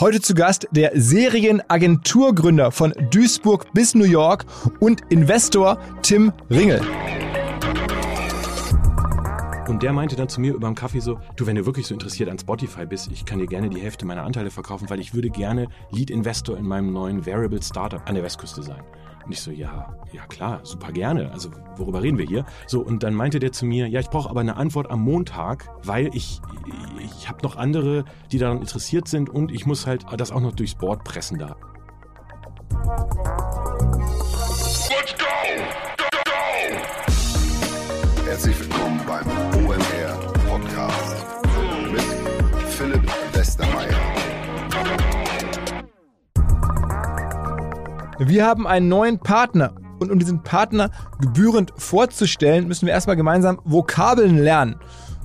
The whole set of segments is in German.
Heute zu Gast der Serienagenturgründer von Duisburg bis New York und Investor Tim Ringel. Und der meinte dann zu mir über dem Kaffee so, du, wenn du wirklich so interessiert an Spotify bist, ich kann dir gerne die Hälfte meiner Anteile verkaufen, weil ich würde gerne Lead Investor in meinem neuen Variable Startup an der Westküste sein. Und ich so, ja, ja klar, super gerne. Also worüber reden wir hier? So, und dann meinte der zu mir, ja, ich brauche aber eine Antwort am Montag, weil ich, ich habe noch andere, die daran interessiert sind und ich muss halt das auch noch durchs Board pressen da. Wir haben einen neuen Partner und um diesen Partner gebührend vorzustellen, müssen wir erstmal gemeinsam Vokabeln lernen.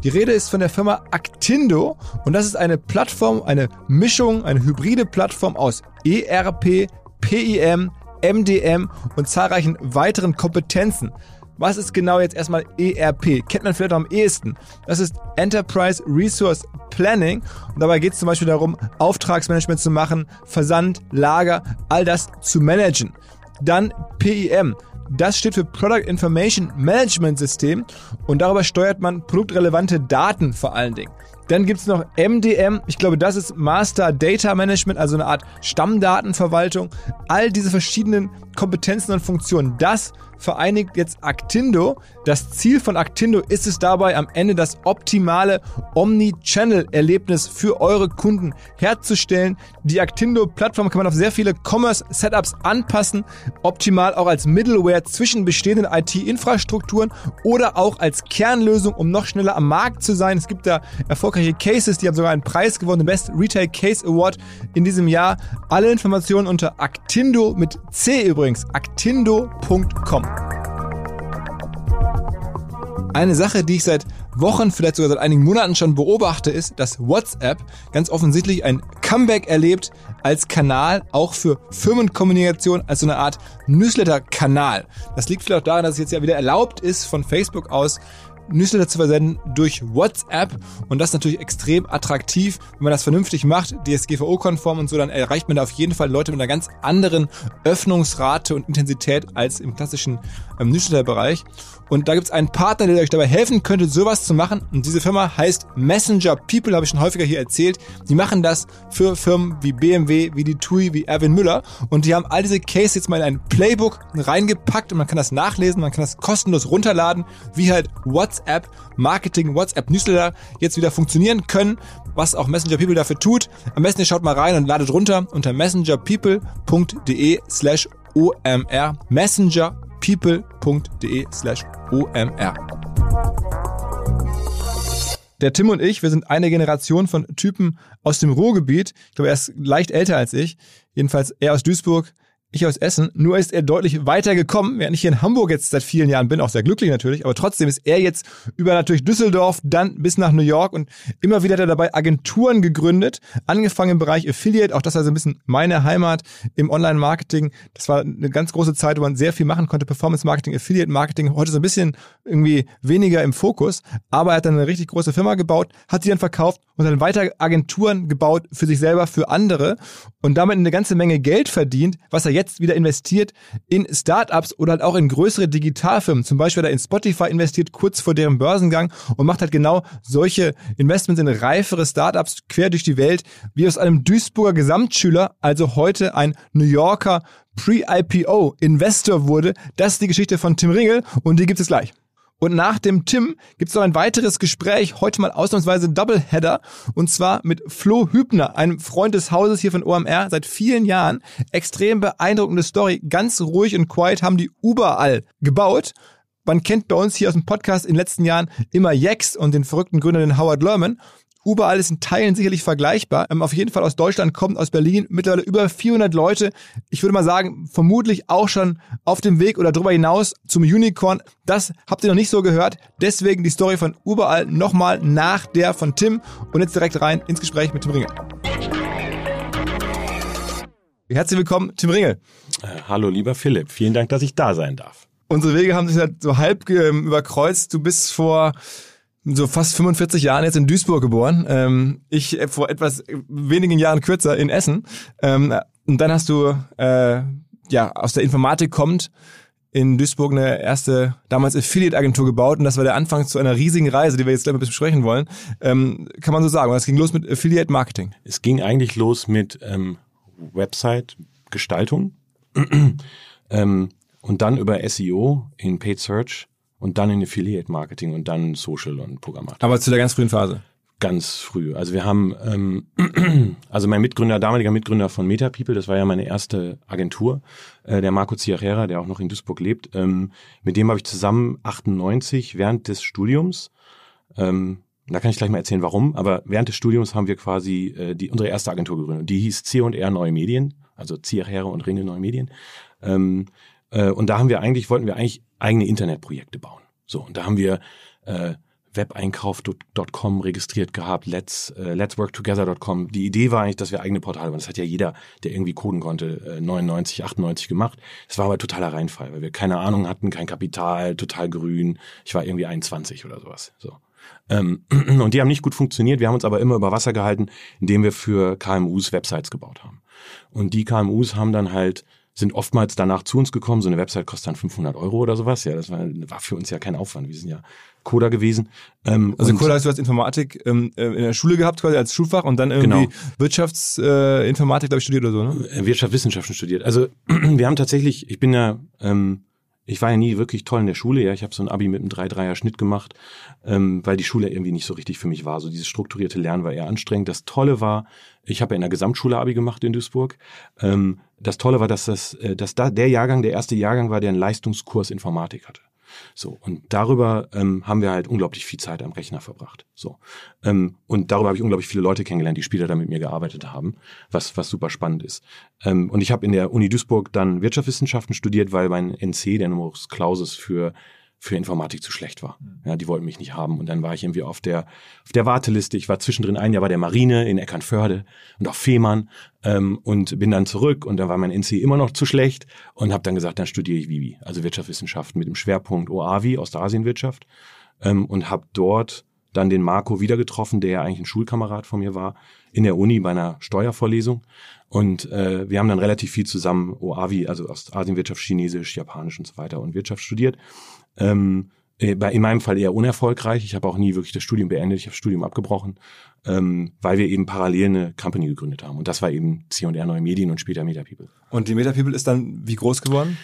Die Rede ist von der Firma Actindo und das ist eine Plattform, eine Mischung, eine hybride Plattform aus ERP, PIM, MDM und zahlreichen weiteren Kompetenzen. Was ist genau jetzt erstmal ERP? Kennt man vielleicht am ehesten. Das ist Enterprise Resource Planning und dabei geht es zum Beispiel darum, Auftragsmanagement zu machen, Versand, Lager, all das zu managen. Dann PIM. Das steht für Product Information Management System und darüber steuert man produktrelevante Daten vor allen Dingen. Dann gibt's noch MDM. Ich glaube, das ist Master Data Management, also eine Art Stammdatenverwaltung. All diese verschiedenen Kompetenzen und Funktionen, das vereinigt jetzt Actindo. Das Ziel von Actindo ist es dabei, am Ende das optimale Omni-Channel-Erlebnis für eure Kunden herzustellen. Die Actindo-Plattform kann man auf sehr viele Commerce-Setups anpassen, optimal auch als Middleware zwischen bestehenden IT-Infrastrukturen oder auch als Kernlösung, um noch schneller am Markt zu sein. Es gibt da erfolgreiche Cases, die haben sogar einen Preis gewonnen, den Best Retail Case Award in diesem Jahr. Alle Informationen unter Actindo mit C übrigens, actindo.com. Eine Sache, die ich seit Wochen, vielleicht sogar seit einigen Monaten schon beobachte, ist, dass WhatsApp ganz offensichtlich ein Comeback erlebt als Kanal, auch für Firmenkommunikation, als so eine Art Newsletter-Kanal. Das liegt vielleicht auch daran, dass es jetzt ja wieder erlaubt ist, von Facebook aus Newsletter zu versenden durch WhatsApp und das ist natürlich extrem attraktiv, wenn man das vernünftig macht, DSGVO-konform und so, dann erreicht man da auf jeden Fall Leute mit einer ganz anderen Öffnungsrate und Intensität als im klassischen ähm, Newsletter-Bereich. Und da gibt es einen Partner, der euch dabei helfen könnte, sowas zu machen. Und diese Firma heißt Messenger People, habe ich schon häufiger hier erzählt. Die machen das für Firmen wie BMW, wie die TUI, wie Erwin Müller. Und die haben all diese Cases jetzt mal in ein Playbook reingepackt und man kann das nachlesen, man kann das kostenlos runterladen, wie halt WhatsApp Marketing, WhatsApp Newsletter jetzt wieder funktionieren können, was auch Messenger People dafür tut. Am besten ihr schaut mal rein und ladet runter unter messengerpeople.de slash OMR. Messenger people.de slash omr. Der Tim und ich, wir sind eine Generation von Typen aus dem Ruhrgebiet. Ich glaube, er ist leicht älter als ich. Jedenfalls er aus Duisburg, ich aus Essen. Nur ist er deutlich weiter gekommen, während ich hier in Hamburg jetzt seit vielen Jahren bin, auch sehr glücklich natürlich, aber trotzdem ist er jetzt über natürlich Düsseldorf, dann bis nach New York. Und immer wieder hat er dabei Agenturen gegründet, angefangen im Bereich Affiliate, auch das war so ein bisschen meine Heimat im Online-Marketing. Das war eine ganz große Zeit, wo man sehr viel machen konnte, Performance-Marketing, Affiliate-Marketing, heute so ein bisschen irgendwie weniger im Fokus, aber er hat dann eine richtig große Firma gebaut, hat sie dann verkauft und dann weiter Agenturen gebaut für sich selber, für andere. Und damit eine ganze Menge Geld verdient, was er jetzt wieder investiert in Startups oder halt auch in größere Digitalfirmen. Zum Beispiel hat er in Spotify investiert kurz vor deren Börsengang und macht halt genau solche Investments in reifere Startups quer durch die Welt, wie aus einem Duisburger Gesamtschüler, also heute ein New Yorker Pre-IPO Investor wurde. Das ist die Geschichte von Tim Ringel und die gibt es gleich. Und nach dem Tim gibt es noch ein weiteres Gespräch, heute mal ausnahmsweise Doubleheader, und zwar mit Flo Hübner, einem Freund des Hauses hier von OMR seit vielen Jahren. Extrem beeindruckende Story, ganz ruhig und quiet haben die überall gebaut. Man kennt bei uns hier aus dem Podcast in den letzten Jahren immer Jex und den verrückten Gründer, den Howard Lerman. Überall ist in Teilen sicherlich vergleichbar. Ähm, auf jeden Fall aus Deutschland kommt, aus Berlin, mittlerweile über 400 Leute. Ich würde mal sagen, vermutlich auch schon auf dem Weg oder darüber hinaus zum Unicorn. Das habt ihr noch nicht so gehört. Deswegen die Story von überall nochmal nach der von Tim. Und jetzt direkt rein ins Gespräch mit Tim Ringel. Herzlich willkommen, Tim Ringel. Äh, hallo, lieber Philipp. Vielen Dank, dass ich da sein darf. Unsere Wege haben sich halt so halb ähm, überkreuzt. Du bist vor so fast 45 Jahren jetzt in Duisburg geboren. Ähm, ich äh, vor etwas wenigen Jahren kürzer in Essen. Ähm, und dann hast du äh, ja aus der Informatik kommt in Duisburg eine erste damals Affiliate-Agentur gebaut und das war der Anfang zu einer riesigen Reise, die wir jetzt gleich ein bisschen besprechen wollen. Ähm, kann man so sagen. Und es ging los mit Affiliate-Marketing. Es ging eigentlich los mit ähm, Website-Gestaltung ähm, und dann über SEO in Paid Search und dann in Affiliate Marketing und dann Social und Programmatik. Aber zu der ganz frühen Phase. Ganz früh. Also wir haben, ähm, also mein Mitgründer, damaliger Mitgründer von MetaPeople, das war ja meine erste Agentur, äh, der Marco Ciarrera, der auch noch in Duisburg lebt. Ähm, mit dem habe ich zusammen 98 während des Studiums, ähm, da kann ich gleich mal erzählen, warum, aber während des Studiums haben wir quasi äh, die unsere erste Agentur gegründet. Die hieß C&R Neue Medien, also Ciarrera und Ringe Neue Medien. Ähm, äh, und da haben wir eigentlich, wollten wir eigentlich eigene Internetprojekte bauen. So, und da haben wir äh, webeinkauf.com registriert gehabt, let's, äh, let'sworktogether.com. Die Idee war eigentlich, dass wir eigene Portale waren. Das hat ja jeder, der irgendwie coden konnte, äh, 99, 98 gemacht. Das war aber totaler Reinfall, weil wir keine Ahnung hatten, kein Kapital, total grün. Ich war irgendwie 21 oder sowas. So. Ähm, und die haben nicht gut funktioniert. Wir haben uns aber immer über Wasser gehalten, indem wir für KMUs Websites gebaut haben. Und die KMUs haben dann halt sind oftmals danach zu uns gekommen. So eine Website kostet dann 500 Euro oder sowas. Ja, das war, war für uns ja kein Aufwand. Wir sind ja Coder gewesen. Ähm, also Coder heißt, du hast Informatik ähm, äh, in der Schule gehabt quasi als Schulfach und dann irgendwie genau. Wirtschaftsinformatik, äh, glaube ich, studiert oder so, ne? Äh, Wirtschaftswissenschaften studiert. Also wir haben tatsächlich, ich bin ja ähm, ich war ja nie wirklich toll in der Schule, ja. Ich habe so ein Abi mit einem 3-3er Schnitt gemacht, ähm, weil die Schule irgendwie nicht so richtig für mich war. So dieses strukturierte Lernen war eher anstrengend. Das Tolle war, ich habe ja in der Gesamtschule Abi gemacht in Duisburg. Ähm, das Tolle war, dass das, äh, dass da der Jahrgang, der erste Jahrgang war, der einen Leistungskurs Informatik hatte. So, und darüber ähm, haben wir halt unglaublich viel Zeit am Rechner verbracht. So. Ähm, und darüber habe ich unglaublich viele Leute kennengelernt, die später da mit mir gearbeitet haben, was, was super spannend ist. Ähm, und ich habe in der Uni Duisburg dann Wirtschaftswissenschaften studiert, weil mein NC, der Numerus Clausus für für Informatik zu schlecht war. Mhm. Ja, die wollten mich nicht haben. Und dann war ich irgendwie auf der, auf der Warteliste. Ich war zwischendrin ein Jahr bei der Marine in Eckernförde und auf Fehmarn ähm, und bin dann zurück und da war mein NC immer noch zu schlecht und habe dann gesagt, dann studiere ich Vivi, also Wirtschaftswissenschaften mit dem Schwerpunkt OAVI, Ostasienwirtschaft ähm, und habe dort dann den Marco wieder getroffen, der ja eigentlich ein Schulkamerad von mir war, in der Uni bei einer Steuervorlesung. Und äh, wir haben dann relativ viel zusammen OAVI, also Ostasienwirtschaft, Chinesisch, Japanisch und so weiter und Wirtschaft studiert. Ähm, äh, in meinem Fall eher unerfolgreich. Ich habe auch nie wirklich das Studium beendet. Ich habe das Studium abgebrochen, ähm, weil wir eben parallel eine Company gegründet haben. Und das war eben C&R Neue Medien und später MetaPeople. Und die MetaPeople ist dann wie groß geworden?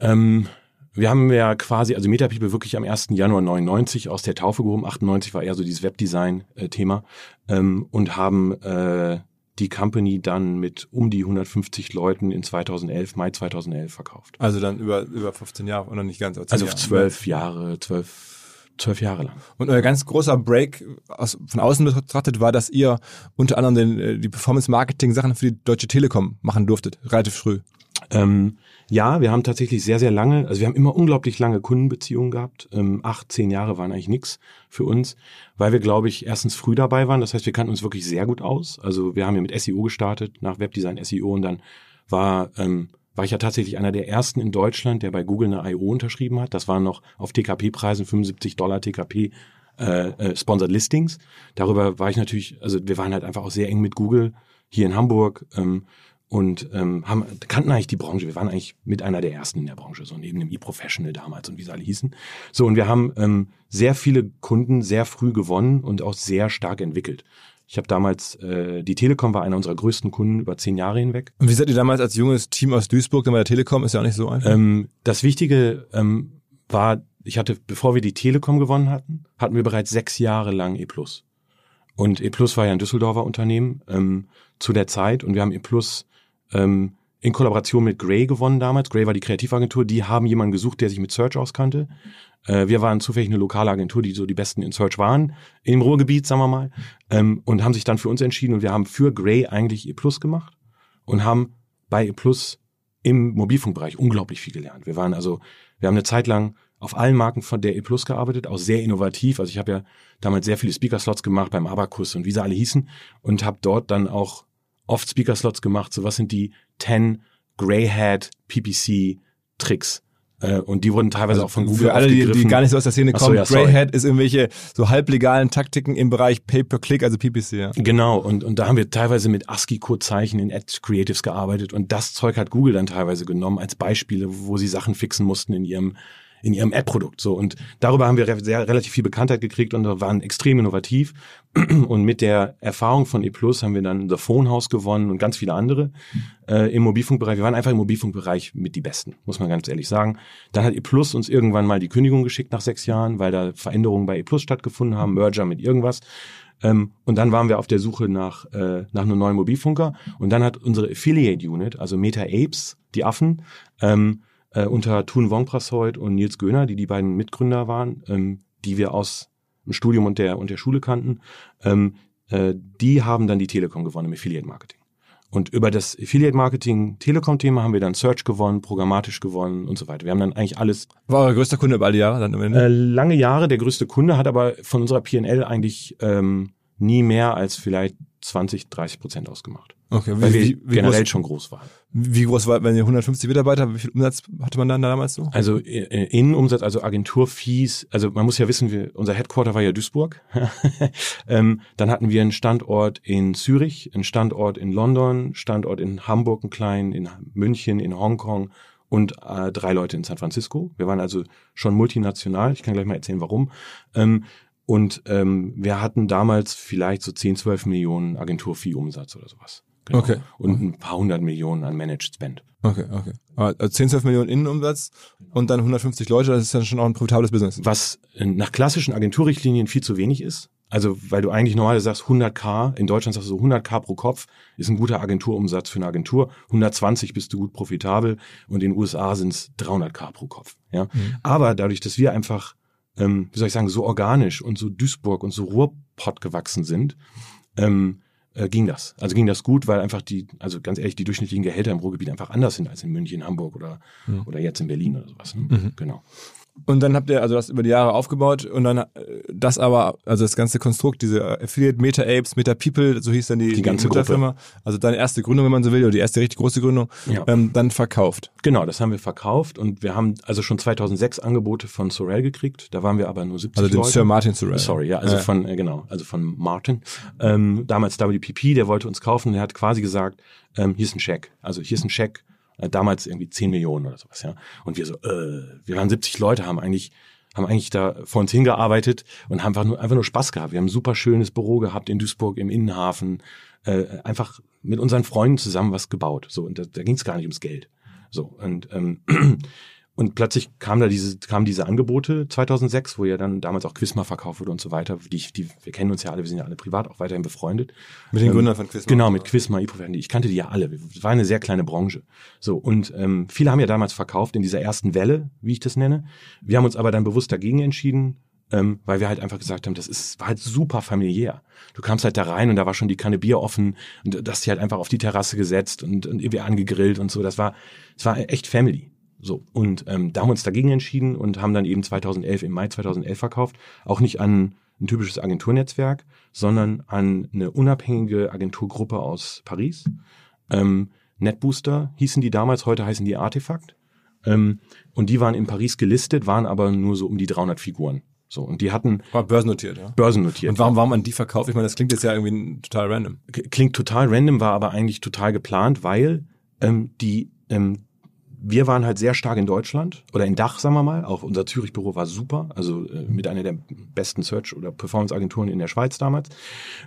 Ähm, wir haben ja quasi, also MetaPeople wirklich am 1. Januar 99 aus der Taufe gehoben. 98 war eher so dieses Webdesign-Thema. Ähm, und haben äh, die Company dann mit um die 150 Leuten in 2011, Mai 2011 verkauft. Also dann über, über 15 Jahre oder nicht ganz? Also Jahre. zwölf Jahre, zwölf, zwölf Jahre lang. Und euer ganz großer Break aus, von außen betrachtet war, dass ihr unter anderem den, äh, die Performance-Marketing-Sachen für die Deutsche Telekom machen durftet, relativ früh. Ähm, ja, wir haben tatsächlich sehr, sehr lange, also wir haben immer unglaublich lange Kundenbeziehungen gehabt. Ähm, acht, zehn Jahre waren eigentlich nix für uns, weil wir, glaube ich, erstens früh dabei waren. Das heißt, wir kannten uns wirklich sehr gut aus. Also wir haben ja mit SEO gestartet, nach Webdesign SEO und dann war, ähm, war ich ja tatsächlich einer der ersten in Deutschland, der bei Google eine IO unterschrieben hat. Das waren noch auf TKP-Preisen 75 Dollar TKP äh, äh, Sponsored Listings. Darüber war ich natürlich, also wir waren halt einfach auch sehr eng mit Google hier in Hamburg. Ähm, und ähm, haben, kannten eigentlich die Branche. Wir waren eigentlich mit einer der ersten in der Branche, so neben dem E-Professional damals und wie sie alle hießen. So, und wir haben ähm, sehr viele Kunden sehr früh gewonnen und auch sehr stark entwickelt. Ich habe damals, äh, die Telekom war einer unserer größten Kunden über zehn Jahre hinweg. Und wie seid ihr damals als junges Team aus Duisburg dann bei der Telekom? Ist ja auch nicht so einfach. Ähm, das Wichtige ähm, war, ich hatte, bevor wir die Telekom gewonnen hatten, hatten wir bereits sechs Jahre lang E+. Und E war ja ein Düsseldorfer Unternehmen ähm, zu der Zeit und wir haben E ähm, in Kollaboration mit Gray gewonnen damals. Gray war die Kreativagentur, die haben jemanden gesucht, der sich mit Search auskannte. Äh, wir waren zufällig eine lokale Agentur, die so die besten in Search waren, im Ruhrgebiet, sagen wir mal, ähm, und haben sich dann für uns entschieden und wir haben für Gray eigentlich E Plus gemacht und haben bei E Plus im Mobilfunkbereich unglaublich viel gelernt. Wir waren also, wir haben eine Zeit lang auf allen Marken von der E Plus gearbeitet, auch sehr innovativ. Also ich habe ja damals sehr viele Speaker-Slots gemacht beim Abacus und wie sie alle hießen und habe dort dann auch oft Speaker-Slots gemacht. So was sind die 10 Greyhead PPC Tricks? Äh, und die wurden teilweise auch von Google Für alle, die, die gar nicht so aus der Szene Ach so, kommen, ja, sorry. Greyhead ist irgendwelche so halblegalen Taktiken im Bereich Pay-per-Click, also PPC. Ja. Genau, und, und da haben wir teilweise mit ASCII-Codezeichen in Ad Creatives gearbeitet und das Zeug hat Google dann teilweise genommen als Beispiele, wo sie Sachen fixen mussten in ihrem in ihrem Ad-Produkt. So und darüber haben wir sehr, relativ viel Bekanntheit gekriegt und waren extrem innovativ. Und mit der Erfahrung von E Plus haben wir dann The Phone House gewonnen und ganz viele andere äh, im Mobilfunkbereich. Wir waren einfach im Mobilfunkbereich mit die Besten, muss man ganz ehrlich sagen. Dann hat E Plus uns irgendwann mal die Kündigung geschickt nach sechs Jahren, weil da Veränderungen bei E Plus stattgefunden haben, Merger mit irgendwas. Ähm, und dann waren wir auf der Suche nach, äh, nach einem neuen Mobilfunker. Und dann hat unsere Affiliate Unit, also Meta Apes, die Affen, ähm, äh, unter Thun Wongprasoid und Nils Göhner, die die beiden Mitgründer waren, ähm, die wir aus dem Studium und der, und der Schule kannten, ähm, äh, die haben dann die Telekom gewonnen im Affiliate Marketing. Und über das Affiliate Marketing Telekom-Thema haben wir dann Search gewonnen, programmatisch gewonnen und so weiter. Wir haben dann eigentlich alles War euer größter Kunde über all die Jahre dann am Ende? äh, lange Jahre der größte Kunde, hat aber von unserer PNL eigentlich ähm, nie mehr als vielleicht 20, 30 Prozent ausgemacht. Okay, Weil wir wie, wie, generell groß, schon groß waren. wie groß war, wenn ihr 150 Mitarbeiter, wie viel Umsatz hatte man dann damals so? Also äh, Innenumsatz, also Agenturfees, also man muss ja wissen, wir, unser Headquarter war ja Duisburg. ähm, dann hatten wir einen Standort in Zürich, einen Standort in London, Standort in Hamburg, einen kleinen, in München, in Hongkong und äh, drei Leute in San Francisco. Wir waren also schon multinational. Ich kann gleich mal erzählen, warum. Ähm, und ähm, wir hatten damals vielleicht so 10, 12 Millionen Agenturfee-Umsatz oder sowas. Genau. Okay. Und ein paar hundert Millionen an Managed Spend. Okay, okay. Aber also 10, 12 Millionen Innenumsatz und dann 150 Leute, das ist dann schon auch ein profitables Business. was nach klassischen Agenturrichtlinien viel zu wenig ist. Also, weil du eigentlich normalerweise sagst 100k, in Deutschland sagst du so 100k pro Kopf, ist ein guter Agenturumsatz für eine Agentur. 120 bist du gut profitabel und in den USA sind es 300k pro Kopf. Ja, aber dadurch, dass wir einfach, ähm, wie soll ich sagen, so organisch und so Duisburg und so Ruhrpott gewachsen sind, ähm, äh, ging das. Also ging das gut, weil einfach die, also ganz ehrlich, die durchschnittlichen Gehälter im Ruhrgebiet einfach anders sind als in München, Hamburg oder, oder jetzt in Berlin oder sowas. Ne? Genau. Und dann habt ihr also das über die Jahre aufgebaut und dann äh, das aber, also das ganze Konstrukt, diese Affiliate Meta Apes, Meta People, so hieß dann die, Die ganze Mutterfirma, also deine erste Gründung, wenn man so will, oder die erste richtig große Gründung, Ja. ähm, dann verkauft. Genau, das haben wir verkauft und wir haben also schon 2006 Angebote von Sorel gekriegt. Da waren wir aber nur 70 Also den Leute. Sir Martin Sorrell. Sorry, ja, also Ja. von äh, genau, also von Martin. Ähm, damals WPP, der wollte uns kaufen. Der hat quasi gesagt, ähm, hier ist ein Scheck. Also hier ist ein Scheck. Äh, damals irgendwie 10 Millionen oder sowas, ja. Und wir so, äh, wir waren 70 Leute, haben eigentlich haben eigentlich da vor uns hingearbeitet und haben einfach nur, einfach nur Spaß gehabt. Wir haben ein super schönes Büro gehabt in Duisburg im Innenhafen, äh, einfach mit unseren Freunden zusammen was gebaut. So und da, da ging es gar nicht ums Geld. So und ähm, und plötzlich kam da diese kamen diese Angebote 2006, wo ja dann damals auch Quizma verkauft wurde und so weiter. Die, die wir kennen uns ja alle, wir sind ja alle privat auch weiterhin befreundet. Mit den Ähm, Gründern von Quizma. Genau, mit Quizma, Iprofen, ich kannte die ja alle. Es war eine sehr kleine Branche. So, und ähm, viele haben ja damals verkauft in dieser ersten Welle, wie ich das nenne. Wir haben uns aber dann bewusst dagegen entschieden, ähm, weil wir halt einfach gesagt haben, das ist, war halt super familiär. Du kamst halt da rein und da war schon die Kanne Bier offen und das sie halt einfach auf die Terrasse gesetzt und, und irgendwie angegrillt und so. Das war, das war echt Family. So, und ähm, da haben wir uns dagegen entschieden und haben dann eben 2011, im Mai 2011 verkauft, auch nicht an ein typisches Agenturnetzwerk, sondern an eine unabhängige Agenturgruppe aus Paris. Ähm, NetBooster hießen die damals, heute heißen die Artefakt. Ähm, und die waren in Paris gelistet, waren aber nur so um die 300 Figuren. So, und die hatten War börsennotiert, ja. börsennotiert. Und warum, warum an die verkauft? Ich meine, das klingt jetzt ja irgendwie total random. Klingt total random, war aber eigentlich total geplant, weil ähm, die ähm, wir waren halt sehr stark in Deutschland oder in Dach, sagen wir mal. Auch unser Zürich-Büro war super, also äh, mit einer der besten Search- oder Performance-Agenturen in der Schweiz damals.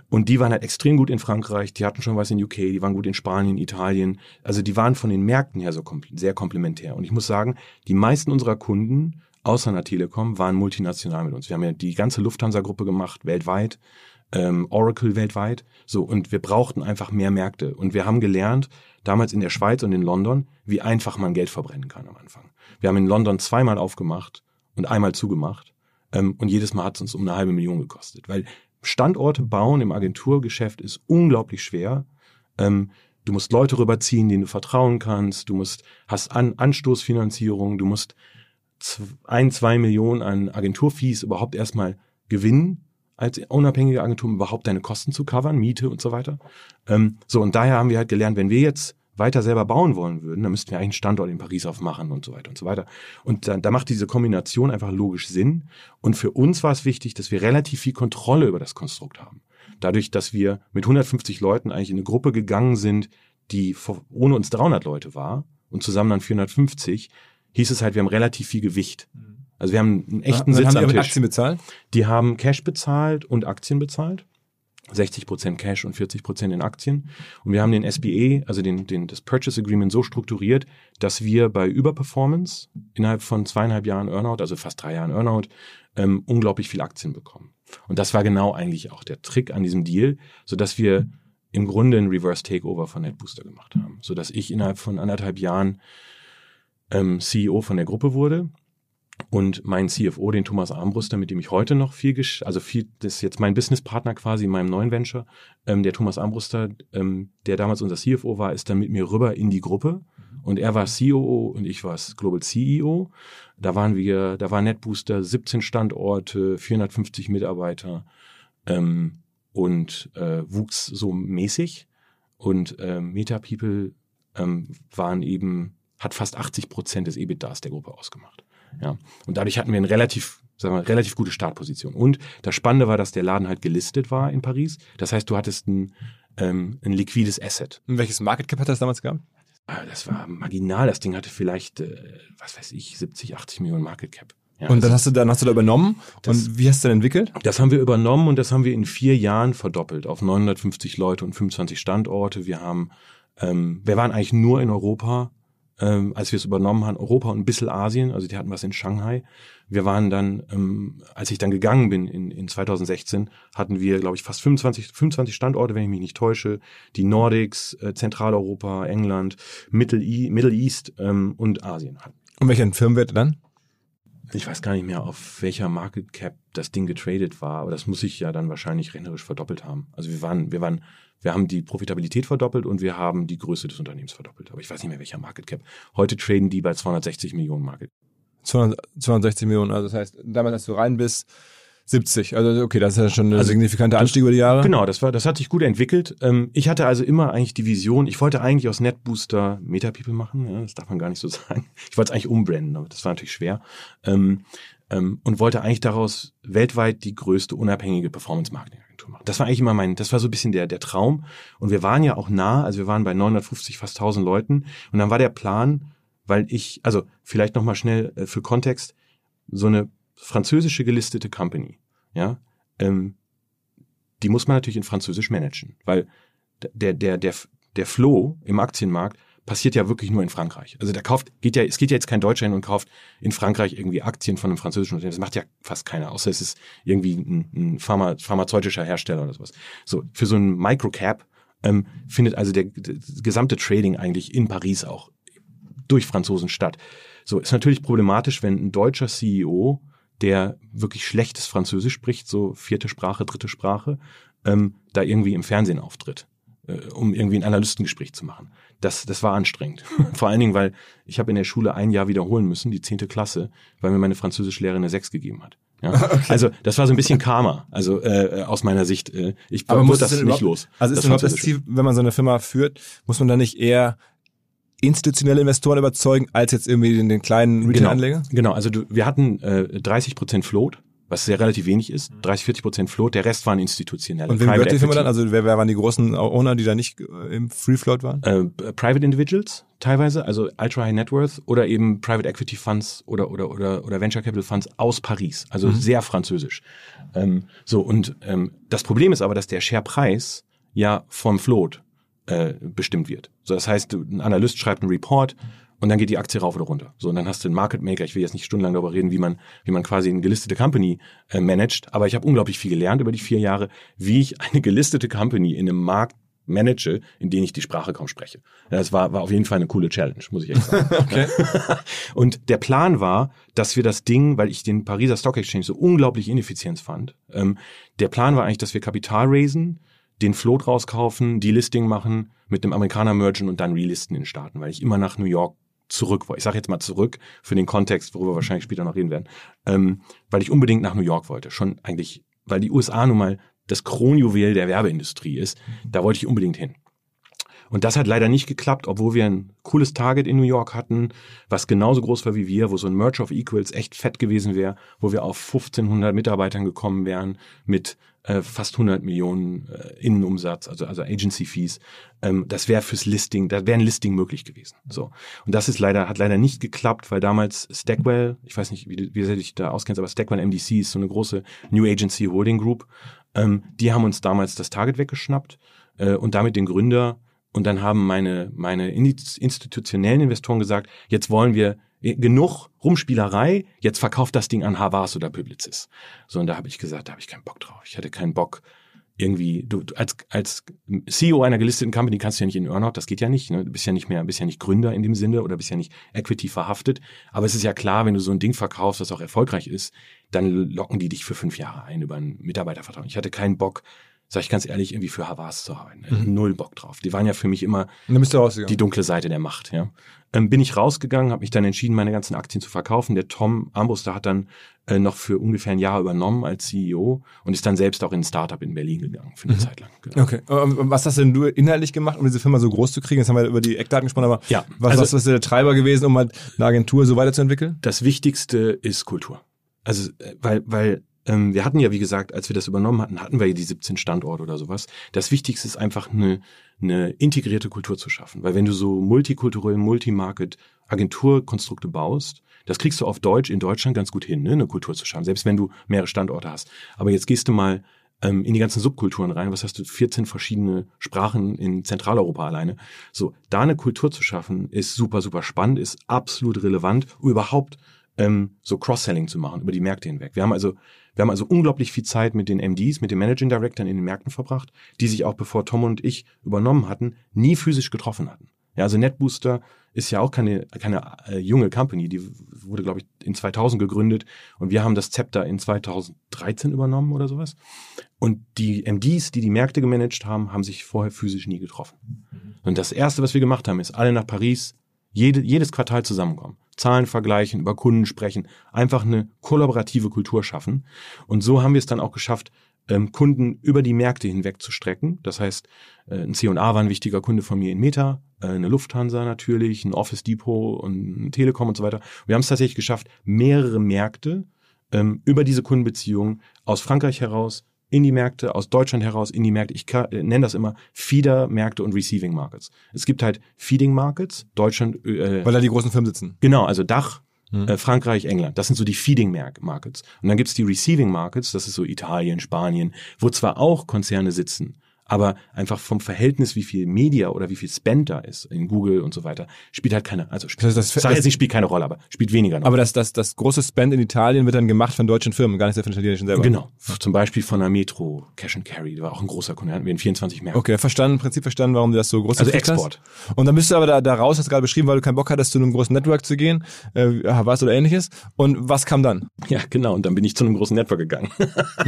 Und die waren halt extrem gut in Frankreich, die hatten schon was in UK, die waren gut in Spanien, Italien. Also die waren von den Märkten her so kompl sehr komplementär. Und ich muss sagen, die meisten unserer Kunden außer einer Telekom waren multinational mit uns. Wir haben ja die ganze Lufthansa-Gruppe gemacht, weltweit ähm, Oracle weltweit. So, und wir brauchten einfach mehr Märkte. Und wir haben gelernt, damals in der Schweiz und in London, wie einfach man Geld verbrennen kann am Anfang. Wir haben in London zweimal aufgemacht und einmal zugemacht. Ähm, und jedes Mal hat es uns um eine halbe Million gekostet. Weil Standorte bauen im Agenturgeschäft ist unglaublich schwer. Ähm, du musst Leute rüberziehen, denen du vertrauen kannst. Du musst, hast An Anstoßfinanzierung. Du musst ein, zwei Millionen an Agenturfees überhaupt erstmal gewinnen als unabhängige Agentur, um überhaupt deine Kosten zu covern, Miete und so weiter. Ähm, so, und daher haben wir halt gelernt, wenn wir jetzt weiter selber bauen wollen würden, dann müssten wir eigentlich einen Standort in Paris aufmachen und so weiter und so weiter. Und da, macht diese Kombination einfach logisch Sinn. Und für uns war es wichtig, dass wir relativ viel Kontrolle über das Konstrukt haben. Dadurch, dass wir mit 150 Leuten eigentlich in eine Gruppe gegangen sind, die ohne uns 300 Leute war und zusammen dann 450, hieß es halt, wir haben relativ viel Gewicht. Also wir haben einen echten ja, Sitz haben am die Tisch. Aktien bezahlt? Die haben Cash bezahlt und Aktien bezahlt. 60 Prozent Cash und 40 Prozent in Aktien. Und wir haben den SBA, also den, den, das Purchase Agreement so strukturiert, dass wir bei Überperformance innerhalb von zweieinhalb Jahren Earnout, also fast drei Jahren Earnout, ähm, unglaublich viel Aktien bekommen. Und das war genau eigentlich auch der Trick an diesem Deal, so dass wir im Grunde ein Reverse Takeover von NetBooster gemacht haben, so dass ich innerhalb von anderthalb Jahren ähm, CEO von der Gruppe wurde und mein CFO, den Thomas Armbruster, mit dem ich heute noch viel, also viel, das ist jetzt mein Businesspartner quasi in meinem neuen Venture, ähm, der Thomas Armbruster, ähm, der damals unser CFO war, ist dann mit mir rüber in die Gruppe und er war COO und ich war Global CEO. Da waren wir, da war NetBooster 17 Standorte, 450 Mitarbeiter ähm, und äh, wuchs so mäßig und äh, MetaPeople ähm, waren eben, hat fast 80 Prozent des EBITDAs der Gruppe ausgemacht. Ja. Und dadurch hatten wir eine relativ, sagen wir, relativ gute Startposition. Und das Spannende war, dass der Laden halt gelistet war in Paris. Das heißt, du hattest ein, ähm, ein liquides Asset. Und welches Market Cap hat das damals gehabt? Ah, das war marginal. Das Ding hatte vielleicht, äh, was weiß ich, 70, 80 Millionen Market Cap. Ja, und dann hast du dann hast du da übernommen das, und wie hast du dann entwickelt? Das haben wir übernommen und das haben wir in vier Jahren verdoppelt auf 950 Leute und 25 Standorte. Wir haben, ähm, wir waren eigentlich nur in Europa ähm, als wir es übernommen haben, Europa und ein bisschen Asien, also die hatten was in Shanghai. Wir waren dann, ähm, als ich dann gegangen bin in, in 2016, hatten wir, glaube ich, fast 25, 25 Standorte, wenn ich mich nicht täusche. Die Nordics, äh, Zentraleuropa, England, Middle, e Middle East ähm, und Asien. Und welchen Firmenwert dann? Ich weiß gar nicht mehr, auf welcher Market Cap das Ding getradet war, aber das muss ich ja dann wahrscheinlich rechnerisch verdoppelt haben. Also wir waren, wir waren wir haben die Profitabilität verdoppelt und wir haben die Größe des Unternehmens verdoppelt. Aber ich weiß nicht mehr, welcher Market Cap. Heute traden die bei 260 Millionen Market. 260 Millionen, also das heißt, damals, als du rein bist, 70. Also okay, das ist ja schon ein also, signifikanter Anstieg über die Jahre. Genau, das war, das hat sich gut entwickelt. Ähm, ich hatte also immer eigentlich die Vision, ich wollte eigentlich aus NetBooster MetaPeople machen, ja, das darf man gar nicht so sagen. Ich wollte es eigentlich umbranden, aber das war natürlich schwer. Ähm, und wollte eigentlich daraus weltweit die größte unabhängige Performance-Marketing Agentur machen. Das war eigentlich immer mein, das war so ein bisschen der, der Traum. Und wir waren ja auch nah, also wir waren bei 950, fast 1000 Leuten. Und dann war der Plan, weil ich, also vielleicht nochmal schnell äh, für Kontext, so eine französische gelistete Company, ja, ähm, die muss man natürlich in Französisch managen, weil der, der, der, der Flow im Aktienmarkt passiert ja wirklich nur in Frankreich. Also da kauft, geht ja, es geht ja jetzt kein Deutscher hin und kauft in Frankreich irgendwie Aktien von einem französischen Unternehmen. Das macht ja fast keiner, außer es ist irgendwie ein, ein Pharma, pharmazeutischer Hersteller oder sowas. So, für so ein Microcap ähm, findet also der, der gesamte Trading eigentlich in Paris auch durch Franzosen statt. So, ist natürlich problematisch, wenn ein deutscher CEO, der wirklich schlechtes Französisch spricht, so vierte Sprache, dritte Sprache, ähm, da irgendwie im Fernsehen auftritt um irgendwie ein Analystengespräch zu machen. Das, das war anstrengend. Vor allen Dingen, weil ich habe in der Schule ein Jahr wiederholen müssen, die zehnte Klasse, weil mir meine Französischlehrerin eine Sechs gegeben hat. Ja? Okay. Also das war so ein bisschen Karma, also äh, aus meiner Sicht. Äh, ich Aber muss das nicht los. Also ist überhaupt das Ziel, wenn man so eine Firma führt, muss man da nicht eher institutionelle Investoren überzeugen, als jetzt irgendwie den, den kleinen Retail-Anleger? Genau, genau, also du, wir hatten äh, 30 Prozent Float was sehr relativ wenig ist. 30, mhm. 40 Prozent Float, der Rest waren institutionelle. Und wem gehört die Firma dann? Also wer, wer waren die großen Owner, die da nicht äh, im Free Float waren? Äh, Private Individuals teilweise, also Ultra High Net Worth oder eben Private Equity Funds oder oder oder oder Venture Capital Funds aus Paris, also mhm. sehr französisch. Ähm, so und ähm, das Problem ist aber, dass der Sharepreis ja vom Float äh, bestimmt wird. So das heißt, ein Analyst schreibt einen Report und dann geht die Aktie rauf oder runter. So, und dann hast du einen Market Maker. Ich will jetzt nicht stundenlang darüber reden, wie man, wie man quasi eine gelistete Company äh, managt, aber ich habe unglaublich viel gelernt über die vier Jahre, wie ich eine gelistete Company in einem Markt manage, in dem ich die Sprache kaum spreche. Das war, war auf jeden Fall eine coole Challenge, muss ich echt sagen. okay. Und der Plan war, dass wir das Ding, weil ich den Pariser Stock Exchange so unglaublich ineffizient fand, ähm, der Plan war eigentlich, dass wir Kapital raisen, den Float rauskaufen, die Listing machen, mit einem Amerikaner mergen und dann relisten in Staaten, weil ich immer nach New York zurück wollte. Ich sage jetzt mal zurück für den Kontext, worüber wir wahrscheinlich später noch reden werden, ähm, weil ich unbedingt nach New York wollte. Schon eigentlich, weil die USA nun mal das Kronjuwel der Werbeindustrie ist. Da wollte ich unbedingt hin. Und das hat leider nicht geklappt, obwohl wir ein cooles Target in New York hatten, was genauso groß war wie wir, wo so ein Merge of Equals echt fett gewesen wäre, wo wir auf 1500 Mitarbeitern gekommen wären mit äh, fast 100 Millionen äh, Innenumsatz, also, also Agency Fees. Ähm, das wäre fürs Listing, da wäre ein Listing möglich gewesen. So. Und das ist leider, hat leider nicht geklappt, weil damals Stackwell, ich weiß nicht, wie, wie sehr du dich da auskennst, aber Stackwell MDC ist so eine große New Agency Holding Group. Ähm, die haben uns damals das Target weggeschnappt äh, und damit den Gründer und dann haben meine, meine institutionellen Investoren gesagt, jetzt wollen wir genug Rumspielerei, jetzt verkauft das Ding an Havas oder Publicis. So, und da habe ich gesagt, da habe ich keinen Bock drauf. Ich hatte keinen Bock, irgendwie, du, du als, als CEO einer gelisteten Company kannst du ja nicht in Earnout, das geht ja nicht, ne? Du bist ja nicht mehr, bist ja nicht Gründer in dem Sinne oder bist ja nicht Equity verhaftet. Aber es ist ja klar, wenn du so ein Ding verkaufst, das auch erfolgreich ist, dann locken die dich für fünf Jahre ein über einen Mitarbeitervertrag. Ich hatte keinen Bock, sag ich ganz ehrlich, irgendwie für Havas zu arbeiten. Mhm. Null Bock drauf. Die waren ja für mich immer die dunkle Seite der Macht. Ja. Ähm, bin ich rausgegangen, habe mich dann entschieden, meine ganzen Aktien zu verkaufen. Der Tom Armbruster hat dann äh, noch für ungefähr ein Jahr übernommen als CEO und ist dann selbst auch in ein Startup in Berlin gegangen für eine mhm. Zeit lang. Genau. Okay. Was hast denn du inhaltlich gemacht, um diese Firma so groß zu kriegen? Jetzt haben wir über die Eckdaten gesprochen, aber ja, was, also, was ist der Treiber gewesen, um halt eine Agentur so weiterzuentwickeln? Das Wichtigste ist Kultur. Also, äh, weil, weil ähm, wir hatten ja, wie gesagt, als wir das übernommen hatten, hatten wir ja die 17 Standorte oder sowas. Das Wichtigste ist einfach eine, eine integrierte Kultur zu schaffen. Weil wenn du so multikulturell, multimarket Agenturkonstrukte baust, das kriegst du auf Deutsch in Deutschland ganz gut hin, ne, eine Kultur zu schaffen, selbst wenn du mehrere Standorte hast. Aber jetzt gehst du mal ähm, in die ganzen Subkulturen rein. Was hast du? 14 verschiedene Sprachen in Zentraleuropa alleine. So, da eine Kultur zu schaffen, ist super, super spannend, ist absolut relevant, überhaupt ähm, so Cross-Selling zu machen über die Märkte hinweg. Wir haben also wir haben also unglaublich viel Zeit mit den MDs, mit den Managing Directors in den Märkten verbracht, die sich auch bevor Tom und ich übernommen hatten, nie physisch getroffen hatten. Ja, also NetBooster ist ja auch keine, keine äh, junge Company, die wurde, glaube ich, in 2000 gegründet und wir haben das Zepter in 2013 übernommen oder sowas. Und die MDs, die die Märkte gemanagt haben, haben sich vorher physisch nie getroffen. Und das Erste, was wir gemacht haben, ist alle nach Paris, jede, jedes Quartal zusammenkommen. Zahlen vergleichen, über Kunden sprechen, einfach eine kollaborative Kultur schaffen. Und so haben wir es dann auch geschafft, ähm, Kunden über die Märkte hinweg zu strecken. Das heißt, äh, ein C&A war ein wichtiger Kunde von mir in Meta, äh, eine Lufthansa natürlich, ein Office Depot und ein Telekom und so weiter. Wir haben es tatsächlich geschafft, mehrere Märkte ähm, über diese Kundenbeziehungen aus Frankreich heraus in die Märkte, aus Deutschland heraus in die Märkte. Ich kann, äh, nenne das immer Feeder-Märkte und Receiving Markets. Es gibt halt Feeding Markets, Deutschland. Äh, Weil da die großen Firmen sitzen. Genau, also Dach, hm. äh, Frankreich, England. Das sind so die Feeding Markets. Und dann gibt's die Receiving Markets, das ist so Italien, Spanien, wo zwar auch Konzerne sitzen, aber einfach vom Verhältnis, wie viel Media oder wie viel Spend da ist in Google und so weiter, spielt halt keine, also spielt, das, das, das, das spielt keine Rolle, aber spielt weniger noch. Aber das, das, das große Spend in Italien wird dann gemacht von deutschen Firmen, gar nicht von den italienischen selber. Genau. Zum Beispiel von der Metro, Cash and Carry, die war auch ein großer Kunde, hatten wir in 24 Märkten. Okay, verstanden, im Prinzip verstanden, warum du das so groß Also Export. Hast. Und dann bist du aber da, da raus, hast du gerade beschrieben, weil du keinen Bock hattest, zu einem großen Network zu gehen, äh, was oder ähnliches. Und was kam dann? Ja, genau. Und dann bin ich zu einem großen Network gegangen.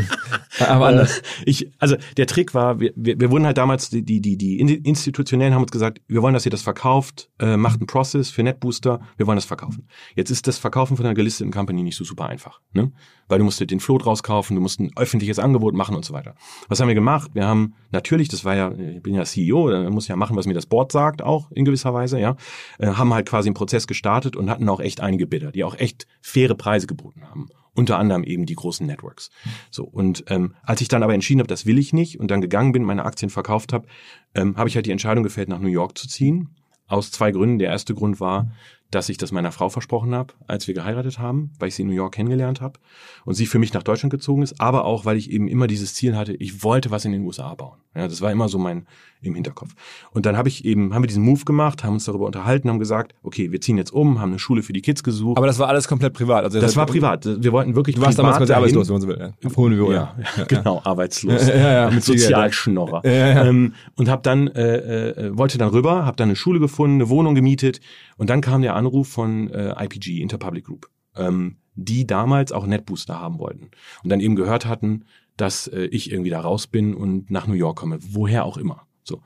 aber anders. Äh, ich, also der Trick war, wir, wir, wir wurden halt damals die, die, die Institutionellen haben uns gesagt, wir wollen, dass ihr das verkauft, äh, macht einen Process für NetBooster, wir wollen das verkaufen. Jetzt ist das Verkaufen von einer gelisteten Company nicht so super einfach, ne? Weil du musst den Float rauskaufen, du musst ein öffentliches Angebot machen und so weiter. Was haben wir gemacht? Wir haben natürlich, das war ja, ich bin ja CEO, da muss ja machen, was mir das Board sagt, auch in gewisser Weise, ja, äh, haben halt quasi einen Prozess gestartet und hatten auch echt einige Bidder, die auch echt faire Preise geboten haben unter anderem eben die großen Networks. So und ähm, als ich dann aber entschieden habe, das will ich nicht und dann gegangen bin, meine Aktien verkauft habe, ähm, habe ich halt die Entscheidung gefällt, nach New York zu ziehen. Aus zwei Gründen. Der erste Grund war, dass ich das meiner Frau versprochen habe, als wir geheiratet haben, weil ich sie in New York kennengelernt habe und sie für mich nach Deutschland gezogen ist, aber auch, weil ich eben immer dieses Ziel hatte, ich wollte was in den USA bauen. Ja, das war immer so mein im Hinterkopf. Und dann habe ich eben, haben wir diesen Move gemacht, haben uns darüber unterhalten, haben gesagt, okay, wir ziehen jetzt um, haben eine Schule für die Kids gesucht. Aber das war alles komplett privat. Also das war privat. Wir wollten wirklich. Du warst damals quasi arbeitslos, wenn man so will. Ja. Auf hohem Niveau, ja. ja. ja genau, arbeitslos. ja, ja, mit Sozialschnorrer. Ähm, und habe dann äh, äh, wollte dann rüber, habe dann eine Schule gefunden, eine Wohnung gemietet und dann kam der Anruf von äh, IPG, Interpublic Group. Ähm, die damals auch NetBooster haben wollten und dann eben gehört hatten, dass äh, ich irgendwie da raus bin und nach New York komme, woher auch immer. So.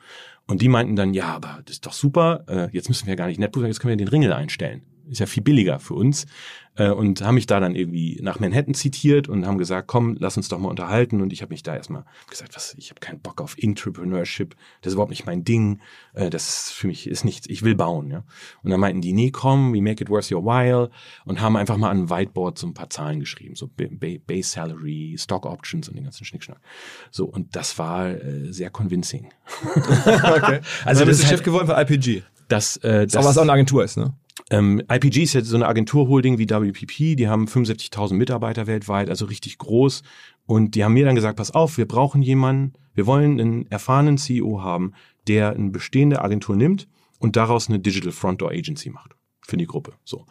Und die meinten dann, ja, aber das ist doch super, äh, jetzt müssen wir gar nicht NetBooster, jetzt können wir den Ringel einstellen. ist ja viel billiger für uns. Äh, und haben mich da dann irgendwie nach Manhattan zitiert und haben gesagt, komm, lass uns doch mal unterhalten. Und ich habe mich da erstmal gesagt, was, ich habe keinen Bock auf Entrepreneurship, das ist überhaupt nicht mein Ding. Äh, das ist für mich ist nichts, ich will bauen, ja. Und dann meinten die, nee, komm, we make it worth your while und haben einfach mal an ein Whiteboard so ein paar Zahlen geschrieben, so Base Salary, Stock Options und den ganzen Schnickschnack. So, und das war äh, sehr convincing. okay. Also das ist Chef geworden für IPG. Das, äh, das, das, aber was auch eine Agentur ist, ne? Ähm, IPG ist jetzt so eine Agenturholding wie WPP, die haben 75.000 Mitarbeiter weltweit, also richtig groß. Und die haben mir dann gesagt, pass auf, wir brauchen jemanden, wir wollen einen erfahrenen CEO haben, der eine bestehende Agentur nimmt und daraus eine Digital Front Door Agency macht für die Gruppe. So.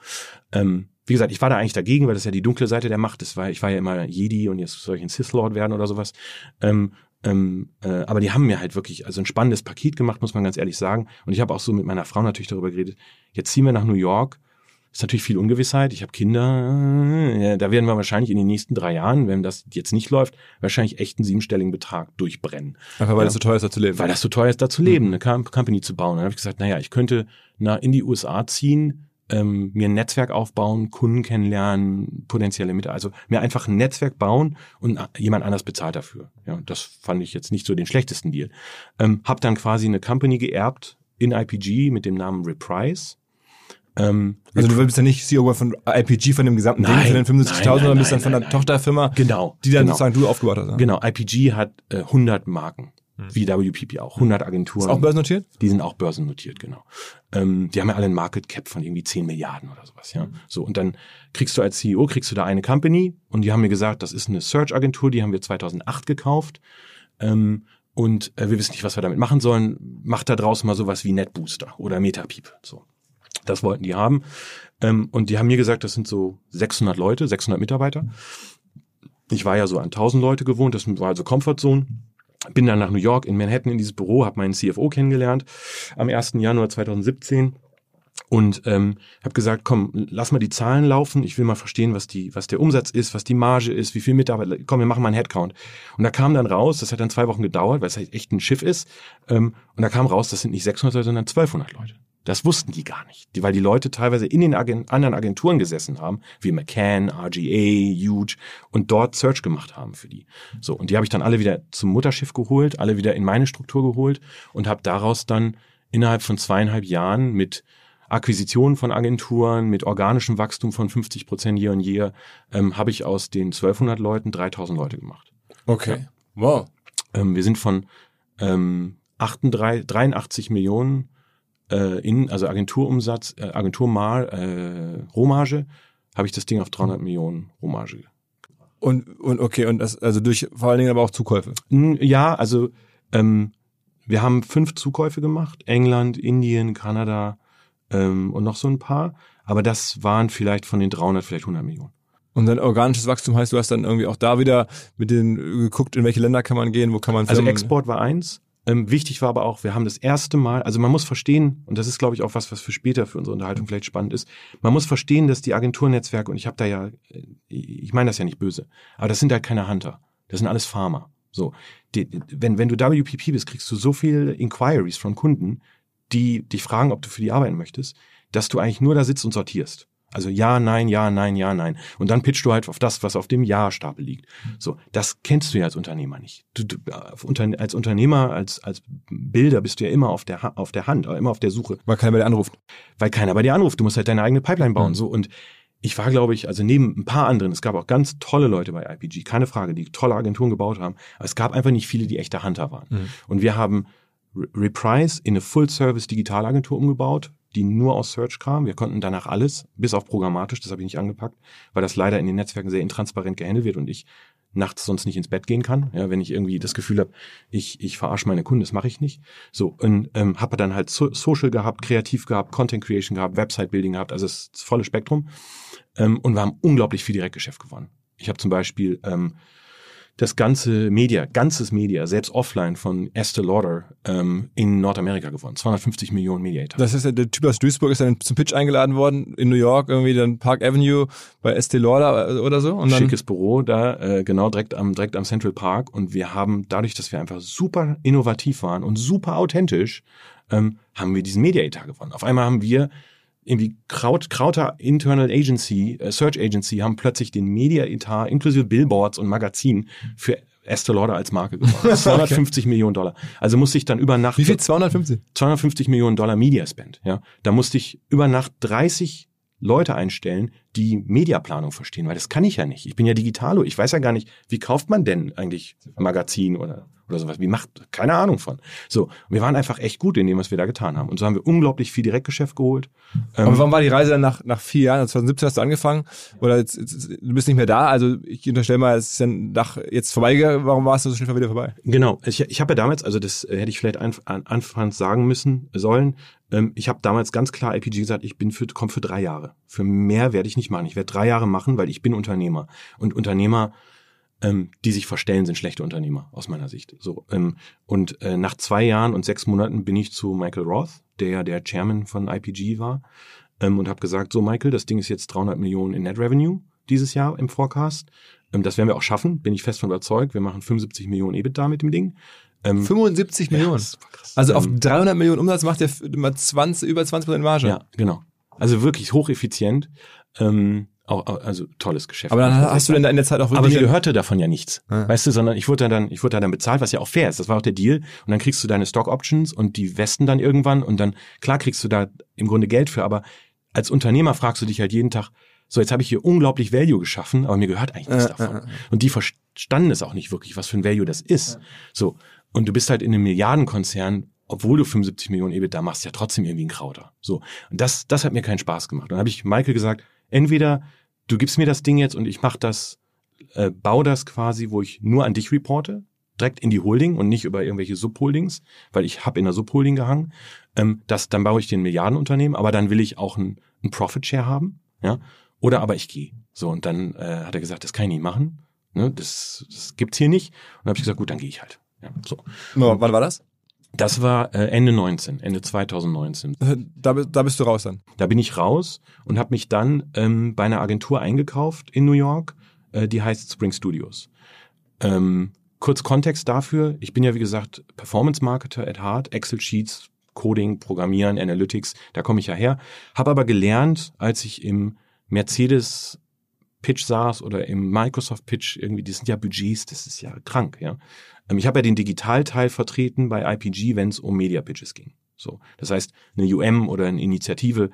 Ähm, wie gesagt, ich war da eigentlich dagegen, weil das ja die dunkle Seite der Macht ist, weil ich war ja immer Jedi und jetzt soll ich ein Sith Lord werden oder sowas. Ähm, ähm, äh, aber die haben mir halt wirklich also ein spannendes Paket gemacht, muss man ganz ehrlich sagen. Und ich habe auch so mit meiner Frau natürlich darüber geredet. Jetzt ziehen wir nach New York. Ist natürlich viel Ungewissheit. Ich habe Kinder. Ja, da werden wir wahrscheinlich in den nächsten drei Jahren, wenn das jetzt nicht läuft, wahrscheinlich echt einen siebenstelligen Betrag durchbrennen. Einfach weil ja, das so teuer ist, da zu leben. Weil das so teuer ist, da zu leben, mhm. eine Company zu bauen. dann habe ich gesagt, naja, ich könnte nach, in die USA ziehen, ähm, mir ein Netzwerk aufbauen, Kunden kennenlernen, potenzielle Mitarbeiter, also mir einfach ein Netzwerk bauen und jemand anders bezahlt dafür. Ja, das fand ich jetzt nicht so den schlechtesten Deal. Ähm, hab dann quasi eine Company geerbt in IPG mit dem Namen Reprise. Ähm, also du bist ja nicht CEO von IPG von dem gesamten nein, Ding, von den 75.000, sondern bist dann von der Tochterfirma, genau, die dann genau. sozusagen du aufgebaut hast. Genau, IPG hat äh, 100 Marken. Hm. Wie WPP auch. 100 Agenturen. Ist auch börsennotiert? Die sind auch börsennotiert, genau. Ähm, die haben ja alle einen Market Cap von irgendwie 10 Milliarden oder sowas, ja. So, und dann kriegst du als CEO, kriegst du da eine Company und die haben mir gesagt, das ist eine Search-Agentur, die haben wir 2008 gekauft. Ähm, und äh, wir wissen nicht, was wir damit machen sollen. Macht da draußen mal sowas wie NetBooster oder MetaPeep. So. Das wollten die haben. Ähm, und die haben mir gesagt, das sind so 600 Leute, 600 Mitarbeiter. Ich war ja so an 1000 Leute gewohnt, das war also Comfortzone bin dann nach New York in Manhattan in dieses Büro, habe meinen CFO kennengelernt am 1. Januar 2017 und ähm, habe gesagt, komm, lass mal die Zahlen laufen. Ich will mal verstehen, was die, was der Umsatz ist, was die Marge ist, wie viel Mitarbeiter. Komm, wir machen mal einen Headcount. Und da kam dann raus, das hat dann zwei Wochen gedauert, weil es halt echt ein Schiff ist. Ähm, und da kam raus, das sind nicht 600 Leute, sondern 1200 Leute. Das wussten die gar nicht, die, weil die Leute teilweise in den Agent anderen Agenturen gesessen haben, wie McCann, RGA, Huge und dort Search gemacht haben für die. So und die habe ich dann alle wieder zum Mutterschiff geholt, alle wieder in meine Struktur geholt und habe daraus dann innerhalb von zweieinhalb Jahren mit Akquisitionen von Agenturen, mit organischem Wachstum von 50 Prozent year on year, ähm, habe ich aus den 1200 Leuten 3000 Leute gemacht. Okay, ja. wow. Ähm, wir sind von ähm, 38, 83 Millionen äh, in, also Agenturumsatz, äh, Agenturmal, äh, Rohmarge, habe ich das Ding auf 300 Millionen Rohmarge. Und, und okay, und das, also durch vor allen Dingen aber auch Zukäufe? Ja, also ähm, wir haben fünf Zukäufe gemacht, England, Indien, Kanada ähm, und noch so ein paar, aber das waren vielleicht von den 300 vielleicht 100 Millionen. Und dann organisches Wachstum heißt, du hast dann irgendwie auch da wieder mit den geguckt, in welche Länder kann man gehen, wo kann man Firmen Also Export war eins, ähm, wichtig war aber auch, wir haben das erste Mal, also man muss verstehen, und das ist, glaube ich, auch was, was für später für unsere Unterhaltung vielleicht spannend ist, man muss verstehen, dass die Agenturnetzwerke, und ich habe da ja, ich meine das ja nicht böse, aber das sind halt keine Hunter. Das sind alles Farmer. So, die, wenn, wenn du WPP bist, kriegst du so viel Inquiries von Kunden, die dich fragen, ob du für die arbeiten möchtest, dass du eigentlich nur da sitzt und sortierst. Also ja, nein, ja, nein, ja, nein. Und dann pitchst du halt auf das, was auf dem Ja-Stapel liegt. So, das kennst du ja als Unternehmer nicht. Du, du, als Unternehmer, als, als Bilder bist du ja immer auf der, auf der Hand, immer auf der Suche. Weil keiner bei dir anruft. Weil keiner bei dir anruft. Du musst halt deine eigene Pipeline bauen. Mhm. So und ich war, glaube ich, also neben ein paar anderen, es gab auch ganz tolle Leute bei IPG, keine Frage, die tolle Agenturen gebaut haben, aber es gab einfach nicht viele, die echte Hunter waren. Mhm. Und wir haben Reprise in eine Full-Service-Digitalagentur umgebaut, die nur aus Search kam. Wir konnten danach alles, bis auf programmatisch, das habe ich nicht angepackt, weil das leider in den Netzwerken sehr intransparent gehandelt wird und ich nachts sonst nicht ins Bett gehen kann, ja, wenn ich irgendwie das Gefühl habe, ich, ich verarsche meine Kunden, das mache ich nicht. So, und ähm, habe dann halt so, Social gehabt, kreativ gehabt, Content Creation gehabt, Website Building gehabt, also das, volle Spektrum. Ähm, und wir haben unglaublich viel Direktgeschäft gewonnen. Ich habe zum Beispiel ähm, das ganze Media, ganzes Media, selbst offline von Estee Lauder ähm, in Nordamerika gewonnen. 250 Millionen Mediator. Das ist ja, der Typ aus Duisburg ist dann zum Pitch eingeladen worden in New York, irgendwie dann Park Avenue bei Estee Lauder äh, oder so. Und dann Schickes Büro da, äh, genau direkt am, direkt am Central Park. Und wir haben, dadurch, dass wir einfach super innovativ waren und super authentisch, ähm, haben wir diesen Mediator gewonnen. Auf einmal haben wir irgendwie Kraut, Krauter Internal Agency, äh, Search Agency haben plötzlich den Media-Etat inklusive Billboards und Magazinen für Estee Lauder als Marke gemacht. 250 Millionen Dollar. Also musste ich dann über Nacht Wie viel? 250? 250 Millionen Dollar Media Spend. Ja, da musste ich über Nacht 30 Leute einstellen, die Mediaplanung verstehen, weil das kann ich ja nicht. Ich bin ja Digitalo. Ich weiß ja gar nicht, wie kauft man denn eigentlich Magazin oder oder sowas. Wie macht, keine Ahnung von. So, wir waren einfach echt gut in dem, was wir da getan haben. Und so haben wir unglaublich viel Direktgeschäft geholt. Ähm, Aber warum war die Reise dann nach, nach vier Jahren? 2017 hast du angefangen oder jetzt, jetzt, du bist nicht mehr da. Also ich unterstelle mal, es ist dann nach jetzt vorbeigegangen. Warum warst du so schnell wieder vorbei? Genau. Ich, ich habe ja damals, also das äh, hätte ich vielleicht an, an, anfangs sagen müssen, sollen. Ähm, ich habe damals ganz klar LPG gesagt, ich bin für, komm für drei Jahre. Für mehr werde ich nicht machen. Ich werde drei Jahre machen, weil ich bin Unternehmer. Und Unternehmer ähm, die sich verstellen, sind schlechte Unternehmer aus meiner Sicht. So ähm, und äh, nach zwei Jahren und sechs Monaten bin ich zu Michael Roth, der ja der Chairman von IPG war, ähm, und habe gesagt: So Michael, das Ding ist jetzt 300 Millionen in Net Revenue dieses Jahr im Forecast. Ähm, das werden wir auch schaffen, bin ich fest von überzeugt. Wir machen 75 Millionen EBITDA mit dem Ding. Ähm, 75 Millionen. Also auf 300 ähm, Millionen Umsatz macht er immer 20, über 20 Prozent Marge. Ja, genau. Also wirklich hocheffizient. Ähm, auch, also tolles Geschäft. Aber dann hast du denn da in der Zeit auch wirklich. Aber mir gehörte davon ja nichts. Ah. Weißt du, sondern ich wurde dann, ich wurde dann bezahlt, was ja auch fair ist. Das war auch der Deal. Und dann kriegst du deine Stock Options und die westen dann irgendwann und dann, klar kriegst du da im Grunde Geld für, aber als Unternehmer fragst du dich halt jeden Tag, so jetzt habe ich hier unglaublich Value geschaffen, aber mir gehört eigentlich nichts äh, davon. Äh. Und die verstanden es auch nicht wirklich, was für ein Value das ist. So. Und du bist halt in einem Milliardenkonzern, obwohl du 75 Millionen EBITDA machst, ja trotzdem irgendwie ein Krauter. So. Und das, das hat mir keinen Spaß gemacht. Und dann habe ich Michael gesagt, entweder du gibst mir das Ding jetzt und ich mach das, äh, baue das quasi, wo ich nur an dich reporte, direkt in die Holding und nicht über irgendwelche Subholdings, weil ich habe in der Subholding gehangen. Ähm, das, dann baue ich den Milliardenunternehmen, aber dann will ich auch ein, ein Profit Share haben, ja. Oder aber ich gehe. So, und dann äh, hat er gesagt, das kann ich nicht machen. Ne, das, das gibt's hier nicht. Und dann habe ich gesagt, gut, dann gehe ich halt. Ja, so. No, wann war das? Das war äh, Ende 19, Ende 2019. Äh, da, da bist du raus dann? Da bin ich raus und habe mich dann ähm, bei einer Agentur eingekauft in New York, äh, die heißt Spring Studios. Ähm, kurz Kontext dafür, ich bin ja wie gesagt Performance Marketer at heart, Excel Sheets, Coding, Programmieren, Analytics, da komme ich ja her. Habe aber gelernt, als ich im Mercedes Pitch saß oder im Microsoft Pitch irgendwie, die sind ja Budgets, das ist ja krank, ja. Ähm, ich habe ja den Digitalteil vertreten bei IPG, wenn es um Media Pitches ging. So, das heißt, eine UM oder eine Initiative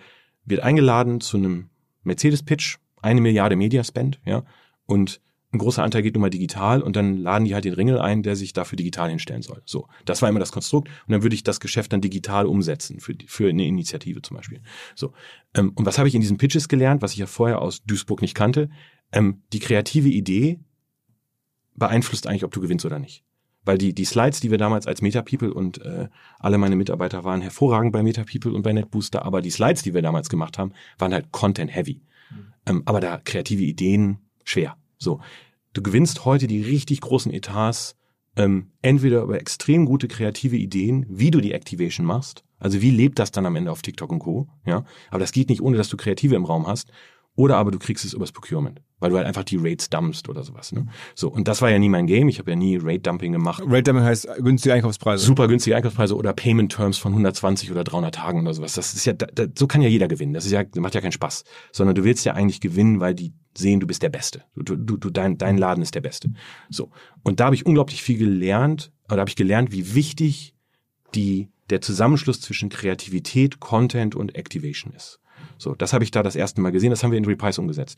wird eingeladen zu einem Mercedes Pitch, eine Milliarde Media Spend, ja, und ein großer Anteil geht nun mal digital und dann laden die halt den Ringel ein, der sich dafür digital hinstellen soll. So, das war immer das Konstrukt und dann würde ich das Geschäft dann digital umsetzen für, für eine Initiative zum Beispiel. So, ähm, und was habe ich in diesen Pitches gelernt, was ich ja vorher aus Duisburg nicht kannte? Ähm, die kreative Idee beeinflusst eigentlich, ob du gewinnst oder nicht weil die, die Slides, die wir damals als MetaPeople und äh, alle meine Mitarbeiter waren hervorragend bei MetaPeople und bei NetBooster, aber die Slides, die wir damals gemacht haben, waren halt Content-heavy. Mhm. Ähm, aber da kreative Ideen schwer. So, du gewinnst heute die richtig großen Etats ähm, entweder über extrem gute kreative Ideen, wie du die Activation machst, also wie lebt das dann am Ende auf TikTok und Co. Ja, aber das geht nicht ohne, dass du Kreative im Raum hast. Oder aber du kriegst es übers Procurement, weil du halt einfach die Rates dumpst oder sowas. Ne? So, und das war ja nie mein Game. Ich habe ja nie Rate Dumping gemacht. Rate Dumping heißt günstige Einkaufspreise. Super günstige Einkaufspreise oder Payment Terms von 120 oder 300 Tagen oder sowas. Das ist ja, da, so kann ja jeder gewinnen. Das ist ja, macht ja keinen Spaß. Sondern du willst ja eigentlich gewinnen, weil die sehen, du bist der Beste. Du, du, du, dein, dein Laden ist der Beste. So. Und da habe ich unglaublich viel gelernt, oder habe ich gelernt, wie wichtig die, der Zusammenschluss zwischen Kreativität, Content und Activation ist. So, das habe ich da das erste Mal gesehen, das haben wir in Reprise umgesetzt.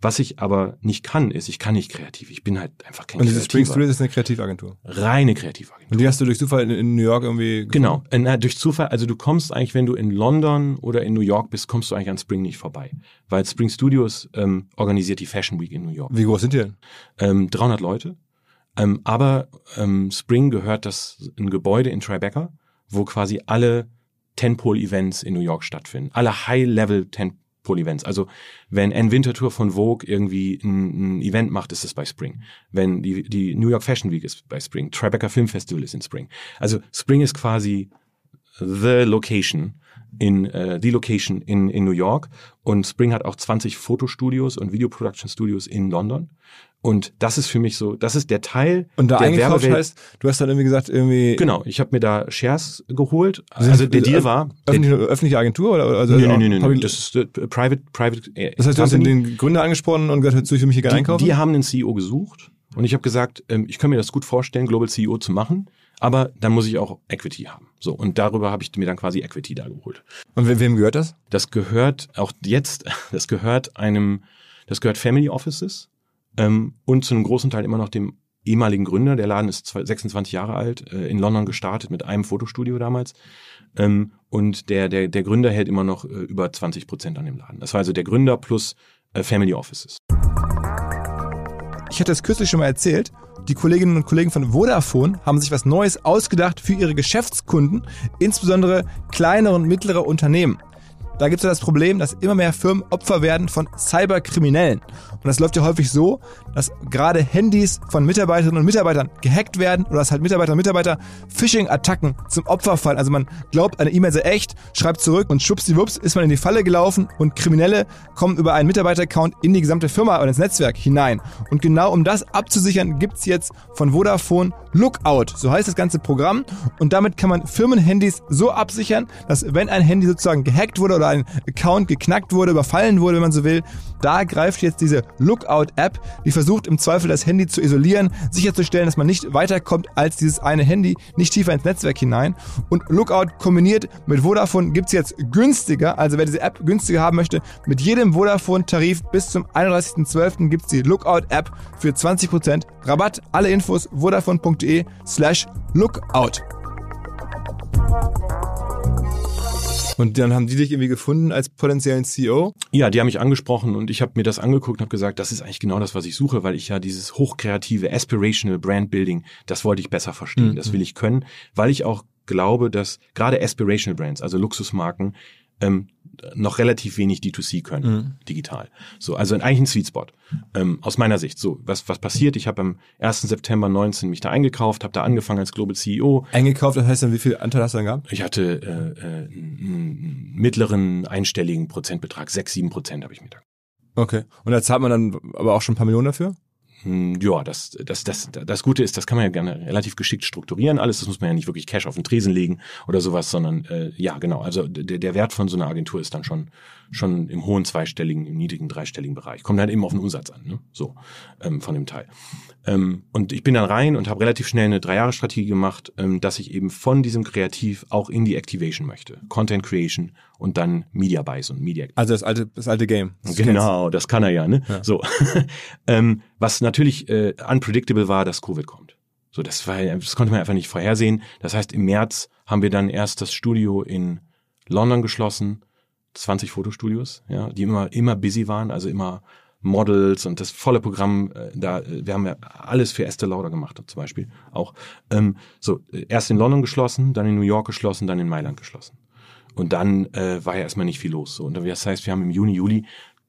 Was ich aber nicht kann, ist, ich kann nicht kreativ. Ich bin halt einfach kein Und diese Spring Studios ist eine Kreativagentur? Reine Kreativagentur. Und die hast du durch Zufall in, in New York irgendwie gefunden? Genau, äh, durch Zufall. Also du kommst eigentlich, wenn du in London oder in New York bist, kommst du eigentlich an Spring nicht vorbei. Weil Spring Studios ähm, organisiert die Fashion Week in New York. Wie groß sind die denn? Ähm, 300 Leute. Ähm, aber ähm, Spring gehört das ein Gebäude in Tribeca, wo quasi alle Tentpole-Events in New York stattfinden. Alle High-Level Tentpole-Events. Also wenn Ann Wintertour von Vogue irgendwie ein, ein Event macht, ist es bei Spring. Wenn die, die New York Fashion Week ist bei Spring. Tribeca Film Festival ist in Spring. Also Spring ist quasi the location in äh, die Location in, in New York und Spring hat auch 20 Fotostudios und Video Production Studios in London Und das ist für mich so, das ist der Teil Und da der eingekauft Werbewelt. heißt, du hast dann irgendwie gesagt, irgendwie Genau, ich habe mir da Shares geholt. Also der Deal war, der, öffentliche, öffentliche Agentur oder also nee, nee, nee, nee, nee, Public- das ist äh, private, private. Äh, das heißt, du hast den, Gründer angesprochen und gesagt, hör zu, ich will mich hier gerne die, einkaufen. die haben einen CEO gesucht und ich habe gesagt, ähm, ich kann mir das gut vorstellen, Global CEO zu machen, aber dann muss ich auch Equity haben. So und darüber habe ich mir dann quasi Equity da geholt. und we wem gehört das? Das gehört auch jetzt, das gehört einem, das gehört Family Offices ähm, und zu einem großen Teil immer noch dem ehemaligen Gründer. Der Laden ist zwei- 26 Jahre alt, äh, in London gestartet mit einem Fotostudio damals. Ähm, und der, der, der Gründer hält immer noch äh, über 20 Prozent an dem Laden. Das war also der Gründer plus äh, Family Offices. Ich hatte es kürzlich schon mal erzählt. Die Kolleginnen und Kollegen von Vodafone haben sich was Neues ausgedacht für ihre Geschäftskunden, insbesondere kleinere und mittlere Unternehmen. Da gibt es ja das Problem, dass immer mehr Firmen Opfer werden von Cyberkriminellen. Und das läuft ja häufig so, dass gerade Handys von Mitarbeiterinnen und Mitarbeitern gehackt werden oder dass halt Mitarbeiter und Mitarbeiter Phishing-Attacken zum Opfer fallen. Also man glaubt, eine E-Mail sei echt, schreibt zurück und schwuppsiwupps ist man in die Falle gelaufen und Kriminelle kommen über einen Mitarbeiter-Account in die gesamte Firma oder ins Netzwerk hinein. Und genau um das abzusichern, gibt's jetzt von Vodafone Lookout. So heißt das ganze Programm. Und damit kann man Firmenhandys so absichern, dass wenn ein Handy sozusagen gehackt wurde oder ein Account geknackt wurde, überfallen wurde, wenn man so will, da greift jetzt diese Lookout-App, die versucht im Zweifel das Handy zu isolieren, sicherzustellen, dass man nicht weiterkommt als dieses eine Handy, nicht tiefer ins Netzwerk hinein. Und Lookout kombiniert mit Vodafone gibt's jetzt günstiger, also wer diese App günstiger haben möchte, mit jedem Vodafone-Tarif bis zum 31.12. gibt's die Lookout-App für 20% Rabatt. Alle Infos vodafone.de slash lookout. Und dann haben die dich irgendwie gefunden als potenziellen CEO. Ja, die haben mich angesprochen und ich habe mir das angeguckt und habe gesagt, das ist eigentlich genau das, was ich suche, weil ich ja dieses hochkreative, aspirational Brand Building, das wollte ich besser verstehen, das will ich können, weil ich auch glaube, dass gerade aspirational Brands, also Luxusmarken, ähm, noch relativ wenig D2C können, digital. So, also eigentlich ein Sweet Spot. Ähm, aus meiner Sicht. So, was, was passiert? Ich habe am 1. September 19 mich da eingekauft, habe da angefangen als Global CEO, Eingekauft, das heißt dann, wie viel Anteil hast du dann gehabt? ich hatte äh, äh, einen mittleren einstelligen Prozentbetrag, sechs, sieben Prozent habe ich mir da. Okay. Und da zahlt man dann aber auch schon ein paar Millionen dafür? Hm, Ja, das, das, das, das Gute ist, das kann man ja gerne relativ geschickt strukturieren. Alles, das muss man ja nicht wirklich Cash auf den Tresen legen oder sowas, sondern äh, ja, genau. Also der, der Wert von so einer Agentur ist dann schon schon im hohen zweistelligen, im niedrigen dreistelligen Bereich. Kommt dann eben auf den Umsatz an, ne? so ähm, von dem Teil. Ähm, und ich bin dann rein und habe relativ schnell eine Drei-Jahre-Strategie gemacht, ähm, dass ich eben von diesem Kreativ auch in die Activation möchte. Content Creation und dann Media Buys und Media Also das alte, das alte Game. Das Genau, das kann er ja, ne? So. ähm, was natürlich äh, unpredictable war, dass Covid kommt. So, das war, das konnte man einfach nicht vorhersehen. Das heißt, im März haben wir dann erst das Studio in London geschlossen, 20 Fotostudios, ja, die immer immer busy waren, also immer Models und das volle Programm. Äh, da, äh, wir haben ja alles für Estee Lauder gemacht, zum Beispiel auch. Ähm, so, äh, erst in London geschlossen, dann in New York geschlossen, dann in Mailand geschlossen. Und dann äh, war ja erstmal nicht viel los. So. Und das heißt, wir haben im Juni, Juli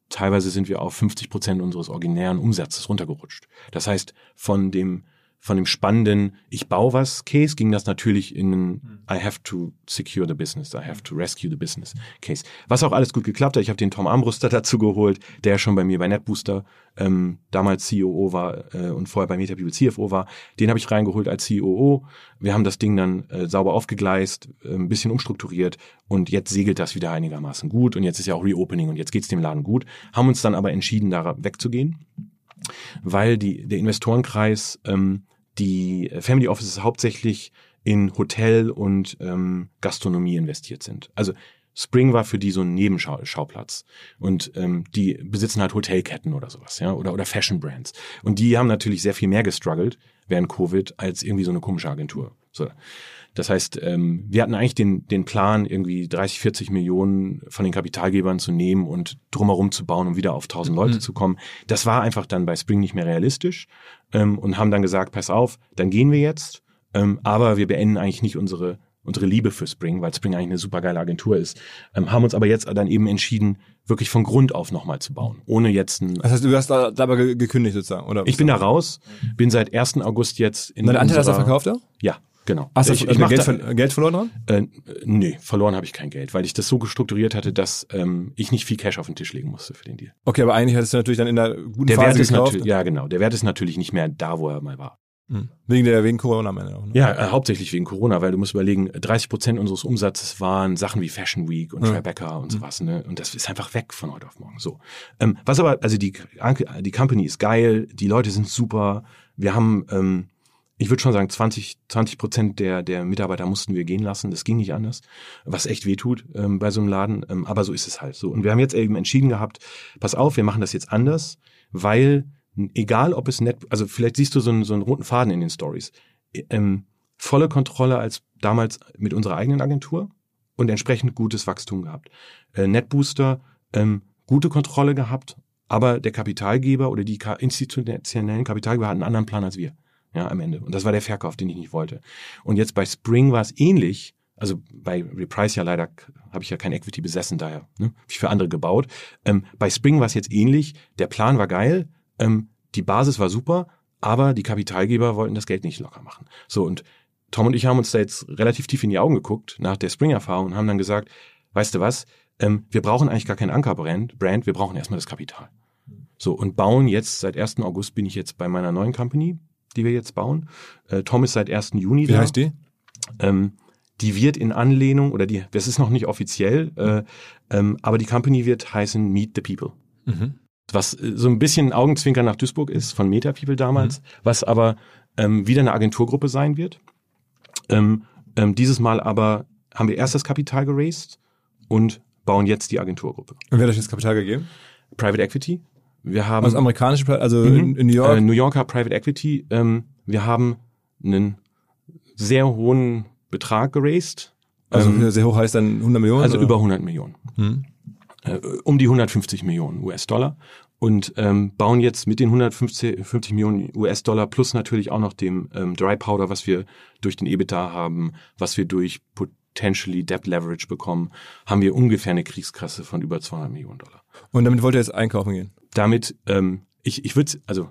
teilweise sind wir auf 50 Prozent unseres originären Umsatzes runtergerutscht. Das heißt, von dem von dem spannenden Ich baue was Case ging das natürlich in einen I have to secure the business, I have to rescue the business Case. Was auch alles gut geklappt hat. Ich habe den Tom Armbruster dazu geholt, der schon bei mir bei NetBooster ähm, damals COO war äh, und vorher bei MetaPeople CFO war. Den habe ich reingeholt als COO. Wir haben das Ding dann äh, sauber aufgegleist, äh, ein bisschen umstrukturiert und jetzt segelt das wieder einigermaßen gut und jetzt ist ja auch Reopening und jetzt geht's dem Laden gut. Haben uns dann aber entschieden, da wegzugehen weil die, der Investorenkreis ähm, die Family Offices hauptsächlich in Hotel und ähm, Gastronomie investiert sind. Also Spring war für die so ein Nebenschauplatz und ähm, die besitzen halt Hotelketten oder sowas, ja, oder oder Fashion Brands und die haben natürlich sehr viel mehr gestruggelt während Covid als irgendwie so eine komische Agentur. So. Das heißt, ähm, wir hatten eigentlich den, den Plan, irgendwie 30, 40 Millionen von den Kapitalgebern zu nehmen und drumherum zu bauen, um wieder auf 1000 Leute zu kommen. Das war einfach dann bei Spring nicht mehr realistisch ähm, und haben dann gesagt, pass auf, dann gehen wir jetzt, ähm, aber wir beenden eigentlich nicht unsere unsere Liebe für Spring, weil Spring eigentlich eine super geile Agentur ist, ähm, haben uns aber jetzt dann eben entschieden, wirklich von Grund auf nochmal zu bauen, ohne jetzt ein Das heißt, du hast da dabei ge- gekündigt sozusagen, oder? ich bin da raus, bin seit 1. August jetzt in Deine Anteile hast du verkauft da? Ja. Genau. Hast du ich, ich, ich Geld, ver Geld verloren dran? Äh, nee, verloren habe ich kein Geld, weil ich das so strukturiert hatte, dass ähm, ich nicht viel Cash auf den Tisch legen musste für den Deal. Okay, aber eigentlich hattest du natürlich dann in der guten Der Phase Wert ist gekauft. ja genau, der Wert ist natürlich nicht mehr da, wo er mal war. Hm. Wegen der wegen Corona am Ende auch. Ne? Ja, äh, hauptsächlich wegen Corona, weil du musst überlegen, 30 Prozent unseres Umsatzes waren Sachen wie Fashion Week und Ja. Tribeca und sowas, ne? Und das ist einfach weg von heute auf morgen. So. Ähm, was aber, also die, die Company ist geil, die Leute sind super. Wir haben, ähm, ich würde schon sagen, 20, 20 Prozent der, der Mitarbeiter mussten wir gehen lassen. Das ging nicht anders, was echt weh tut ähm, bei so einem Laden. Ähm, aber so ist es halt so. Und wir haben jetzt eben entschieden gehabt, pass auf, wir machen das jetzt anders, weil egal ob es nett, also vielleicht siehst du so einen, so einen roten Faden in den Stories. Ähm, volle Kontrolle als damals mit unserer eigenen Agentur und entsprechend gutes Wachstum gehabt. Äh, Netbooster, ähm, gute Kontrolle gehabt, aber der Kapitalgeber oder die institutionellen Kapitalgeber hatten einen anderen Plan als wir. Ja, am Ende. Und das war der Verkauf, den ich nicht wollte. Und jetzt bei Spring war es ähnlich. Also bei Reprise ja leider habe ich ja kein Equity besessen, daher ne, hab ich für andere gebaut. Ähm, bei Spring war es jetzt ähnlich. Der Plan war geil, ähm, die Basis war super, aber die Kapitalgeber wollten das Geld nicht locker machen. So und Tom und ich haben uns da jetzt relativ tief in die Augen geguckt nach der Spring-Erfahrung und haben dann gesagt, weißt du was, ähm, wir brauchen eigentlich gar keinen Ankerbrand, Brand, wir brauchen erstmal das Kapital. So und bauen jetzt, seit 1. August bin ich jetzt bei meiner neuen Company, die wir jetzt bauen. Äh, Tom ist seit 1. Juni Wie da. heißt die? Ähm, die wird in Anlehnung, oder die, das ist noch nicht offiziell, äh, ähm, aber die Company wird heißen Meet the People. Mhm. Was äh, so ein bisschen ein Augenzwinkern nach Duisburg ist, von Meta People damals, was aber ähm, wieder eine Agenturgruppe sein wird. Ähm, ähm, dieses Mal aber haben wir erst das Kapital geraced und bauen jetzt die Agenturgruppe. Und wer hat euch das Kapital gegeben? Private Equity. Wir haben Also amerikanische, also Mhm. in, in New York. Äh, New Yorker Private Equity. Ähm, wir haben einen sehr hohen Betrag geraced. also ähm, sehr hoch heißt dann 100 Millionen? also oder? über 100 Millionen. Mhm. Äh, um die 150 Millionen US-Dollar. Und ähm, bauen jetzt mit den 150 50 Millionen US-Dollar plus natürlich auch noch dem ähm, Dry Powder, was wir durch den EBITDA haben, was wir durch potentially Debt Leverage bekommen, haben wir ungefähr eine Kriegskasse von über 200 Millionen Dollar. Und damit wollt ihr jetzt einkaufen gehen? Damit, ähm, ich, ich würde, also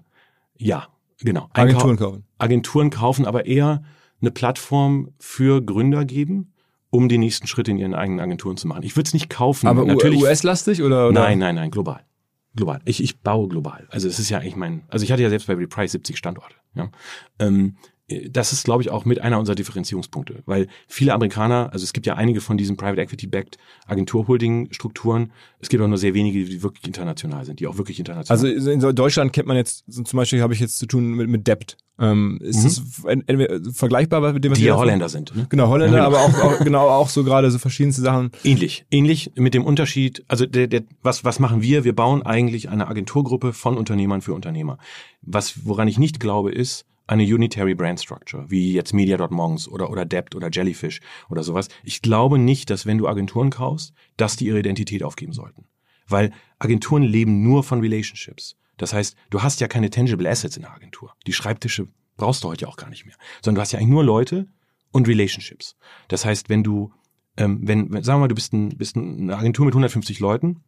ja, genau. Agenturen Einkau- kaufen? Agenturen kaufen, aber eher eine Plattform für Gründer geben, um die nächsten Schritte in ihren eigenen Agenturen zu machen. Ich würde es nicht kaufen. Aber natürlich. US-lastig oder, oder? Nein, nein, nein, global. Global. Ich, ich baue global. Also es ist ja eigentlich mein, also ich hatte ja selbst bei Reprise 70 Standorte. Ja. Ähm, äh, das ist, glaube ich, auch mit einer unserer Differenzierungspunkte, weil viele Amerikaner, also es gibt ja einige von diesen Private Equity-backed Agentur-Holding-Strukturen, es gibt auch nur sehr wenige, die wirklich international sind, die auch wirklich international Also in Deutschland kennt man jetzt, zum Beispiel habe ich jetzt zu tun mit, mit Debt. Ähm, ist Mhm. das vergleichbar mit dem, was die ja Holländer sind. Ne? Genau, Holländer, Ja, genau. aber auch, auch genau auch so gerade so verschiedenste Sachen. Ähnlich, ähnlich mit dem Unterschied, also der, der, was, was machen wir? Wir bauen eigentlich eine Agenturgruppe von Unternehmern für Unternehmer. Was, woran ich nicht glaube, ist eine Unitary Brand Structure, wie jetzt Media.monks oder, oder Debt oder Jellyfish oder sowas. Ich glaube nicht, dass wenn du Agenturen kaufst, dass die ihre Identität aufgeben sollten. Weil Agenturen leben nur von Relationships. Das heißt, du hast ja keine tangible Assets in der Agentur. Die Schreibtische brauchst du heute ja auch gar nicht mehr. Sondern du hast ja eigentlich nur Leute und Relationships. Das heißt, wenn du ähm, wenn, wenn, sagen wir mal, du bist, ein, bist eine Agentur mit 150 Leuten,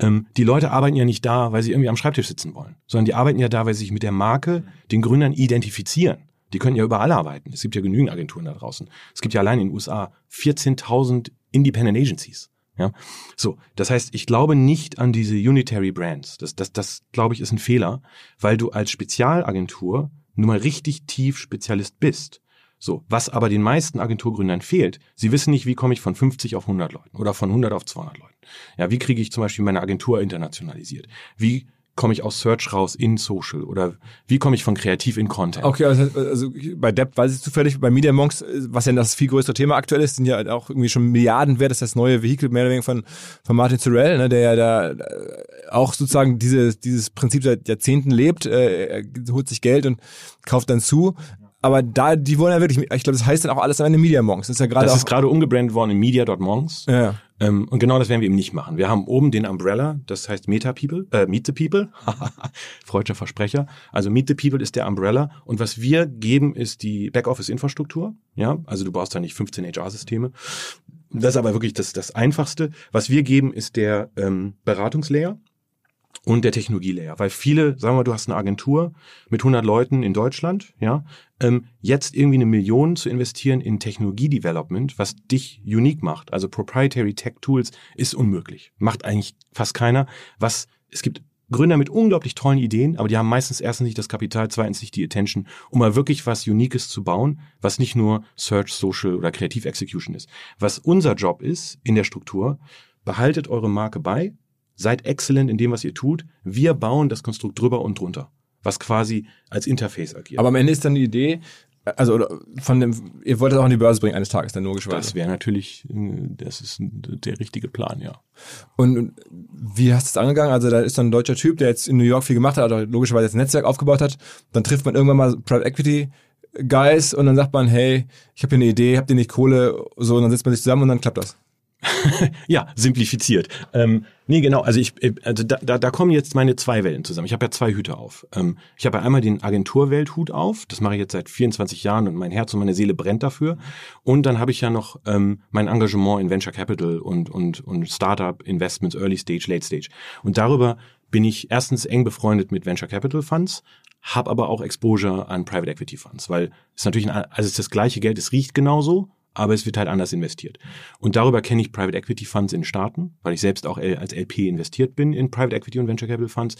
ähm, die Leute arbeiten ja nicht da, weil sie irgendwie am Schreibtisch sitzen wollen, sondern die arbeiten ja da, weil sie sich mit der Marke, den Gründern identifizieren. Die können ja überall arbeiten. Es gibt ja genügend Agenturen da draußen. Es gibt ja allein in den USA 14.000 Independent Agencies. Ja, so. Das heißt, ich glaube nicht an diese Unitary Brands. Das, das, das glaube ich, ist ein Fehler, weil du als Spezialagentur nun mal richtig tief Spezialist bist. So, was aber den meisten Agenturgründern fehlt, sie wissen nicht, wie komme ich von 50 auf 100 Leuten oder von 100 auf 200 Leuten. Ja, wie kriege ich zum Beispiel meine Agentur internationalisiert? Wie komme ich aus Search raus in Social oder wie komme ich von Kreativ in Content? Okay, also, also bei Depp weiß ich zufällig, bei Media Monks, was ja das viel größere Thema aktuell ist, sind ja auch irgendwie schon Milliarden wert, das ist das neue Vehikel mehr oder weniger von, von Martin Sorrell, ne, der ja da äh, auch sozusagen diese, dieses Prinzip seit Jahrzehnten lebt, äh, er holt sich Geld und kauft dann zu. Aber da, die wollen ja wirklich, ich glaube, das heißt dann auch alles am Ende Media Monks. Das ist ja gerade Das ist gerade umgebrandet worden in Media.monks. ja. Ähm, und genau das werden wir eben nicht machen. Wir haben oben den Umbrella, das heißt Meta People, äh, Meet the People, freudscher Versprecher. Also Meet the People ist der Umbrella und was wir geben ist die Backoffice-Infrastruktur. Ja, also du brauchst da nicht 15 HR-Systeme. Das ist aber wirklich das, das Einfachste. Was wir geben ist der ähm, Beratungslayer und der Technologielayer. Weil viele, sagen wir, du hast eine Agentur mit 100 Leuten in Deutschland, ja, ähm, jetzt irgendwie eine Million zu investieren in Technologie-Development, was dich unique macht, also Proprietary Tech Tools, ist unmöglich. Macht eigentlich fast keiner. Was, es gibt Gründer mit unglaublich tollen Ideen, aber die haben meistens erstens nicht das Kapital, zweitens nicht die Attention, um mal wirklich was Uniques zu bauen, was nicht nur Search, Social oder Kreativ Execution ist. Was unser Job ist in der Struktur, behaltet eure Marke bei, seid exzellent in dem, was ihr tut. Wir bauen das Konstrukt drüber und drunter, was quasi als Interface agiert. Aber am Ende ist dann die Idee, also von dem, ihr wollt das auch in die Börse bringen eines Tages, dann logischerweise. das wäre natürlich, äh, das ist der richtige Plan, ja. Und und wie hast du es angegangen? Also da ist dann ein deutscher Typ, der jetzt in New York viel gemacht hat, oder logischerweise jetzt ein Netzwerk aufgebaut hat. Dann trifft man irgendwann mal Private Equity Guys und dann sagt man, hey, ich habe hier eine Idee, habt ihr nicht Kohle? So, und dann setzt man sich zusammen und dann klappt das. ja, simplifiziert. Ähm, nee, genau. Also ich, äh, also da, da, da kommen jetzt meine zwei Welten zusammen. Ich habe ja zwei Hüte auf. Ähm, ich habe ja einmal den Agenturwelthut auf. Das mache ich jetzt seit 24 Jahren und mein Herz und meine Seele brennt dafür. Und dann habe ich ja noch ähm, mein Engagement in Venture Capital und und und Startup Investments, Early Stage, Late Stage. Und darüber bin ich erstens eng befreundet mit Venture Capital Funds, habe aber auch Exposure an Private Equity Funds, weil es natürlich ein, also es ist das gleiche Geld, es riecht genauso, aber es wird halt anders investiert. Und darüber kenne ich Private Equity Funds in Staaten, weil ich selbst auch als LP investiert bin in Private Equity und Venture Capital Funds.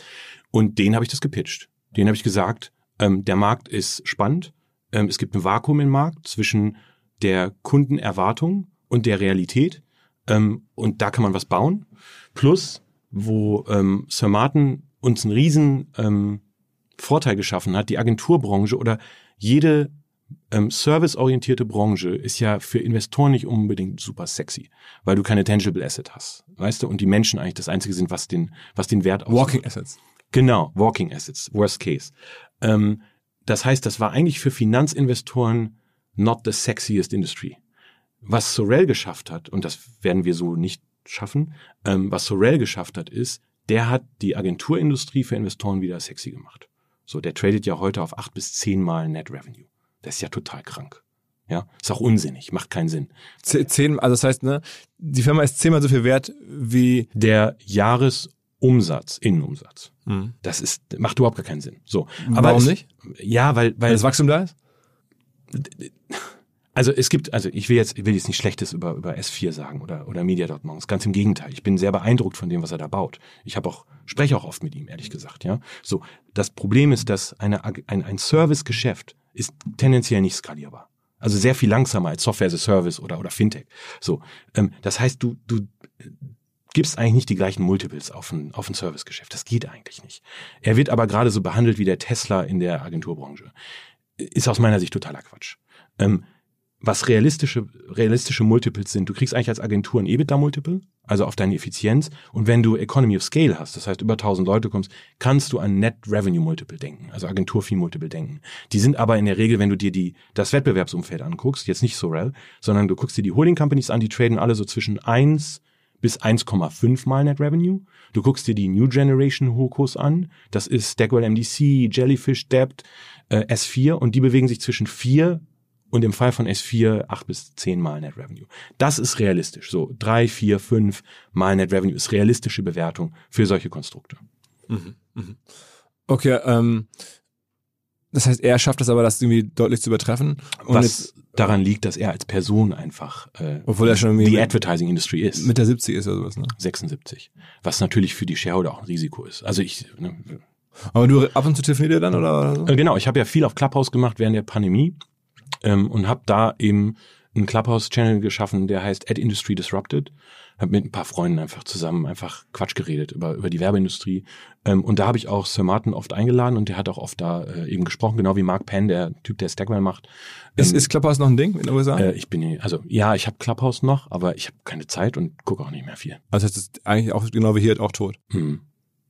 Und denen habe ich das gepitcht. Denen habe ich gesagt, ähm, der Markt ist spannend. Ähm, es gibt ein Vakuum im Markt zwischen der Kundenerwartung und der Realität. Ähm, und da kann man was bauen. Plus, wo ähm, Sir Martin uns einen riesen ähm, Vorteil geschaffen hat, die Agenturbranche oder jede ähm, serviceorientierte Branche ist ja für Investoren nicht unbedingt super sexy, weil du keine tangible Asset hast, weißt du? Und die Menschen eigentlich das einzige sind, was den, was den Wert ausmacht. Walking Assets. Genau, Walking Assets, worst case. Ähm, das heißt, das war eigentlich für Finanzinvestoren not the sexiest industry. Was Sorel geschafft hat, und das werden wir so nicht schaffen, ähm, was Sorel geschafft hat, ist, der hat die Agenturindustrie für Investoren wieder sexy gemacht. So, der tradet ja heute auf acht bis zehn Mal Net Revenue. Das ist ja total krank. Ja, ist auch unsinnig, macht keinen Sinn. Zehn, also das heißt, ne, die Firma ist zehnmal so viel wert wie der Jahresumsatz, Innenumsatz. Mhm. Das ist macht überhaupt gar keinen Sinn. So, aber warum es, nicht? Ja, weil weil Weil das Wachstum da ist. Also es gibt, also ich will jetzt, ich will jetzt nicht Schlechtes über, über S4 sagen oder, oder Media.monks. Ganz im Gegenteil. Ich bin sehr beeindruckt von dem, was er da baut. Ich habe auch, spreche auch oft mit ihm, ehrlich gesagt, ja. So. Das Problem ist, dass eine, ein, ein Servicegeschäft ist tendenziell nicht skalierbar. Also sehr viel langsamer als Software as a Service oder, oder Fintech. So. Ähm, das heißt, du, du gibst eigentlich nicht die gleichen Multiples auf ein, auf ein Servicegeschäft. Das geht eigentlich nicht. Er wird aber gerade so behandelt wie der Tesla in der Agenturbranche. Ist aus meiner Sicht totaler Quatsch. Ähm, was realistische, realistische Multiples sind. Du kriegst eigentlich als Agentur ein EBITDA-Multiple, also auf deine Effizienz. Und wenn du Economy of Scale hast, das heißt über 1000 Leute kommst, kannst du an Net Revenue Multiple denken, also Agentur-Fee Multiple denken. Die sind aber in der Regel, wenn du dir die, das Wettbewerbsumfeld anguckst, jetzt nicht Sorel, sondern du guckst dir die Holding Companies an, die traden alle so zwischen 1 bis 1,5 mal Net Revenue. Du guckst dir die New Generation Hokos an, das ist Stagwell MDC, Jellyfish Debt, äh, S4 und die bewegen sich zwischen 4 und im Fall von S4 acht bis zehn Mal Net Revenue. Das ist realistisch. So drei, vier, fünf Mal Net Revenue ist realistische Bewertung für solche Konstrukte. Mhm, mhm. Okay, ähm, das heißt, er schafft es aber, das irgendwie deutlich zu übertreffen. Und Was jetzt, daran liegt, dass er als Person einfach äh, obwohl er schon die Advertising Industry ist. Mit der 70 ist oder sowas, ne? 76. Was natürlich für die Shareholder auch ein Risiko ist. Also ich. Ne, aber du ab und zu telefoniert ihr dann oder, oder so? Äh, genau, ich habe ja viel auf Clubhouse gemacht während der Pandemie ähm, und habe da eben einen Clubhouse-Channel geschaffen, der heißt Ad Industry Disrupted. Habe mit ein paar Freunden einfach zusammen einfach Quatsch geredet über, über die Werbeindustrie. Ähm, und da habe ich auch Sir Martin oft eingeladen und der hat auch oft da äh, eben gesprochen, genau wie Mark Penn, der Typ, der Stagwell macht. Ist, ähm, ist Clubhouse noch ein Ding in den USA? Äh, ich bin, also ja, ich habe Clubhouse noch, aber ich habe keine Zeit und gucke auch nicht mehr viel. Also das ist eigentlich auch genau wie hier auch tot. Hm.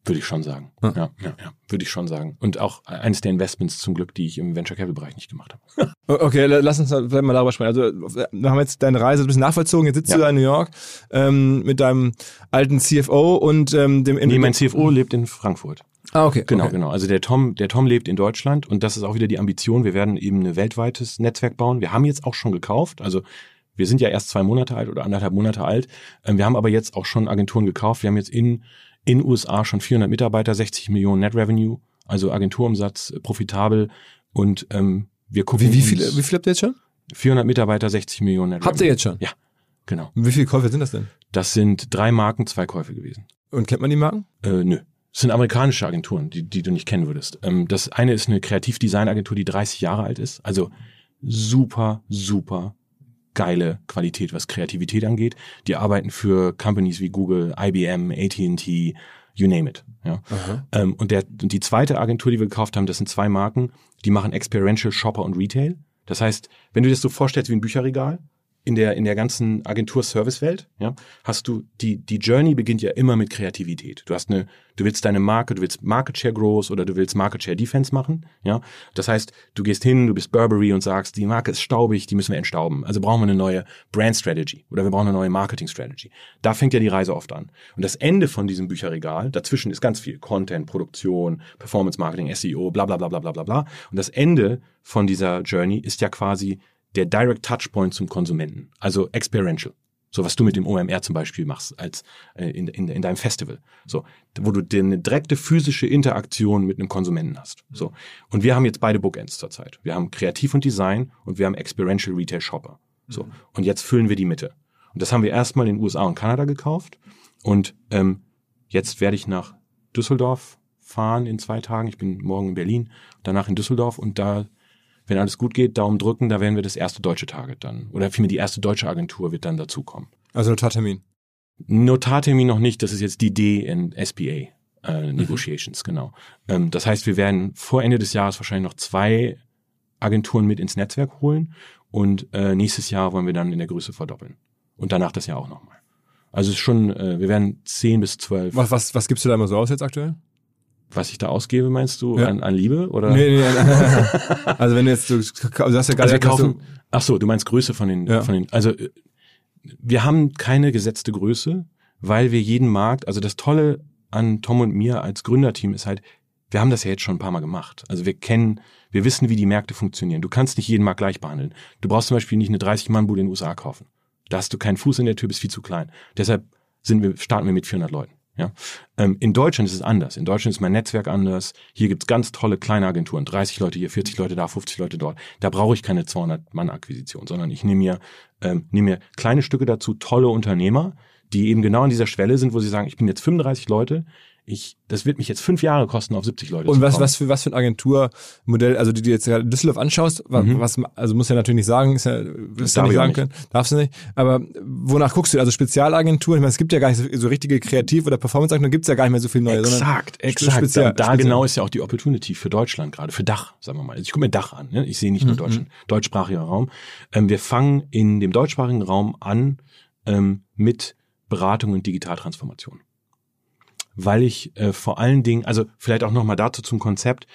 Würde ich schon sagen. Ja. ja, ja, ja, würde ich schon sagen. Und auch eines der Investments zum Glück, die ich im Venture Capital Bereich nicht gemacht habe. okay, lass uns vielleicht mal darüber sprechen. Also wir haben jetzt deine Reise ein bisschen nachvollzogen. Jetzt sitzt ja. du da in New York ähm, mit deinem alten CFO und ähm, dem. Nee, mein CFO lebt in Frankfurt. Ah, okay. Genau, okay. genau. Also der Tom, der Tom lebt in Deutschland und das ist auch wieder die Ambition. Wir werden eben ein weltweites Netzwerk bauen. Wir haben jetzt auch schon gekauft. Also wir sind ja erst zwei Monate alt oder anderthalb Monate alt. Ähm, wir haben aber jetzt auch schon Agenturen gekauft. Wir haben jetzt in In USA schon 400 Mitarbeiter, 60 Millionen Net Revenue, also Agenturumsatz, äh, profitabel und ähm, wir gucken Wie, wie, viele, wie viel habt ihr jetzt schon? 400 Mitarbeiter, 60 Millionen Net Habt ihr Revenue. jetzt schon? Ja, genau. Wie viele Käufe sind das denn? Das sind drei Marken, zwei Käufe gewesen. Und kennt man die Marken? Äh, nö. Das sind amerikanische Agenturen, die, die du nicht kennen würdest. Ähm, das eine ist eine Kreativdesignagentur, die 30 Jahre alt ist. Also super, super geile Qualität, was Kreativität angeht. Die arbeiten für Companies wie Google, IBM, AT&T, you name it. Ja. Ähm, und, der, und die zweite Agentur, die wir gekauft haben, das sind zwei Marken, die machen Experiential Shopper und Retail. Das heißt, wenn du dir das so vorstellst wie ein Bücherregal, in der, in der ganzen Agentur-Service-Welt, ja, hast du, die, die Journey beginnt ja immer mit Kreativität. Du hast eine, du willst deine Marke, du willst Market Share Growth oder du willst Market Share Defense machen, ja. Das heißt, du gehst hin, du bist Burberry und sagst, die Marke ist staubig, die müssen wir entstauben. Also brauchen wir eine neue Brand Strategy oder wir brauchen eine neue Marketing Strategy. Da fängt ja die Reise oft an. Und das Ende von diesem Bücherregal, dazwischen ist ganz viel Content, Produktion, Performance Marketing, SEO, bla, bla, bla, bla, bla, bla, bla. Und das Ende von dieser Journey ist ja quasi der Direct Touchpoint zum Konsumenten, also experiential. So was du mit dem OMR zum Beispiel machst als äh, in, in, in deinem Festival. So, wo du dir eine direkte physische Interaktion mit einem Konsumenten hast. So. Und wir haben jetzt beide Bookends zurzeit. Wir haben Kreativ und Design und wir haben Experiential Retail Shopper. So. Und jetzt füllen wir die Mitte. Und das haben wir erstmal in den USA und Kanada gekauft. Und ähm, jetzt werde ich nach Düsseldorf fahren in zwei Tagen. Ich bin morgen in Berlin, danach in Düsseldorf und da wenn alles gut geht, Daumen drücken, da werden wir das erste deutsche Target dann. Oder vielmehr die erste deutsche Agentur wird dann dazukommen. Also Notartermin. Notartermin noch nicht, das ist jetzt die D in SPA. Äh, Negotiations, genau. Ähm, das heißt, wir werden vor Ende des Jahres wahrscheinlich noch zwei Agenturen mit ins Netzwerk holen und äh, nächstes Jahr wollen wir dann in der Größe verdoppeln. Und danach das Jahr auch nochmal. Also es ist schon, äh, wir werden zehn bis zwölf. Was, was, was gibst du da immer so aus jetzt aktuell? Was ich da ausgebe, meinst du, Ja. an, an Liebe? Oder? Nee, nee, nee. also wenn du jetzt, du, du hast ja gerade Also wir kaufen, ach so, du meinst Größe von den, Ja. von den, also äh, wir haben keine gesetzte Größe, weil wir jeden Markt, also das Tolle an Tom und mir als Gründerteam ist halt, wir haben das ja jetzt schon ein paar Mal gemacht. Also wir kennen, wir wissen, wie die Märkte funktionieren. Du kannst nicht jeden Markt gleich behandeln. Du brauchst zum Beispiel nicht eine 30-Mann-Bude in den USA kaufen. Da hast du keinen Fuß in der Tür, bist viel zu klein. Deshalb sind wir, starten wir mit 400 Leuten. Ja? Ähm, in Deutschland ist es anders. In Deutschland ist mein Netzwerk anders. Hier gibt's ganz tolle kleine Agenturen. 30 Leute hier, 40 Leute da, 50 Leute dort. Da brauche ich keine 200-Mann-Akquisition, sondern ich nehme mir, ähm, nehme mir kleine Stücke dazu, tolle Unternehmer, die eben genau an dieser Schwelle sind, wo sie sagen, ich bin jetzt 35 Leute, ich, das wird mich jetzt fünf Jahre kosten, auf 70 Leute Und zu was, kommen. was für was für ein Agenturmodell, also die du jetzt gerade Düsseldorf anschaust, Mhm. was, also muss ja natürlich nicht sagen, ist ja, ja darf nicht sagen nicht. können, darfst du nicht. Aber wonach guckst du? Also Spezialagenturen, ich meine, es gibt ja gar nicht so, so richtige Kreativ- oder Performance-Agenturen, gibt's ja gar nicht mehr so viel neue. Exakt, exakt. spezial- da spezial. genau ist ja auch die Opportunity für Deutschland gerade, für Dach, sagen wir mal. Also ich gucke mir Dach an, ne? ich sehe nicht nur Deutschland, deutschsprachiger Raum. Ähm, wir fangen in dem deutschsprachigen Raum an ähm, mit Beratung und Digitaltransformation. Weil ich äh, vor allen Dingen, also vielleicht auch nochmal dazu zum Konzept,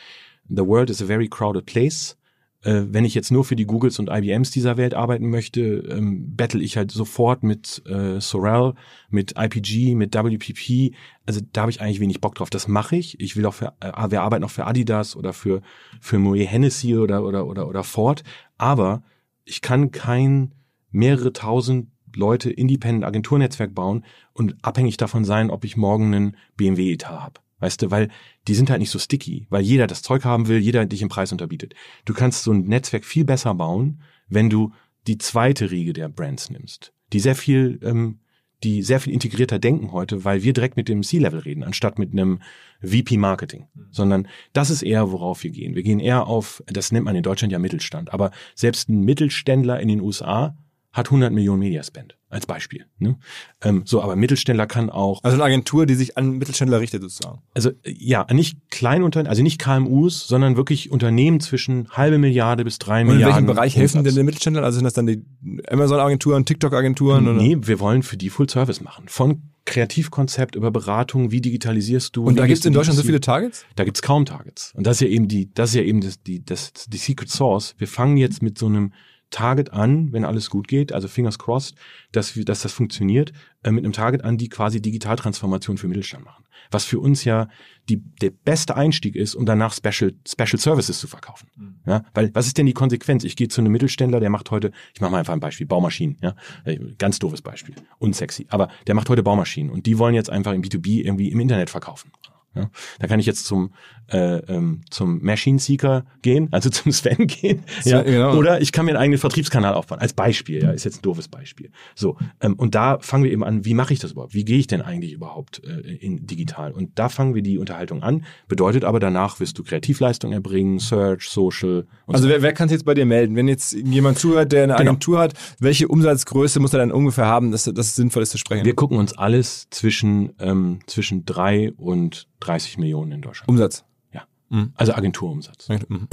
The world is a very crowded place. Äh, wenn ich jetzt nur für die Googles und IBMs dieser Welt arbeiten möchte, ähm, battle ich halt sofort mit äh, Sorel, mit IPG, mit WPP. Also da habe ich eigentlich wenig Bock drauf. Das mache ich. Ich will auch für, äh, wir arbeiten auch für Adidas oder für für Moet Hennessy oder oder oder oder Ford. Aber ich kann kein mehrere tausend Leute Independent Agenturnetzwerk bauen und abhängig davon sein, ob ich morgen einen BMW Etat habe. Weißt du, weil die sind halt nicht so sticky, weil jeder das Zeug haben will, jeder dich im Preis unterbietet. Du kannst so ein Netzwerk viel besser bauen, wenn du die zweite Riege der Brands nimmst, die sehr viel, ähm, die sehr viel integrierter denken heute, weil wir direkt mit dem C-Level reden, anstatt mit einem VP Marketing, sondern das ist eher, worauf wir gehen. Wir gehen eher auf, das nennt man in Deutschland ja Mittelstand, aber selbst ein Mittelständler in den USA hat 100 Millionen Mediaspend als Beispiel. Ne? Ähm, so, aber Mittelständler kann auch Also eine Agentur, die sich an Mittelständler richtet sozusagen. also ja, nicht Kleinunternehmen, also nicht KMUs, sondern wirklich Unternehmen zwischen halbe Milliarde bis drei Und in Milliarden. welchem Bereich helfen denn den Mittelständlern? Also sind das dann die Amazon-Agenturen, TikTok-Agenturen? oder? Nee, wir wollen für die Full Service machen. Von Kreativkonzept über Beratung, wie digitalisierst du. Und da gibt's du in Deutschland so D2C? viele Targets? Da gibt's kaum Targets. Und das ist ja eben die, das ist ja eben das, die, das, die Secret Source. Wir fangen jetzt mit so einem Target an, wenn alles gut geht, also fingers crossed, dass, wir, dass das funktioniert, äh, mit einem Target an, die quasi Digitaltransformation für Mittelstand machen. Was für uns ja die, der beste Einstieg ist, um danach Special, Special Services zu verkaufen. Mhm. Ja, weil was ist denn die Konsequenz? Ich gehe zu einem Mittelständler, der macht heute, ich mache mal einfach ein Beispiel, Baumaschinen, ja, äh, ganz doofes Beispiel, unsexy, aber der macht heute Baumaschinen und die wollen jetzt einfach im B2B irgendwie im Internet verkaufen. Ja, da kann ich jetzt zum äh, ähm, zum Machine Seeker gehen, also zum Sven gehen, ja, genau. oder ich kann mir einen eigenen Vertriebskanal aufbauen. Als Beispiel, ja, ist jetzt ein doofes Beispiel. So ähm, und da fangen wir eben an. Wie mache ich das überhaupt? Wie gehe ich denn eigentlich überhaupt äh, in digital? Und da fangen wir die Unterhaltung an. Bedeutet aber danach wirst du Kreativleistung erbringen, Search, Social. also so. wer, wer kann sich jetzt bei dir melden, wenn jetzt jemand zuhört, der eine genau. Agentur hat? Welche Umsatzgröße muss er dann ungefähr haben, dass das sinnvoll ist zu sprechen? Wir gucken uns alles zwischen ähm, zwischen drei und 30 Millionen in Deutschland. Umsatz? Ja. Mhm. Also Agenturumsatz. Mhm.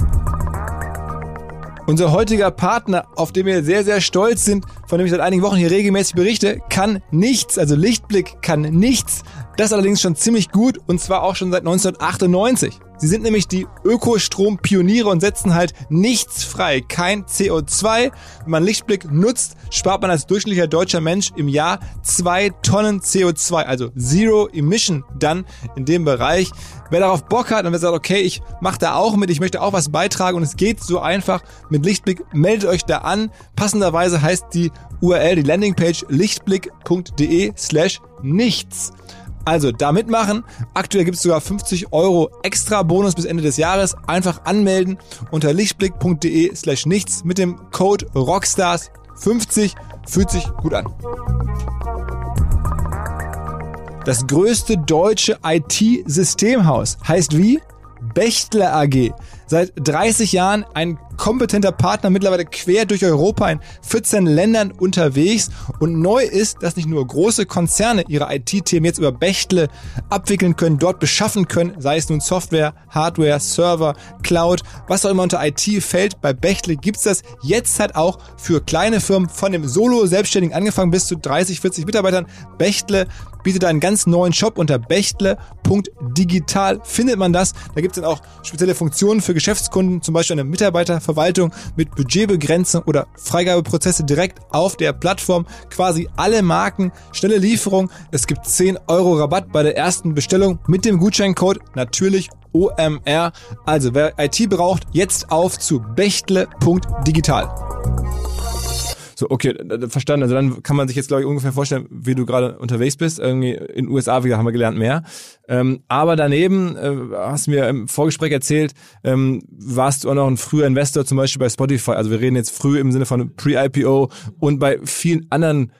Unser heutiger Partner, auf den wir sehr, sehr stolz sind, von dem ich seit einigen Wochen hier regelmäßig berichte, kann nichts, also Lichtblick kann nichts. Das allerdings schon ziemlich gut und zwar auch schon seit 1998. Sie sind nämlich die Ökostrom-Pioniere und setzen halt nichts frei, kein CO2. Wenn man Lichtblick nutzt, spart man als durchschnittlicher deutscher Mensch im Jahr zwei Tonnen CO2, also Zero Emission dann in dem Bereich. Wer darauf Bock hat und wer sagt, okay, ich mache da auch mit, ich möchte auch was beitragen und es geht so einfach mit Lichtblick, meldet euch da an. Passenderweise heißt die URL, die Landingpage lichtblick.de slash nichts. Also da mitmachen. Aktuell gibt es sogar 50 Euro extra Bonus bis Ende des Jahres. Einfach anmelden unter lichtblick.de slash nichts mit dem Code Rockstars 50. Fühlt sich gut an. Das größte deutsche IT-Systemhaus heißt wie? Bechtle AG. Seit 30 Jahren ein kompetenter Partner, mittlerweile quer durch Europa in 14 Ländern unterwegs. Und neu ist, dass nicht nur große Konzerne ihre IT-Themen jetzt über Bechtle abwickeln können, dort beschaffen können, sei es nun Software, Hardware, Server, Cloud, was auch immer unter IT fällt. Bei Bechtle gibt's das jetzt halt auch für kleine Firmen von dem Solo-Selbstständigen angefangen bis zu 30, 40 Mitarbeitern. Bechtle bietet einen ganz neuen Shop unter bechtle.digital findet man das. Da gibt's dann auch spezielle Funktionen für Geschäftskunden, zum Beispiel eine Mitarbeiterverwaltung mit Budgetbegrenzung oder Freigabeprozesse direkt auf der Plattform. Quasi alle Marken, schnelle Lieferung. Es gibt 10 Euro Rabatt bei der ersten Bestellung mit dem Gutscheincode natürlich OMR. Also wer IT braucht, jetzt auf zu bechtle.digital. So, okay, verstanden. Also dann kann man sich jetzt, glaube ich, ungefähr vorstellen, wie du gerade unterwegs bist. Irgendwie in den USA, wieder haben wir gelernt, mehr. Ähm, aber daneben, äh, hast du mir im Vorgespräch erzählt, ähm, warst du auch noch ein früher Investor, zum Beispiel bei Spotify. Also wir reden jetzt früh im Sinne von Pre-IPO und bei vielen anderen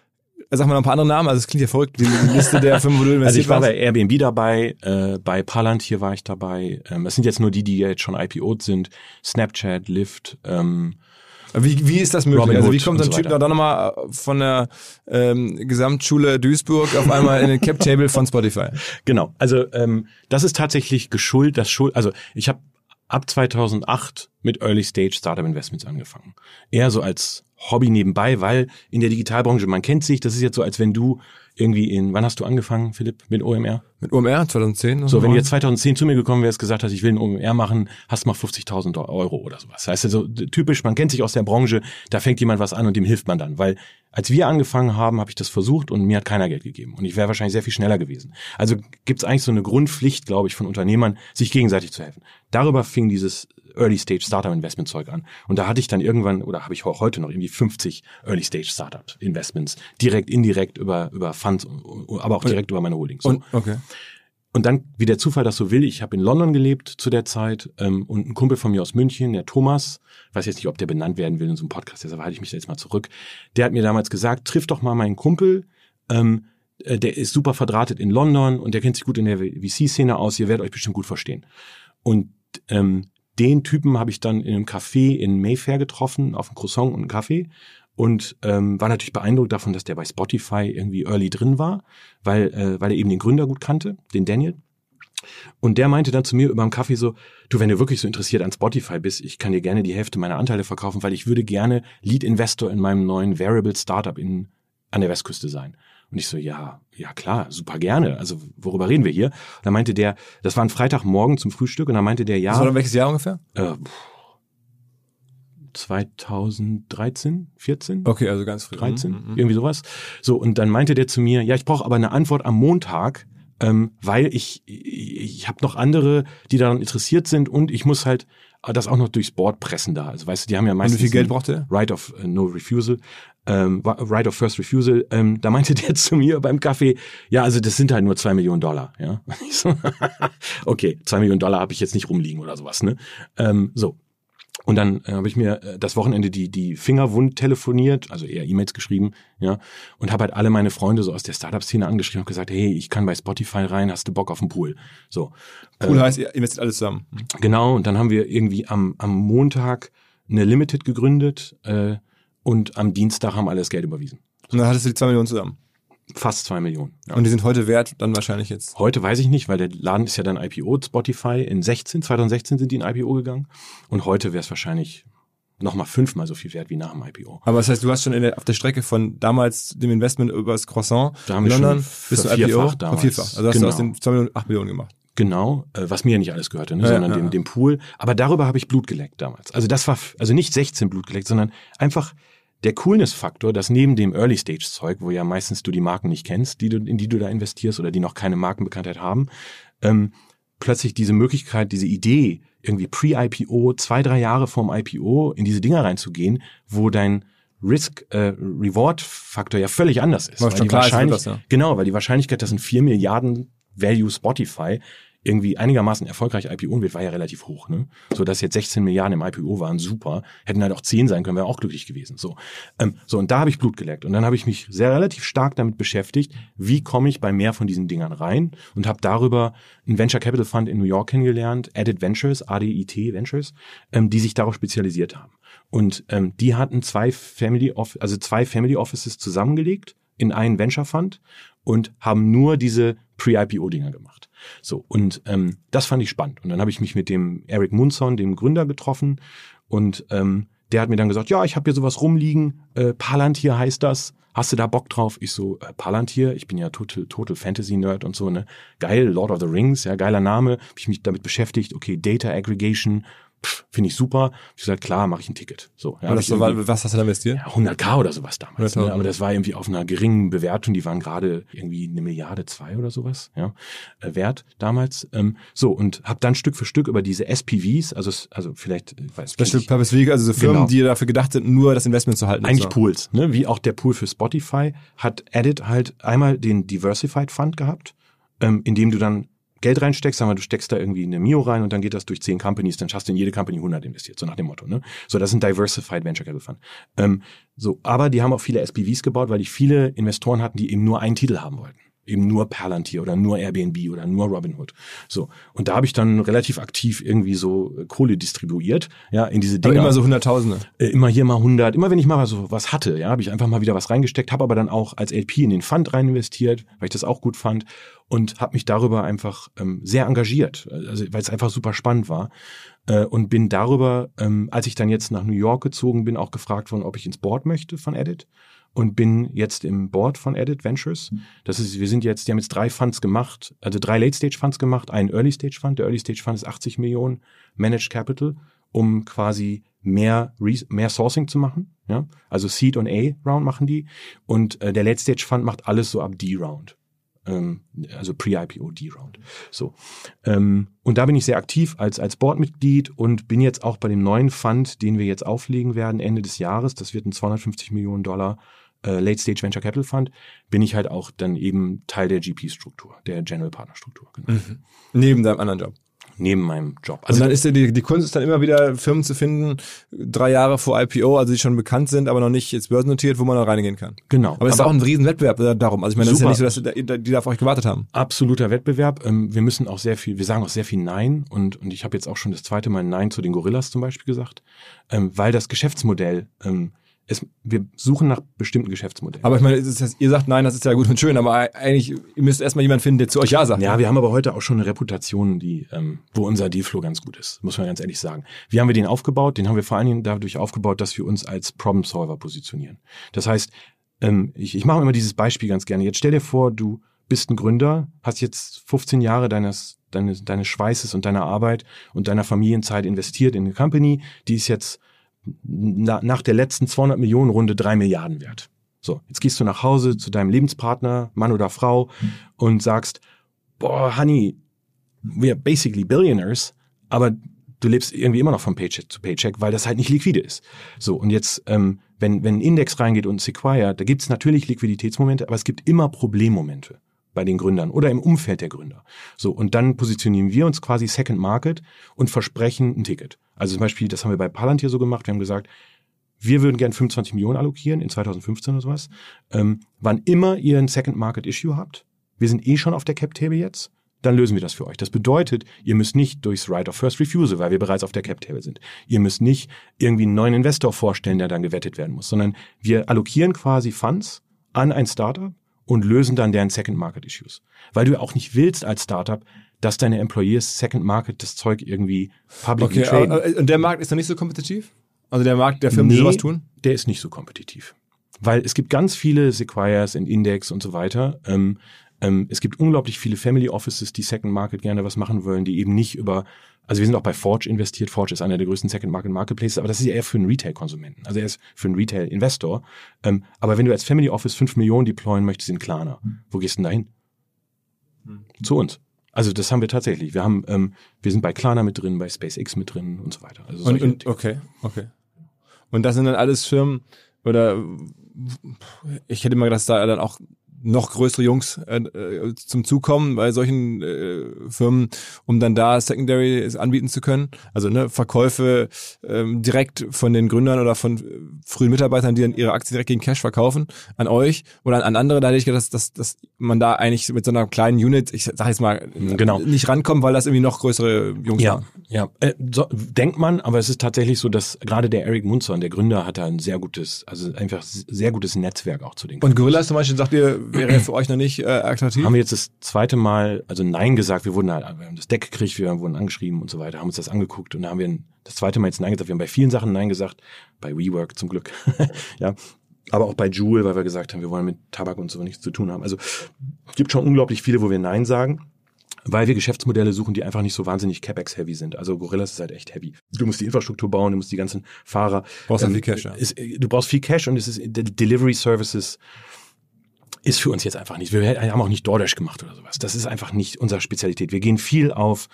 Sag mal noch ein paar andere Namen, also es klingt ja verrückt, die Liste der Firmen, wo du investiert Also ich war bei Airbnb dabei, äh, bei Palantir war ich dabei. Ähm, das sind jetzt nur die, die jetzt schon IPO'd sind. Snapchat, Lyft, ähm, wie, wie ist das möglich? Robin also wie kommt so ein Typ da nochmal äh, von der ähm, Gesamtschule Duisburg auf einmal in den Cap-Table von Spotify? Genau, also ähm, das ist tatsächlich geschult, das Schuld, also ich habe ab 2008 mit Early Stage Startup Investments angefangen. Eher so als Hobby nebenbei, weil in der Digitalbranche, man kennt sich, das ist jetzt so, als wenn du irgendwie in, wann hast du angefangen, Philipp, mit OMR? Mit OMR 2010. So, wenn du jetzt 2010 zu mir gekommen wärst, gesagt hast, ich will ein OMR machen, hast mal 50.000 Euro oder sowas. Das heißt also typisch, man kennt sich aus der Branche, da fängt jemand was an und dem hilft man dann. Weil als wir angefangen haben, habe ich das versucht und mir hat keiner Geld gegeben. Und ich wäre wahrscheinlich sehr viel schneller gewesen. Also gibt es eigentlich so eine Grundpflicht, glaube ich, von Unternehmern, sich gegenseitig zu helfen. Darüber fing dieses Early Stage Startup Investment Zeug an. Und da hatte ich dann irgendwann, oder habe ich auch heute noch irgendwie 50 Early Stage Startup Investments. Direkt, indirekt über, über Funds, aber auch direkt über meine Holdings. So. Okay. Und dann, wie der Zufall das so will, ich habe in London gelebt zu der Zeit ähm, und ein Kumpel von mir aus München, der Thomas, weiß jetzt nicht, ob der benannt werden will in so einem Podcast, deshalb halte ich mich da jetzt mal zurück, der hat mir damals gesagt, triff doch mal meinen Kumpel, ähm, äh, der ist super verdrahtet in London und der kennt sich gut in der VC-Szene aus, ihr werdet euch bestimmt gut verstehen. Und ähm, den Typen habe ich dann in einem Café in Mayfair getroffen, auf einem Croissant und einem Kaffee und ähm, war natürlich beeindruckt davon, dass der bei Spotify irgendwie early drin war, weil, äh, weil er eben den Gründer gut kannte, den Daniel. Und der meinte dann zu mir über dem Kaffee so, du, wenn du wirklich so interessiert an Spotify bist, ich kann dir gerne die Hälfte meiner Anteile verkaufen, weil ich würde gerne Lead Investor in meinem neuen Variable Startup in, an der Westküste sein. Und ich so, ja, ja klar, super gerne. Also worüber reden wir hier? Und dann meinte der, das war ein Freitagmorgen zum Frühstück und dann meinte der, ja. Das war dann welches Jahr ungefähr? Äh, 2013, 14? Okay, also ganz früh. 13, Mhm, mhm. irgendwie sowas. So, und dann meinte der zu mir, ja, ich brauche aber eine Antwort am Montag, ähm, weil ich, ich, ich habe noch andere, die daran interessiert sind und ich muss halt das auch noch durchs Board pressen da. Also weißt du, die haben ja Und meistens wie viel Geld ein braucht der? Right of äh, No Refusal, ähm, Right of First Refusal. Ähm, da meinte der zu mir beim Kaffee, ja, also das sind halt nur zwei Millionen Dollar. Ja, ich so, okay, zwei Millionen Dollar habe ich jetzt nicht rumliegen oder sowas. Ne, ähm, so. Und dann äh, habe ich mir äh, das Wochenende die, die Finger wund telefoniert, also eher E-Mails geschrieben, ja, und habe halt alle meine Freunde so aus der Startup-Szene angeschrieben und gesagt, hey, ich kann bei Spotify rein, hast du Bock auf einen Pool? So. Pool Äh, heißt, ihr investiert alles zusammen. Genau, und dann haben wir irgendwie am, am Montag eine Limited gegründet äh, und am Dienstag haben alle das Geld überwiesen. Und dann hattest du die zwei Millionen zusammen. Fast zwei Millionen. Ja. Und die sind heute wert, dann wahrscheinlich jetzt. Heute weiß ich nicht, weil der Laden ist ja dann IPO, Spotify in 16, 2016 sind die in IPO gegangen und heute wäre es wahrscheinlich nochmal fünfmal so viel wert wie nach dem IPO. Aber das heißt, du hast schon in der, auf der Strecke von damals dem Investment übers Croissant Da wir London bis zum IPO damals. vervierfacht. Also hast Genau. du aus den 2 Millionen 8 Millionen gemacht. Genau, äh, was mir ja nicht alles gehörte, ne, Ja, sondern ja, dem, dem Pool. Aber darüber habe ich Blut geleckt damals. Also das war, also nicht 16 Blut geleckt, sondern einfach der Coolness-Faktor, dass neben dem Early-Stage-Zeug, wo ja meistens du die Marken nicht kennst, die du, in die du da investierst oder die noch keine Markenbekanntheit haben, ähm, plötzlich diese Möglichkeit, diese Idee, irgendwie pre-IPO, zwei, drei Jahre vorm IPO in diese Dinger reinzugehen, wo dein Risk-Reward-Faktor ja völlig anders ist. Weil schon die klar ist, Wahrscheinlich- das, ja. Genau, weil die Wahrscheinlichkeit, dass ein 4 Milliarden Value Spotify irgendwie einigermaßen erfolgreich IPO wird, war ja relativ hoch. Ne? So dass jetzt 16 Milliarden im IPO waren, super. Hätten halt auch 10 sein können, wäre auch glücklich gewesen. So, ähm, so und da habe ich Blut geleckt. Und dann habe ich mich sehr relativ stark damit beschäftigt, wie komme ich bei mehr von diesen Dingern rein und habe darüber einen Venture Capital Fund in New York kennengelernt, Added Ventures, ADIT Ventures, ähm, die sich darauf spezialisiert haben. Und ähm, die hatten zwei Family Off also zwei Family Offices zusammengelegt in einen Venture Fund und haben nur diese Pre-IPO-Dinger gemacht. So, und ähm, das fand ich spannend. Und dann habe ich mich mit dem Eric Munson, dem Gründer, getroffen. Und ähm, der hat mir dann gesagt, ja, ich habe hier sowas rumliegen, äh, Palantir heißt das, hast du da Bock drauf? Ich so, äh, Palantir, ich bin ja total, total Fantasy-Nerd und so, ne? Geil, Lord of the Rings, ja, geiler Name, habe ich mich damit beschäftigt, okay, Data Aggregation, finde ich super. Ich gesagt, klar, mache ich ein Ticket. So, ja, das ich so, war- was hast du da investiert? ja, 100k oder sowas damals. 100.000. Ne? Aber das war irgendwie auf einer geringen Bewertung. Die waren gerade irgendwie eine Milliarde zwei oder sowas ja, äh, wert damals. Ähm, so und habe dann Stück für Stück über diese SPVs, also also vielleicht äh, weiß Special ich, Purpose Vehicle, also so Firmen, Genau. die dafür gedacht sind, nur das Investment zu halten. eigentlich so. Pools, ne? wie auch der Pool für Spotify hat Edit halt einmal den Diversified Fund gehabt, ähm, in dem du dann Geld reinsteckst, sagen wir, du steckst da irgendwie eine Mio rein und dann geht das durch zehn Companies, dann hast du in jede Company 100 investiert, so nach dem Motto. Ne? So, das ein Diversified Venture Capital Fund. Ähm, so, aber die haben auch viele SPVs gebaut, weil die viele Investoren hatten, die eben nur einen Titel haben wollten. Eben nur Palantir oder nur Airbnb oder nur Robinhood. So. Und da habe ich dann relativ aktiv irgendwie so äh, Kohle distribuiert, ja, in diese Aber Dinger immer so Hunderttausende. äh, immer hier mal 100, immer wenn ich mal so was hatte, ja, habe ich einfach mal wieder was reingesteckt, habe aber dann auch als LP in den Fund rein investiert, weil ich das auch gut fand und habe mich darüber einfach ähm, sehr engagiert, also weil es einfach super spannend war äh, und bin darüber, ähm, als ich dann jetzt nach New York gezogen bin, auch gefragt worden, ob ich ins Board möchte von Edit und bin jetzt im Board von Edit Ventures. Das ist, wir sind jetzt, die haben jetzt drei Funds gemacht, also drei Late Stage Funds gemacht, einen Early Stage Fund. Der Early Stage Fund ist 80 Millionen Managed Capital, um quasi mehr mehr Sourcing zu machen. Ja, also Seed und A Round machen die und äh, der Late Stage Fund macht alles so ab D Round. Ähm, also Pre-IPO D-Round. So. Ähm, und da bin ich sehr aktiv als, als Boardmitglied und bin jetzt auch bei dem neuen Fund, den wir jetzt auflegen werden Ende des Jahres. Das wird ein 250 Millionen Dollar äh, Late Stage Venture Capital Fund. Bin ich halt auch dann eben Teil der GP-Struktur, der General Partner Struktur. Genau. Neben deinem anderen Job. Neben meinem Job. Also dann ist ja die, die Kunst ist dann immer wieder Firmen zu finden, drei Jahre vor IPO, also die schon bekannt sind, aber noch nicht jetzt börsennotiert, wo man noch reingehen kann. genau. Aber es ist auch ein riesen Wettbewerb äh, darum. Also ich meine, das Super. ist ja nicht so, dass die, die da auf euch gewartet haben. absoluter Wettbewerb. Ähm, wir müssen auch sehr viel, wir sagen auch sehr viel Nein und, und ich habe jetzt auch schon das zweite Mal Nein zu den Gorillas zum Beispiel gesagt, ähm, weil das Geschäftsmodell, ähm, es, wir suchen nach bestimmten Geschäftsmodellen. Aber ich meine, heißt, ihr sagt nein, das ist ja gut und schön, aber eigentlich, ihr müsst erstmal jemanden finden, der zu euch Ja sagt. Ja, wir haben aber heute auch schon eine Reputation, die, ähm, wo unser Dealflow ganz gut ist, muss man ganz ehrlich sagen. Wie haben wir den aufgebaut? Den haben wir vor allen Dingen dadurch aufgebaut, dass wir uns als Problem Solver positionieren. Das heißt, ähm, ich, ich mache immer dieses Beispiel ganz gerne. Jetzt stell dir vor, du bist ein Gründer, hast jetzt 15 Jahre deines, deines, deines Schweißes und deiner Arbeit und deiner Familienzeit investiert in eine Company, die ist jetzt na, nach der letzten 200 Millionen Runde drei Milliarden wert. So, jetzt gehst du nach Hause zu deinem Lebenspartner, Mann oder Frau, und sagst, boah, Honey, we are basically billionaires, aber du lebst irgendwie immer noch von Paycheck zu Paycheck, weil das halt nicht liquide ist. So, und jetzt, ähm, wenn, wenn ein Index reingeht und Sequoia, da gibt es natürlich Liquiditätsmomente, aber es gibt immer Problemmomente bei den Gründern oder im Umfeld der Gründer. So, und dann positionieren wir uns quasi Second Market und versprechen ein Ticket. Also zum Beispiel, das haben wir bei Palantir so gemacht, wir haben gesagt, wir würden gern 25 Millionen allokieren in 2015 oder sowas. Ähm, wann immer ihr ein Second Market Issue habt, wir sind eh schon auf der Cap-Table jetzt, dann lösen wir das für euch. Das bedeutet, ihr müsst nicht durchs Right of First Refusal, weil wir bereits auf der Cap-Table sind. Ihr müsst nicht irgendwie einen neuen Investor vorstellen, der dann gewettet werden muss, sondern wir allokieren quasi Funds an ein Startup und lösen dann deren Second Market Issues. Weil du auch nicht willst als Startup, dass deine Employees Second Market das Zeug irgendwie publicly Okay, traden. aber- und der Markt ist noch nicht so kompetitiv? Also der Markt der Firmen, die Nee, sowas tun? Der ist nicht so kompetitiv. Weil es gibt ganz viele Sequoias in Index und so weiter. Ähm, ähm, es gibt unglaublich viele Family Offices, die Second Market gerne was machen wollen, die eben nicht über, also wir sind auch bei Forge investiert. Forge ist einer der größten Second Market Marketplaces, aber das ist ja eher für einen Retail-Konsumenten. Also er ist für einen Retail-Investor. Ähm, aber wenn du als Family Office 5 Millionen deployen möchtest in Klarna, wo gehst du denn dahin? Zu uns. Also das haben wir tatsächlich. Wir haben, ähm, wir sind bei Klarna mit drin, bei SpaceX mit drin und so weiter. Also Und, und, okay, okay. Und das sind dann alles Firmen oder ich hätte immer gedacht, dass da dann auch noch größere Jungs äh, äh, zum Zug kommen bei solchen äh, Firmen, um dann da Secondary anbieten zu können. Also ne, Verkäufe ähm, direkt von den Gründern oder von äh, frühen Mitarbeitern, die dann ihre Aktien direkt gegen Cash verkaufen, an euch oder an, an andere. Da hätte ich gedacht, dass, dass, dass man da eigentlich mit so einer kleinen Unit, ich sag jetzt mal, Genau. nicht rankommt, weil das irgendwie noch größere Jungs Ja, waren. ja. Äh, so, denkt man, aber es ist tatsächlich so, dass gerade der Eric Munzer, der Gründer, hat da ein sehr gutes, also einfach sehr gutes Netzwerk auch zu den Und Gorillas zum Beispiel, sagt ihr, wäre für euch noch nicht äh, attraktiv? haben wir jetzt das zweite Mal, also Nein gesagt, wir wurden halt, wir haben das Deck gekriegt, wir wurden angeschrieben und so weiter, haben uns das angeguckt und da haben wir das zweite Mal jetzt Nein gesagt. Wir haben bei vielen Sachen Nein gesagt, bei WeWork zum Glück, ja. Aber auch bei Jewel, weil wir gesagt haben, wir wollen mit Tabak und so nichts zu tun haben. Also gibt schon unglaublich viele, wo wir Nein sagen. Weil wir Geschäftsmodelle suchen, die einfach nicht so wahnsinnig CapEx-heavy sind. Also Gorillas ist halt echt heavy. Du musst die Infrastruktur bauen, du musst die ganzen Fahrer. Brauchst halt viel Cash, ja. Ist, du brauchst viel Cash und es ist De Delivery Services ist für uns jetzt einfach nicht. Wir haben auch nicht DoorDash gemacht oder sowas. Das ist einfach nicht unsere Spezialität. Wir gehen viel auf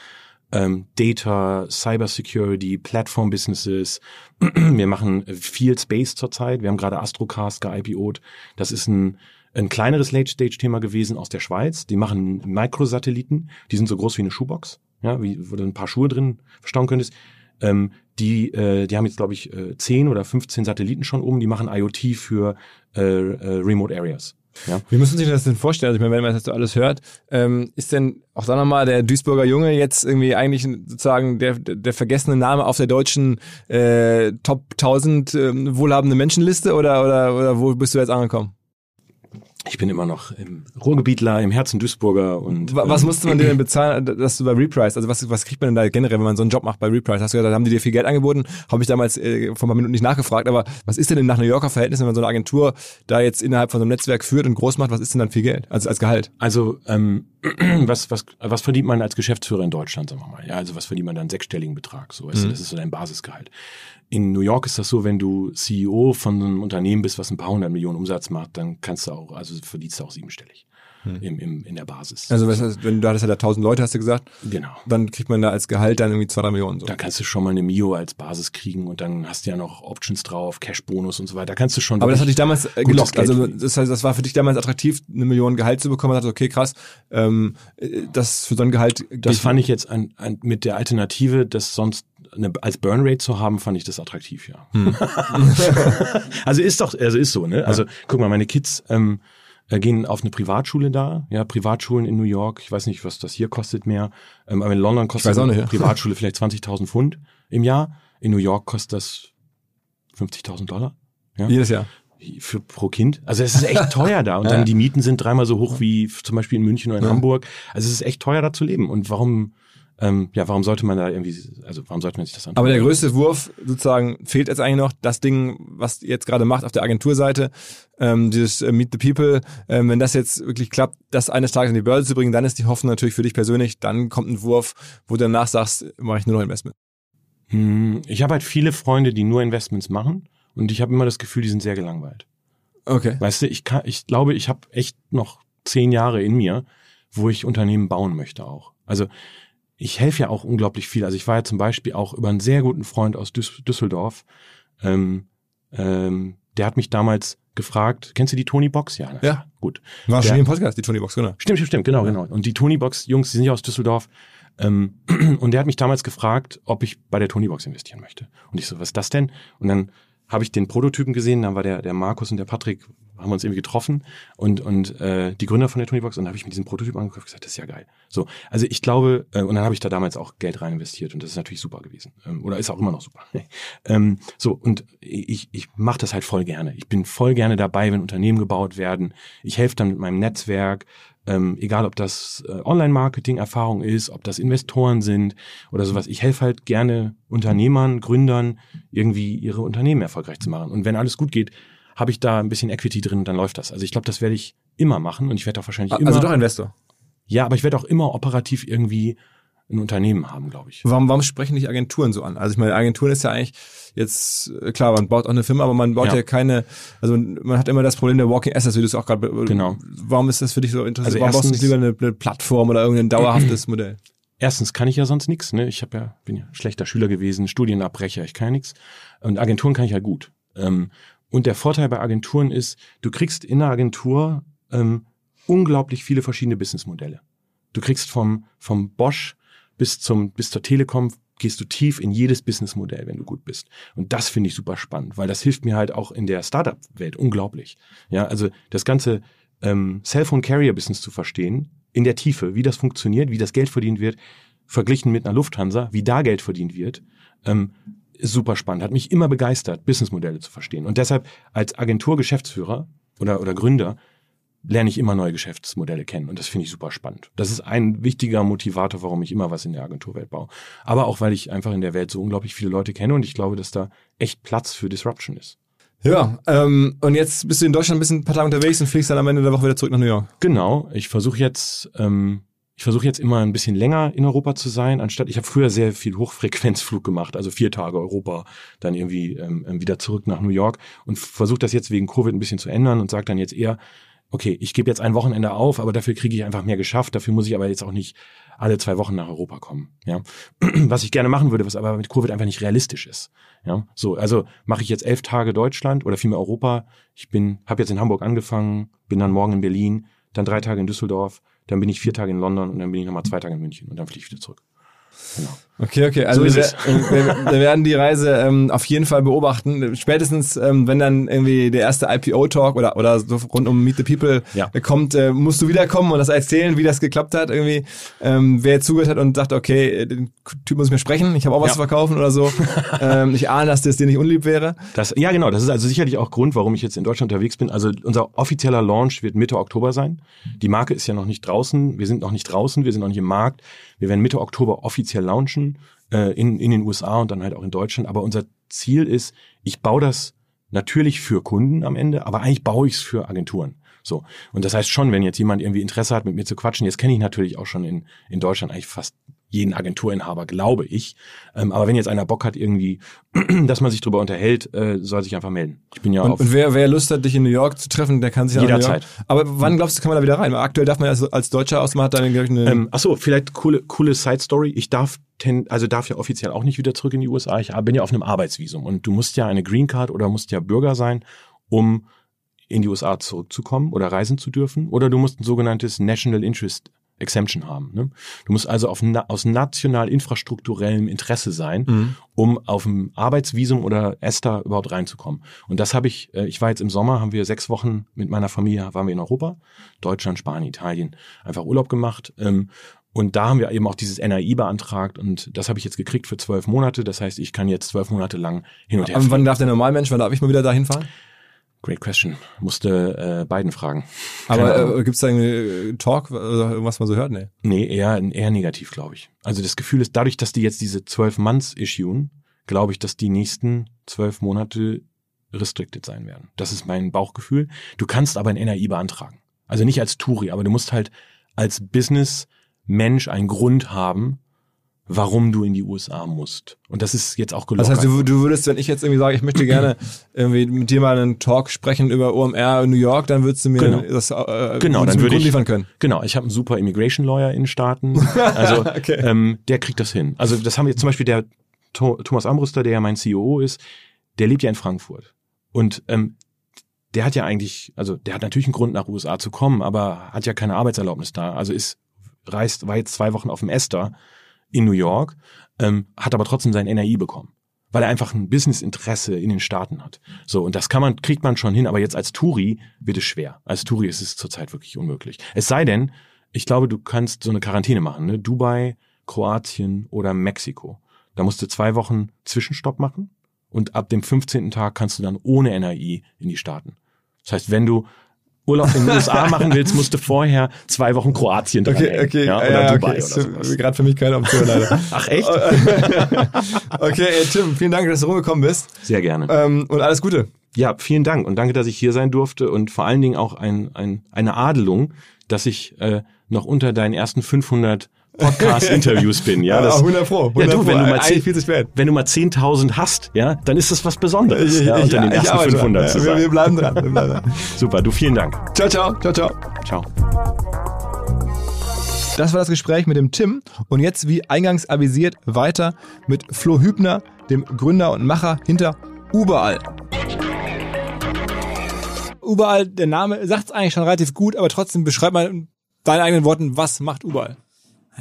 ähm, Data, Cybersecurity, Plattform-Businesses. Wir machen viel Space zurzeit. Wir haben gerade Astrocast ge-IPO'd. Das ist ein, ein kleineres Late-Stage-Thema gewesen aus der Schweiz. Die machen Mikrosatelliten. Die sind so groß wie eine Schuhbox, ja, wie, wo du ein paar Schuhe drin verstauen könntest. Ähm, die, äh, die haben jetzt, glaube ich, äh, 10 oder 15 Satelliten schon oben. Die machen IoT für äh, äh, Remote Areas. Ja. Wie müssen Sie sich das denn vorstellen? Also ich meine, wenn man das so alles hört, ähm, ist denn auch da nochmal der Duisburger Junge jetzt irgendwie eigentlich sozusagen der, der, vergessene Name auf der deutschen äh, Top 1000 ähm, wohlhabende Menschenliste oder, oder, oder wo bist du jetzt angekommen? Ich bin immer noch im Ruhrgebietler, im Herzen Duisburger und Wa- Was ähm, musste man dir denn bezahlen, dass du bei Reprise, also was, was kriegt man denn da generell, wenn man so einen Job macht bei Reprise? Hast du gesagt, da haben die dir viel Geld angeboten? Habe ich damals äh, vor ein paar Minuten nicht nachgefragt, aber was ist denn, denn nach New Yorker Verhältnissen, wenn man so eine Agentur da jetzt innerhalb von so einem Netzwerk führt und groß macht, was ist denn dann viel Geld? Also als Gehalt? Also ähm, was, was, was verdient man als Geschäftsführer in Deutschland, sagen wir mal? Ja, also was verdient man dann einen sechsstelligen Betrag? So, weißt du, das ist so dein Basisgehalt. In New York ist das so, wenn du CEO von einem Unternehmen bist, was ein paar hundert Millionen Umsatz macht, dann kannst du auch, also verdienst du auch siebenstellig im, im, in der Basis. Also was heißt, wenn du hattest ja da 1000 Leute, hast du gesagt, genau. dann kriegt man da als Gehalt dann irgendwie zwei, drei Millionen. So. Da kannst du schon mal eine Mio als Basis kriegen und dann hast du ja noch Options drauf, Cash-Bonus und so weiter. Da kannst du schon. Aber das hat wirklich dich damals äh, gelockt. Geld Also das heißt, das war für dich damals attraktiv, eine Million Gehalt zu bekommen. Man dachte, okay, krass, ähm, äh, das für so ein Gehalt. Das fand ich jetzt ein, ein, mit der Alternative, das sonst eine, als Burnrate zu haben, fand ich das attraktiv, ja. Hm. also ist doch, also ist so, ne? Also guck mal, meine Kids ähm, äh, gehen auf eine Privatschule da, ja, Privatschulen in New York. Ich weiß nicht, was das hier kostet mehr, ähm, aber in London kostet nicht, eine ja. Privatschule vielleicht 20.000 Pfund im Jahr. In New York kostet das 50.000 Dollar. Ja? Jedes Jahr. für pro Kind. Also es ist echt teuer da. Und Ja. dann die Mieten sind dreimal so hoch wie zum Beispiel in München oder in Hamburg. Also es ist echt teuer da zu leben. Und warum, ähm, ja, warum sollte man da irgendwie, also warum sollte man sich das antun? Aber der größte Wurf sozusagen fehlt jetzt eigentlich noch. Das Ding, was ihr jetzt gerade macht auf der Agenturseite, ähm, dieses äh, Meet the People, ähm, wenn das jetzt wirklich klappt, das eines Tages in die Börse zu bringen, dann ist die Hoffnung natürlich für dich persönlich, dann kommt ein Wurf, wo du danach sagst, mache ich nur noch Investment. Hm, Ich habe halt viele Freunde, die nur Investments machen und ich habe immer das Gefühl, die sind sehr gelangweilt. Okay. Weißt du, ich kann, ich glaube, ich habe echt noch zehn Jahre in mir, wo ich Unternehmen bauen möchte auch. Also ich helfe ja auch unglaublich viel. Also ich war ja zum Beispiel auch über einen sehr guten Freund aus Düs- Düsseldorf. Ähm, ähm, der hat mich damals gefragt, kennst du die Tony Box? Ja, Ja. gut. War schon im Podcast, die Tony Box, genau. Stimmt, stimmt, stimmt, genau, genau. Und die Tony Box Jungs, die sind ja aus Düsseldorf. Ähm, und der hat mich damals gefragt, ob ich bei der Tony Box investieren möchte. Und ich so, was ist das denn? Und dann habe ich den Prototypen gesehen, dann war der, der Markus und der Patrick, haben uns irgendwie getroffen und, und äh, die Gründer von der Tony Box und dann habe ich mir diesen Prototyp angeguckt und gesagt, das ist ja geil. So, also ich glaube, äh, und dann habe ich da damals auch Geld rein investiert und das ist natürlich super gewesen. Ähm, oder ist auch immer noch super. ähm, so, und ich, ich mache das halt voll gerne. Ich bin voll gerne dabei, wenn Unternehmen gebaut werden. Ich helfe dann mit meinem Netzwerk, ähm, egal ob das äh, Online-Marketing-Erfahrung ist, ob das Investoren sind oder sowas. Ich helfe halt gerne Unternehmern, Gründern, irgendwie ihre Unternehmen erfolgreich zu machen. Und wenn alles gut geht, habe ich da ein bisschen Equity drin und dann läuft das. Also ich glaube, das werde ich immer machen und ich werde auch wahrscheinlich immer. Also doch Investor. ja, aber ich werde auch immer operativ irgendwie ein Unternehmen haben, glaube ich. Warum, warum sprechen dich Agenturen so an? Also ich meine, Agenturen ist ja eigentlich jetzt, äh, klar, man baut auch eine Firma, aber man baut ja, Ja. keine, also man hat immer das Problem der Walking Assets, wie du es auch gerade, be- Genau. warum ist das für dich so interessant? Also warum brauchst du nicht erstens- lieber eine, eine Plattform oder irgendein dauerhaftes Modell? Erstens kann ich ja sonst nichts, ne? Ich habe ja bin ja schlechter Schüler gewesen, Studienabbrecher, ich kann ja nichts. Und Agenturen kann ich ja gut. Ähm, und der Vorteil bei Agenturen ist, du kriegst in der Agentur ähm, unglaublich viele verschiedene Businessmodelle. Du kriegst vom vom Bosch bis zum bis zur Telekom gehst du tief in jedes Businessmodell, wenn du gut bist. Und das finde ich super spannend, weil das hilft mir halt auch in der Startup-Welt unglaublich. Ja, also das ganze ähm, Cellphone-Carrier-Business zu verstehen, in der Tiefe, wie das funktioniert, wie das Geld verdient wird, verglichen mit einer Lufthansa, wie da Geld verdient wird, ähm, ist super spannend. Hat mich immer begeistert, Businessmodelle zu verstehen. Und deshalb als Agentur-Geschäftsführer oder, oder Gründer lerne ich immer neue Geschäftsmodelle kennen. Und das finde ich super spannend. Das ist ein wichtiger Motivator, warum ich immer was in der Agenturwelt baue. Aber auch, weil ich einfach in der Welt so unglaublich viele Leute kenne und ich glaube, dass da echt Platz für Disruption ist. Ja, ähm, und jetzt bist du in Deutschland ein bisschen ein paar Tage unterwegs und fliegst dann am Ende der Woche wieder zurück nach New York. Genau, ich versuche jetzt, ähm, ich versuche jetzt immer ein bisschen länger in Europa zu sein, anstatt ich habe früher sehr viel Hochfrequenzflug gemacht, also vier Tage Europa, dann irgendwie ähm, wieder zurück nach New York und versuche das jetzt wegen Covid ein bisschen zu ändern und sage dann jetzt eher, okay, ich gebe jetzt ein Wochenende auf, aber dafür kriege ich einfach mehr geschafft, dafür muss ich aber jetzt auch nicht alle zwei Wochen nach Europa kommen. Ja, was ich gerne machen würde, was aber mit Covid einfach nicht realistisch ist. Ja, so also mache ich jetzt elf Tage Deutschland oder vielmehr Europa. Ich bin, habe jetzt in Hamburg angefangen, bin dann morgen in Berlin, dann drei Tage in Düsseldorf, dann bin ich vier Tage in London und dann bin ich nochmal zwei Tage in München und dann fliege ich wieder zurück. Genau. Okay, okay. Also So wir, es. wir, wir werden die Reise ähm, auf jeden Fall beobachten. Spätestens, ähm, wenn dann irgendwie der erste IPO-Talk oder, oder so rund um Meet the People Ja. kommt, äh, musst du wiederkommen und das erzählen, wie das geklappt hat. Irgendwie, ähm, wer zugehört hat und sagt, okay, den Typ muss ich mir sprechen, ich habe auch was Ja. zu verkaufen oder so. ähm, ich ahne, dass das dir nicht unlieb wäre. Das, ja, genau. Das ist also sicherlich auch Grund, warum ich jetzt in Deutschland unterwegs bin. Also unser offizieller Launch wird Mitte Oktober sein. Die Marke ist ja noch nicht draußen. Wir sind noch nicht draußen. Wir sind noch nicht im Markt. Wir werden Mitte Oktober offiziell launchen äh, in, in den USA und dann halt auch in Deutschland. Aber unser Ziel ist, ich baue das natürlich für Kunden am Ende, aber eigentlich baue ich es für Agenturen. So. Und das heißt schon, wenn jetzt jemand irgendwie Interesse hat, mit mir zu quatschen, jetzt kenne ich natürlich auch schon in, in Deutschland eigentlich fast jeden Agenturinhaber, glaube ich. Ähm, aber wenn jetzt einer Bock hat, irgendwie, dass man sich drüber unterhält, äh, soll sich einfach melden. Ich bin ja Und, auf. und wer, wer Lust hat, dich in New York zu treffen, der kann sich New Jederzeit. Aber wann glaubst du, kann man da wieder rein? Weil aktuell darf man ja als, als Deutscher aus, man hat dann eine, Ähm, ach so, vielleicht coole, coole Side Story. Ich darf ten, also darf ja offiziell auch nicht wieder zurück in die USA. Ich bin ja auf einem Arbeitsvisum und du musst ja eine Green Card oder musst ja Bürger sein, um in die USA zurückzukommen oder reisen zu dürfen. Oder du musst ein sogenanntes National Interest Exemption haben. Ne? Du musst also auf, na, aus national infrastrukturellem Interesse sein, Mhm. um auf dem Arbeitsvisum oder ESTA überhaupt reinzukommen. Und das habe ich, äh, ich war jetzt im Sommer, haben wir sechs Wochen mit meiner Familie, waren wir in Europa, Deutschland, Spanien, Italien, einfach Urlaub gemacht. Ähm, und da haben wir eben auch dieses NAI beantragt und das habe ich jetzt gekriegt für zwölf Monate. Das heißt, ich kann jetzt zwölf Monate lang hin und her Aber wann darf der Normalmensch, wann darf ich mal wieder dahin fahren? Great question. Musste äh, beiden fragen. Aber äh, gibt's da irgendwie Talk oder irgendwas man so hört? Nee. Nee, eher, eher negativ, glaube ich. Also das Gefühl ist, dadurch, dass die jetzt diese zwölf Months issuen, glaube ich, dass die nächsten zwölf Monate restricted sein werden. Das ist mein Bauchgefühl. Du kannst aber ein NAI beantragen. Also nicht als Touri, aber du musst halt als Business-Mensch einen Grund haben, warum du in die USA musst. Und das ist jetzt auch Das gelockert. heißt, du, du würdest, wenn ich jetzt irgendwie sage, ich möchte gerne irgendwie mit dir mal einen Talk sprechen über OMR in New York, dann würdest du mir Genau. das äh, Genau, dann würde ich liefern können. Genau, ich habe einen super Immigration Lawyer in den Staaten. Also Okay. ähm, der kriegt das hin. Also das haben wir zum Beispiel der Tho- Thomas Amruster, der ja mein CEO ist, der lebt ja in Frankfurt und ähm, der hat ja eigentlich, also der hat natürlich einen Grund nach USA zu kommen, aber hat ja keine Arbeitserlaubnis da. Also ist reist, war jetzt zwei Wochen auf dem Esther in New York, ähm, hat aber trotzdem sein NRI bekommen, weil er einfach ein Businessinteresse in den Staaten hat. So und das kann man kriegt man schon hin, aber jetzt als Touri wird es schwer. Als Touri ist es zurzeit wirklich unmöglich. Es sei denn, ich glaube, du kannst so eine Quarantäne machen, ne? Dubai, Kroatien oder Mexiko. Da musst du zwei Wochen Zwischenstopp machen und ab dem 15. Tag kannst du dann ohne NRI in die Staaten. Das heißt, wenn du Urlaub in den USA machen willst, musst du vorher zwei Wochen Kroatien dran Okay, okay, ja, oder ja, Dubai okay. oder. Gerade für mich keine Option leider. Ach echt? okay, ey, Tim, vielen Dank, dass du rumgekommen bist Sehr gerne. ähm, und alles Gute. Ja, vielen Dank und danke, dass ich hier sein durfte und vor allen Dingen auch ein, ein, eine Adelung, dass ich äh, noch unter deinen ersten 500 Podcast-Interviews bin. Ja, das, 100 Pro. 100 ja, du, wenn du mal Eigentlich 10 viel zu spät. wenn du mal 10.000 hast, ja, dann ist das was Besonderes, Ich, ja, ich, unter den ich ersten arbeite 500 dran. Ja, wir, wir bleiben dran. Wir bleiben dran. Super, du vielen Dank. Ciao, ciao, ciao, ciao. Ciao. Das war das Gespräch mit dem Tim und jetzt, wie eingangs avisiert, weiter mit Flo Hübner, dem Gründer und Macher hinter Überall. Überall, der Name sagt es eigentlich schon relativ gut, aber trotzdem beschreib mal in deinen eigenen Worten, was macht Überall?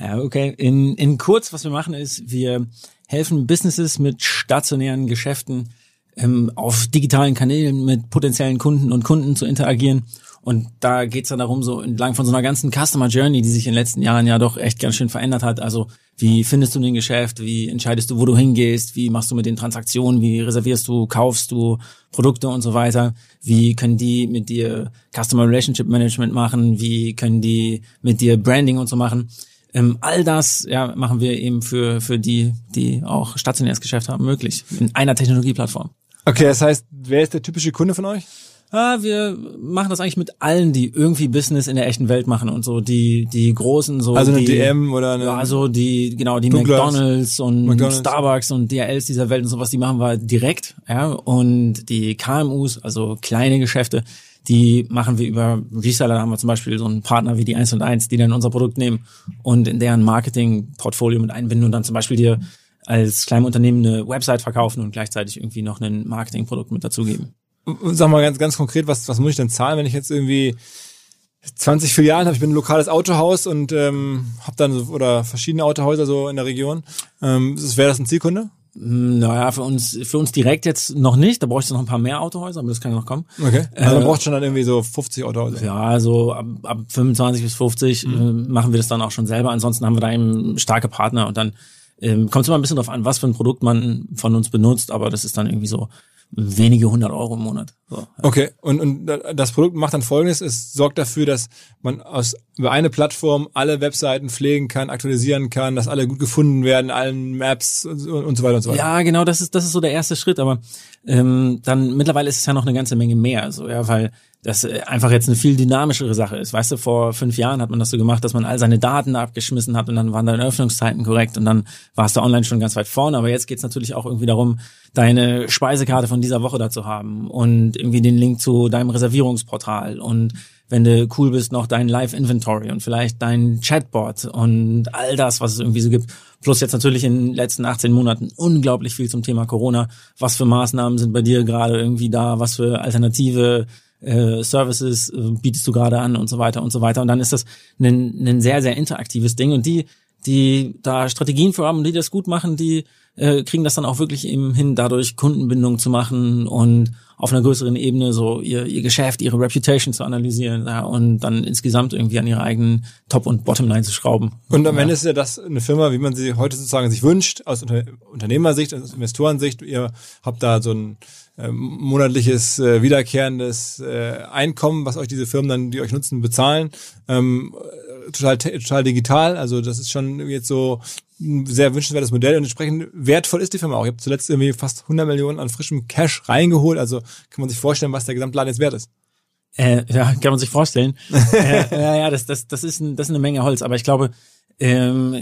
Ja, okay. In, in kurz, was wir machen ist, wir helfen Businesses mit stationären Geschäften ähm, auf digitalen Kanälen mit potenziellen Kunden und Kunden zu interagieren. Und da geht's dann darum, so entlang von so einer ganzen Customer Journey, die sich in den letzten Jahren ja doch echt ganz schön verändert hat. Also wie findest du den Geschäft, wie entscheidest du, wo du hingehst, wie machst du mit den Transaktionen, wie reservierst du, kaufst du Produkte und so weiter, wie können die mit dir Customer Relationship Management machen, wie können die mit dir Branding und so machen. Ähm, all das ja, machen wir eben für, für die, die auch stationäres Geschäft haben, möglich. In einer Technologieplattform. Okay, das heißt, wer ist der typische Kunde von euch? Ah, wir machen das eigentlich mit allen, die irgendwie Business in der echten Welt machen und so. Die, die großen, so. Also eine die, DM oder eine. Ja, also die, genau, die Douglas. McDonalds und McDonald's. Starbucks und DHLs dieser Welt und sowas, die machen wir direkt, ja. Und die KMUs, also kleine Geschäfte, die machen wir über Reseller. Da haben wir zum Beispiel so einen Partner wie die 1 und 1, die dann unser Produkt nehmen und in deren Marketing-Portfolio mit einbinden und dann zum Beispiel dir als kleines Unternehmen eine Website verkaufen und gleichzeitig irgendwie noch ein Marketingprodukt mit dazugeben. Sag mal ganz, ganz konkret, was, was muss ich denn zahlen, wenn ich jetzt irgendwie 20 Filialen habe? Ich bin ein lokales Autohaus und ähm, habe dann so, oder verschiedene Autohäuser so in der Region. Ähm, Wäre das ein Zielkunde? Naja, für uns, für uns direkt jetzt noch nicht. Da bräuchte noch ein paar mehr Autohäuser, aber das kann ja noch kommen. Okay. Also man Äh, braucht schon dann irgendwie so 50 Autohäuser. Ja, so ab, ab 25 bis 50 äh, machen wir das dann auch schon selber. Ansonsten haben wir da eben starke Partner und dann ähm, kommt es immer ein bisschen drauf an, was für ein Produkt man von uns benutzt, aber das ist dann irgendwie so wenige hundert Euro im Monat. So. Okay, und, und das Produkt macht dann folgendes, es sorgt dafür, dass man aus über eine Plattform alle Webseiten pflegen kann, aktualisieren kann, dass alle gut gefunden werden, allen Maps und, so- und so weiter und so weiter. Ja, genau, das ist das ist so der erste Schritt, aber ähm, dann mittlerweile ist es ja noch eine ganze Menge mehr, so ja, weil das äh, einfach jetzt eine viel dynamischere Sache ist. Weißt du, vor fünf Jahren hat man das so gemacht, dass man all seine Daten da abgeschmissen hat und dann waren deine Öffnungszeiten korrekt und dann warst du online schon ganz weit vorne. Aber jetzt geht's natürlich auch irgendwie darum, deine Speisekarte von dieser Woche da zu haben und irgendwie den Link zu deinem Reservierungsportal und wenn du cool bist, noch dein Live-Inventory und vielleicht dein Chatbot und all das, was es irgendwie so gibt. Plus jetzt natürlich in den letzten 18 Monaten unglaublich viel zum Thema Corona. Was für Maßnahmen sind bei dir gerade irgendwie da? Was für alternative äh, Services äh, bietest du gerade an und so weiter und so weiter. Und dann ist das ein, ein sehr, sehr interaktives Ding. Und die, die da Strategien für haben und die das gut machen, die äh, kriegen das dann auch wirklich eben hin, dadurch Kundenbindung zu machen und auf einer größeren Ebene so ihr, ihr Geschäft, ihre Reputation zu analysieren ja, und dann insgesamt irgendwie an ihre eigenen Top- und Bottomline zu schrauben. Und am ja. Ende ist ja das eine Firma, wie man sie heute sozusagen sich wünscht, aus Unter Unternehmersicht, aus Investorensicht. Ihr habt da so ein monatliches, äh, wiederkehrendes äh, Einkommen, was euch diese Firmen dann, die euch nutzen, bezahlen. Ähm, äh, total, total digital. Also das ist schon jetzt so ein sehr wünschenswertes Modell und entsprechend wertvoll ist die Firma auch. Ihr habt zuletzt irgendwie fast 100 Millionen an frischem Cash reingeholt. Also kann man sich vorstellen, was der Gesamtladen jetzt wert ist. Äh, ja, kann man sich vorstellen. äh, ja, ja, das, das, das, ist ein, das ist eine Menge Holz, aber ich glaube, Ähm,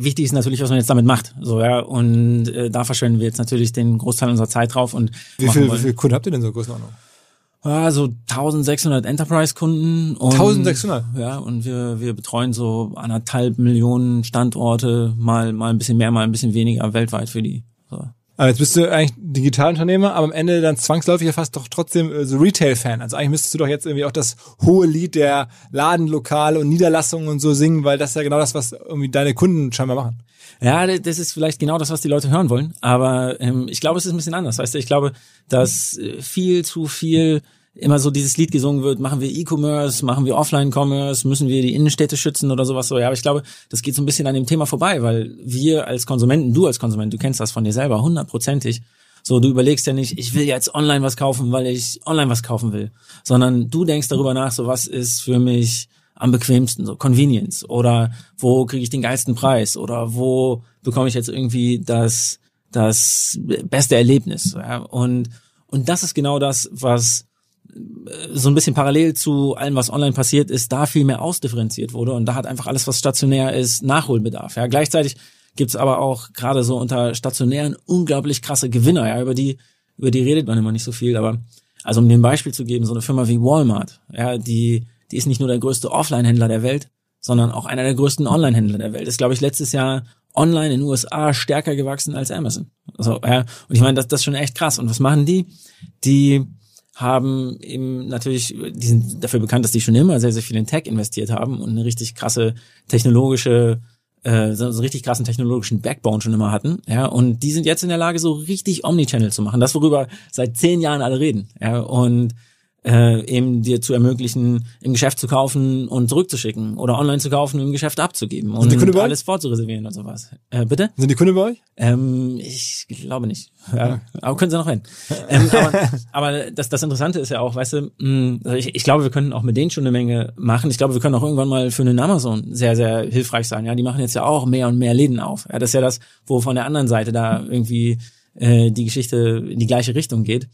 wichtig ist natürlich, was man jetzt damit macht. So, ja. Und äh, da verschwenden wir jetzt natürlich den Großteil unserer Zeit drauf. Und Wie viel, wie viel Kunden habt ihr denn so Größenordnung? Ah, so 1600 Enterprise-Kunden. und- 1600? Ja, und wir, wir betreuen so anderthalb Millionen Standorte, mal, mal ein bisschen mehr, mal ein bisschen weniger weltweit für die. So. Aber jetzt bist du eigentlich Digitalunternehmer, aber am Ende dann zwangsläufig ja fast doch trotzdem äh, so Retail-Fan. Also eigentlich müsstest du doch jetzt irgendwie auch das hohe Lied der Ladenlokale und Niederlassungen und so singen, weil das ist ja genau das, was irgendwie deine Kunden scheinbar machen. Ja, das ist vielleicht genau das, was die Leute hören wollen. Aber ähm, ich glaube, es ist ein bisschen anders. Weißt du, ich glaube, dass äh, viel zu viel immer so dieses Lied gesungen wird, machen wir E-Commerce, machen wir Offline-Commerce, müssen wir die Innenstädte schützen oder sowas so. Ja, aber ich glaube, das geht so ein bisschen an dem Thema vorbei, weil wir als Konsumenten, du als Konsument, du kennst das von dir selber hundertprozentig. So, du überlegst ja nicht, ich will jetzt online was kaufen, weil ich online was kaufen will, sondern du denkst darüber nach, so was ist für mich am bequemsten, so Convenience oder wo kriege ich den geilsten Preis oder wo bekomme ich jetzt irgendwie das das beste Erlebnis ja? und und das ist genau das, was so ein bisschen parallel zu allem, was online passiert ist, da viel mehr ausdifferenziert wurde und da hat einfach alles, was stationär ist, Nachholbedarf. Ja, gleichzeitig gibt's aber auch gerade so unter stationären unglaublich krasse Gewinner. Ja, über die über die redet man immer nicht so viel, aber also um dir ein Beispiel zu geben, so eine Firma wie Walmart, ja, die die ist nicht nur der größte Offline-Händler der Welt, sondern auch einer der größten Online-Händler der Welt. Ist glaube ich letztes Jahr online in den USA stärker gewachsen als Amazon. Also, ja, und ich meine, das, das ist schon echt krass. Und was machen die? Die haben eben natürlich, die sind dafür bekannt, dass die schon immer sehr, sehr viel in Tech investiert haben und eine richtig krasse technologische, äh, so einen richtig krassen technologischen Backbone schon immer hatten. Ja, und die sind jetzt in der Lage, so richtig Omnichannel zu machen. Das, worüber seit zehn Jahren alle reden. Ja, und äh, eben dir zu ermöglichen, im Geschäft zu kaufen und zurückzuschicken oder online zu kaufen und im Geschäft abzugeben und Kunde alles vorzureservieren und sowas. Äh, bitte? Sind die Kunden bei euch? Ähm, ich glaube nicht. Ja, aber können sie noch werden. ähm, aber aber das, das Interessante ist ja auch, weißt du, mh, also ich, ich glaube, wir können auch mit denen schon eine Menge machen. Ich glaube, wir können auch irgendwann mal für einen Amazon sehr, sehr hilfreich sein. Ja, die machen jetzt ja auch mehr und mehr Läden auf. Ja, das ist ja das, wo von der anderen Seite da irgendwie äh, die Geschichte in die gleiche Richtung geht.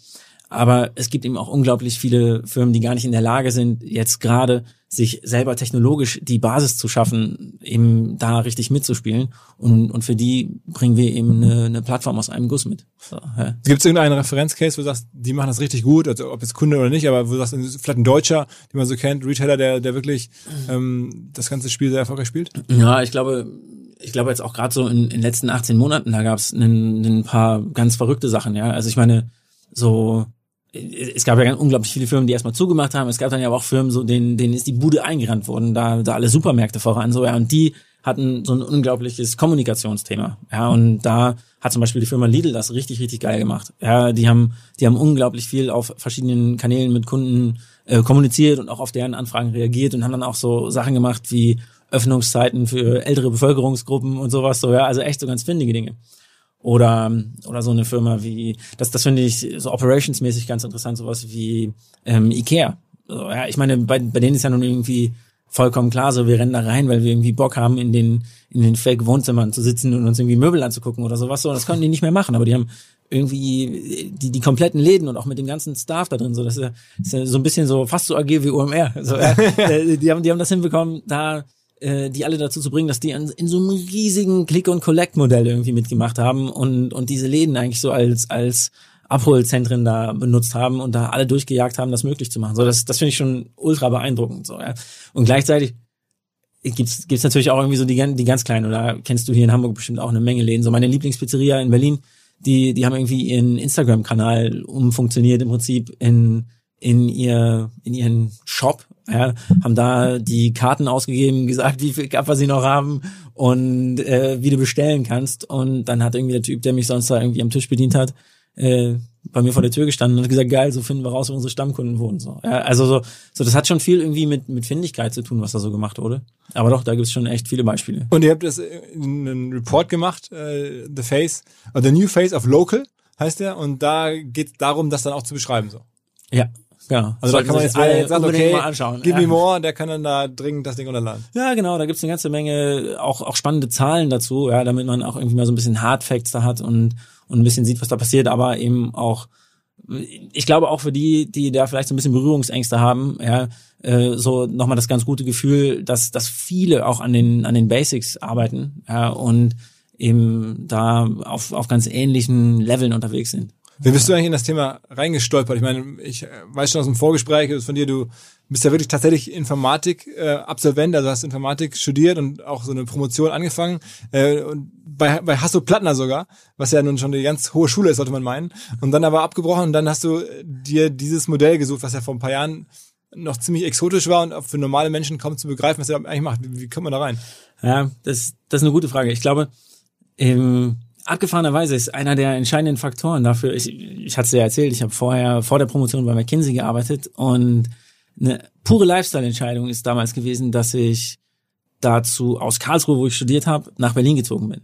Aber es gibt eben auch unglaublich viele Firmen, die gar nicht in der Lage sind, jetzt gerade sich selber technologisch die Basis zu schaffen, eben da richtig mitzuspielen. Und, und für die bringen wir eben eine, eine Plattform aus einem Guss mit. So, ja. Gibt es irgendeinen Referenzcase, wo du sagst, die machen das richtig gut, also ob jetzt Kunde oder nicht, aber wo du sagst, vielleicht ein Deutscher, den man so kennt, Retailer, der, der wirklich ähm, das ganze Spiel sehr erfolgreich spielt? Ja, ich glaube, ich glaube jetzt auch gerade so in, in den letzten 18 Monaten, da gab es ein, ein paar ganz verrückte Sachen, ja. Also ich meine, so es gab ja unglaublich viele Firmen, die erstmal zugemacht haben. Es gab dann ja auch Firmen, so denen, denen ist die Bude eingerannt worden, da, da alle Supermärkte voran, so ja. Und die hatten so ein unglaubliches Kommunikationsthema, ja. Und da hat zum Beispiel die Firma Lidl das richtig, richtig geil gemacht. Ja, die haben, die haben unglaublich viel auf verschiedenen Kanälen mit Kunden äh, kommuniziert und auch auf deren Anfragen reagiert und haben dann auch so Sachen gemacht wie Öffnungszeiten für ältere Bevölkerungsgruppen und sowas, so ja. Also echt so ganz findige Dinge oder oder so eine Firma wie das das finde ich so operationsmäßig ganz interessant sowas wie ähm, Ikea. So, ja ich meine bei, bei denen ist ja nun irgendwie vollkommen klar so wir rennen da rein weil wir irgendwie Bock haben in den in den Fake Wohnzimmern zu sitzen und uns irgendwie Möbel anzugucken oder sowas. So das können die nicht mehr machen aber die haben irgendwie die die kompletten Läden und auch mit dem ganzen Staff da drin so das ist, ja, ist ja so ein bisschen so fast so agil wie UMR so, ja, Äh, die haben die haben das hinbekommen da äh, die alle dazu zu bringen, dass die in so einem riesigen Click-and-Collect-Modell irgendwie mitgemacht haben und, und diese Läden eigentlich so als, als Abholzentren da benutzt haben und da alle durchgejagt haben, das möglich zu machen. So, das, das finde ich schon ultra beeindruckend. So, ja. Und gleichzeitig gibt's gibt's natürlich auch irgendwie so die, die ganz kleinen, oder kennst du hier in Hamburg bestimmt auch eine Menge Läden. So meine Lieblingspizzeria in Berlin, die, die haben irgendwie ihren Instagram-Kanal umfunktioniert im Prinzip in, in ihr, in ihren Shop, ja, haben da die Karten ausgegeben, gesagt, wie viel Kappa sie noch haben und äh, wie du bestellen kannst. Und dann hat irgendwie der Typ, der mich sonst da irgendwie am Tisch bedient hat, äh, bei mir vor der Tür gestanden und hat gesagt, geil, so finden wir raus, wo unsere Stammkunden wohnen. So, ja, also so, so, das hat schon viel irgendwie mit, mit Findigkeit zu tun, was da so gemacht wurde. Aber doch, da gibt's schon echt viele Beispiele. Und ihr habt das in einen Report gemacht, äh, The Face, uh, The New Face of Local heißt der, und da geht es darum, das dann auch zu beschreiben. So. Ja, genau. Also da kann man jetzt, wer jetzt sagt, okay, mal anschauen. give ja. me more, der kann dann da dringend das Ding unterladen. Ja, genau, da gibt's eine ganze Menge auch, auch spannende Zahlen dazu, ja, damit man auch irgendwie mal so ein bisschen Hard Facts da hat und, und ein bisschen sieht, was da passiert, aber eben auch ich glaube auch für die, die da vielleicht so ein bisschen Berührungsängste haben, ja, äh, so nochmal das ganz gute Gefühl, dass, dass viele auch an den, an den Basics arbeiten, ja, und eben da auf, auf ganz ähnlichen Leveln unterwegs sind. Wie bist du eigentlich in das Thema reingestolpert? Ich meine, ich weiß schon aus dem Vorgespräch von dir, du bist ja wirklich tatsächlich Informatik-Absolvent, äh, also hast Informatik studiert und auch so eine Promotion angefangen. Äh, und bei, bei Hasso Plattner sogar, was ja nun schon eine ganz hohe Schule ist, sollte man meinen. Und dann aber abgebrochen und dann hast du dir dieses Modell gesucht, was ja vor ein paar Jahren noch ziemlich exotisch war und für normale Menschen kaum zu begreifen, was er eigentlich macht. Wie, wie kommt man da rein? Ja, das, das ist eine gute Frage. Ich glaube, im abgefahrenerweise ist einer der entscheidenden Faktoren dafür, ich, ich hatte es dir erzählt, ich habe vorher vor der Promotion bei McKinsey gearbeitet und eine pure Lifestyle-Entscheidung ist damals gewesen, dass ich dazu aus Karlsruhe, wo ich studiert habe, nach Berlin gezogen bin.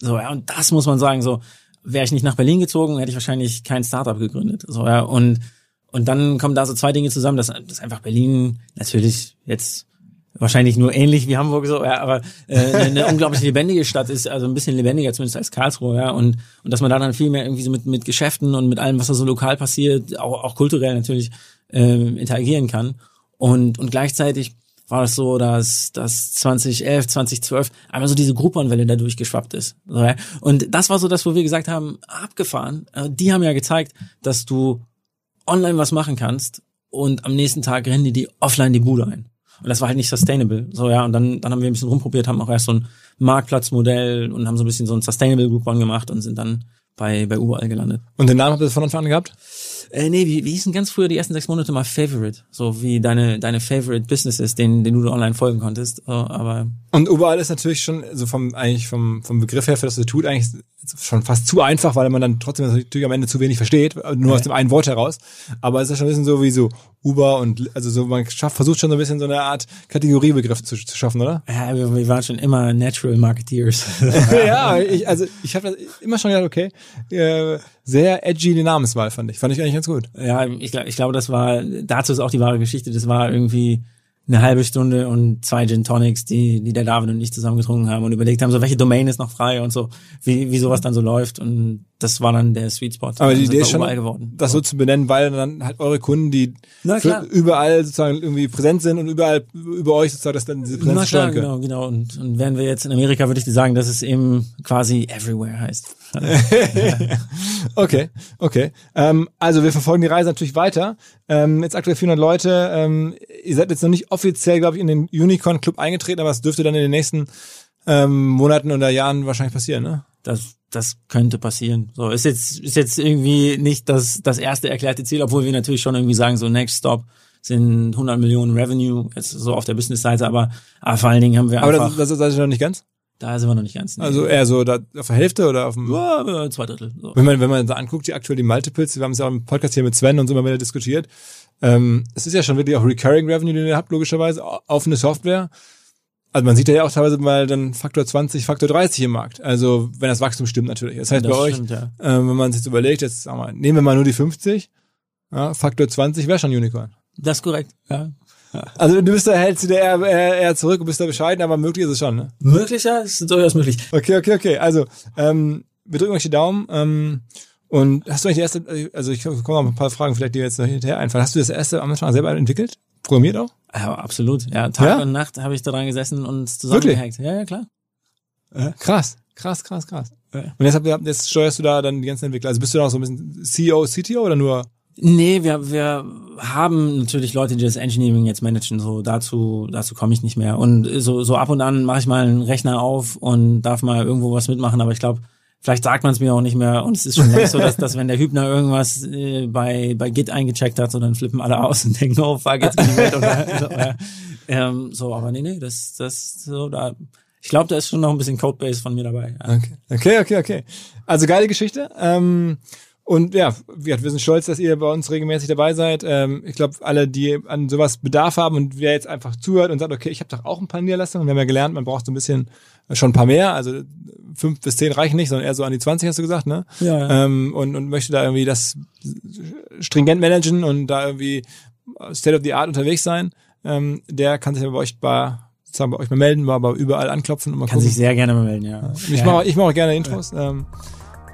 So, ja, und das muss man sagen, so, wäre ich nicht nach Berlin gezogen, hätte ich wahrscheinlich kein Startup gegründet. So, ja, und, und dann kommen da so zwei Dinge zusammen, dass, dass einfach Berlin natürlich jetzt wahrscheinlich nur ähnlich wie Hamburg so, ja, aber äh, eine, unglaublich lebendige Stadt ist, also ein bisschen lebendiger zumindest als Karlsruhe, ja, und und dass man da dann viel mehr irgendwie so mit mit Geschäften und mit allem, was da so lokal passiert, auch auch kulturell natürlich äh, interagieren kann und und gleichzeitig war es so, dass dass 2011, 2012 einmal so diese Groupon-Welle da durchgeschwappt ist. So, ja. Und das war so das, wo wir gesagt haben, abgefahren. Äh, die haben ja gezeigt, dass du online was machen kannst und am nächsten Tag rennen die die offline die Bude ein. Und das war halt nicht sustainable. So, ja, und dann, dann haben wir ein bisschen rumprobiert, haben auch erst so ein Marktplatzmodell und haben so ein bisschen so ein Sustainable Group One gemacht und sind dann bei, bei überall gelandet. Und den Namen habt ihr von Anfang an gehabt? Äh, nee, wie, wie hießen ganz früher die ersten sechs Monate mal Favorite? So wie deine, deine Favorite Businesses, denen, denen du online folgen konntest. Oh, aber und überall ist natürlich schon, so vom, eigentlich vom, vom Begriff her, für das du tut, eigentlich schon fast zu einfach, weil man dann trotzdem natürlich am Ende zu wenig versteht, nur ja. aus dem einen Wort heraus. Aber es ist schon ein bisschen so wie so Uber und, also so, man schafft, versucht schon so ein bisschen so eine Art Kategoriebegriff zu, zu schaffen, oder? Ja, wir, wir waren schon immer Natural Marketeers. ja, ich, also ich habe immer schon gedacht, okay, äh, sehr edgy die Namenswahl, fand ich. Fand ich eigentlich ganz gut. Ja, ich, ich glaube, das war, dazu ist auch die wahre Geschichte, das war irgendwie, eine halbe Stunde und zwei Gin Tonics, die, die der David und ich zusammen getrunken haben und überlegt haben, so welche Domain ist noch frei und so, wie, wie sowas dann so läuft und das war dann der Sweet Spot. Aber die Idee ist schon, geworden. das so zu benennen, weil dann halt eure Kunden, die überall sozusagen irgendwie präsent sind und überall über euch sozusagen, dass dann diese Präsenz Na klar, genau, genau. Und, und wären wir jetzt in Amerika, würde ich dir sagen, dass es eben quasi everywhere heißt. okay, okay. Ähm, also wir verfolgen die Reise natürlich weiter. Ähm, jetzt aktuell 400 Leute. Ähm, ihr seid jetzt noch nicht offiziell, glaube ich, in den Unicorn Club eingetreten, aber es dürfte dann in den nächsten ähm, Monaten oder Jahren wahrscheinlich passieren, ne? Das, das könnte passieren. So ist jetzt ist jetzt irgendwie nicht das das erste erklärte Ziel, obwohl wir natürlich schon irgendwie sagen so Next Stop sind 100 Millionen Revenue jetzt so auf der Business-Seite, aber, aber vor allen Dingen haben wir aber einfach. Aber das, das, das ist noch nicht ganz. Da sind wir noch nicht ganz. Nee. Also eher so da, auf der Hälfte oder auf dem. Ja, zwei Drittel. So. Wenn man wenn man da anguckt, die aktuell die Multiples, wir haben es ja auch im Podcast hier mit Sven und so immer wieder diskutiert. Ähm, es ist ja schon wirklich auch Recurring Revenue, den ihr habt, logischerweise, auf eine Software. Also man sieht ja auch teilweise mal dann Faktor 20, Faktor 30 im Markt. Also wenn das Wachstum stimmt natürlich. Das heißt das bei stimmt, euch, ja. ähm, wenn man sich jetzt überlegt, jetzt sagen wir, nehmen wir mal nur die 50, ja, Faktor 20 wäre schon Unicorn. Das ist korrekt, ja. Also du bist da, hältst du dir eher, eher, eher zurück und bist da bescheiden, aber möglich ist es schon, ne? Möglicher ist durchaus möglich. Okay, okay, okay. Also, ähm, wir drücken euch die Daumen. Ähm, und hast du eigentlich die erste, also ich komme noch ein paar Fragen, vielleicht die jetzt noch hinterher einfallen. Hast du das erste am Anfang selber entwickelt? Programmiert auch? Ja, absolut. Ja, Tag ja? und Nacht habe ich da dran gesessen und zusammengehackt. Ja, ja, klar. Ja, krass, krass, krass, krass. Ja. Und jetzt, jetzt steuerst du da dann die ganzen Entwickler. Also bist du da auch so ein bisschen CEO, CTO oder nur Nee, wir, wir haben natürlich Leute, die das Engineering jetzt managen, so dazu, dazu komme ich nicht mehr. Und so, so ab und an mache ich mal einen Rechner auf und darf mal irgendwo was mitmachen, aber ich glaube, vielleicht sagt man es mir auch nicht mehr. Und es ist schon längst so, dass, dass wenn der Hübner irgendwas äh, bei, bei Git eingecheckt hat, so dann flippen alle aus und denken, oh fuck, jetzt bin ich weg. Oder, so, ja. ähm, so, aber nee, nee, das, das so da. Ich glaube, da ist schon noch ein bisschen Codebase von mir dabei. Ja. Okay, okay, okay, okay. Also geile Geschichte. Ähm, und ja, wir sind stolz, dass ihr bei uns regelmäßig dabei seid. Ähm, ich glaube, alle, die an sowas Bedarf haben und wer jetzt einfach zuhört und sagt, okay, ich habe doch auch ein paar Niederlassungen. Wir haben ja gelernt, man braucht so ein bisschen äh, schon ein paar mehr. Also fünf bis zehn reichen nicht, sondern eher so an die 20, hast du gesagt, ne? Ja. ja. Ähm, und, und möchte da irgendwie das stringent managen und da irgendwie State of the Art unterwegs sein. Ähm, der kann sich ja bei euch bei sozusagen bei euch mal melden, mal aber überall anklopfen und mal Kann gucken. sich sehr gerne mal melden, ja. Ich ja. mache ich mach auch gerne Intros. Ja. Ähm,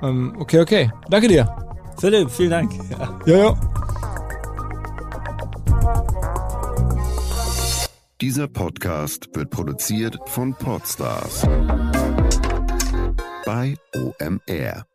ähm, okay, okay. Danke dir. Philipp, vielen Dank. Ja, ja. ja. Dieser Podcast wird produziert von Podstars bei OMR.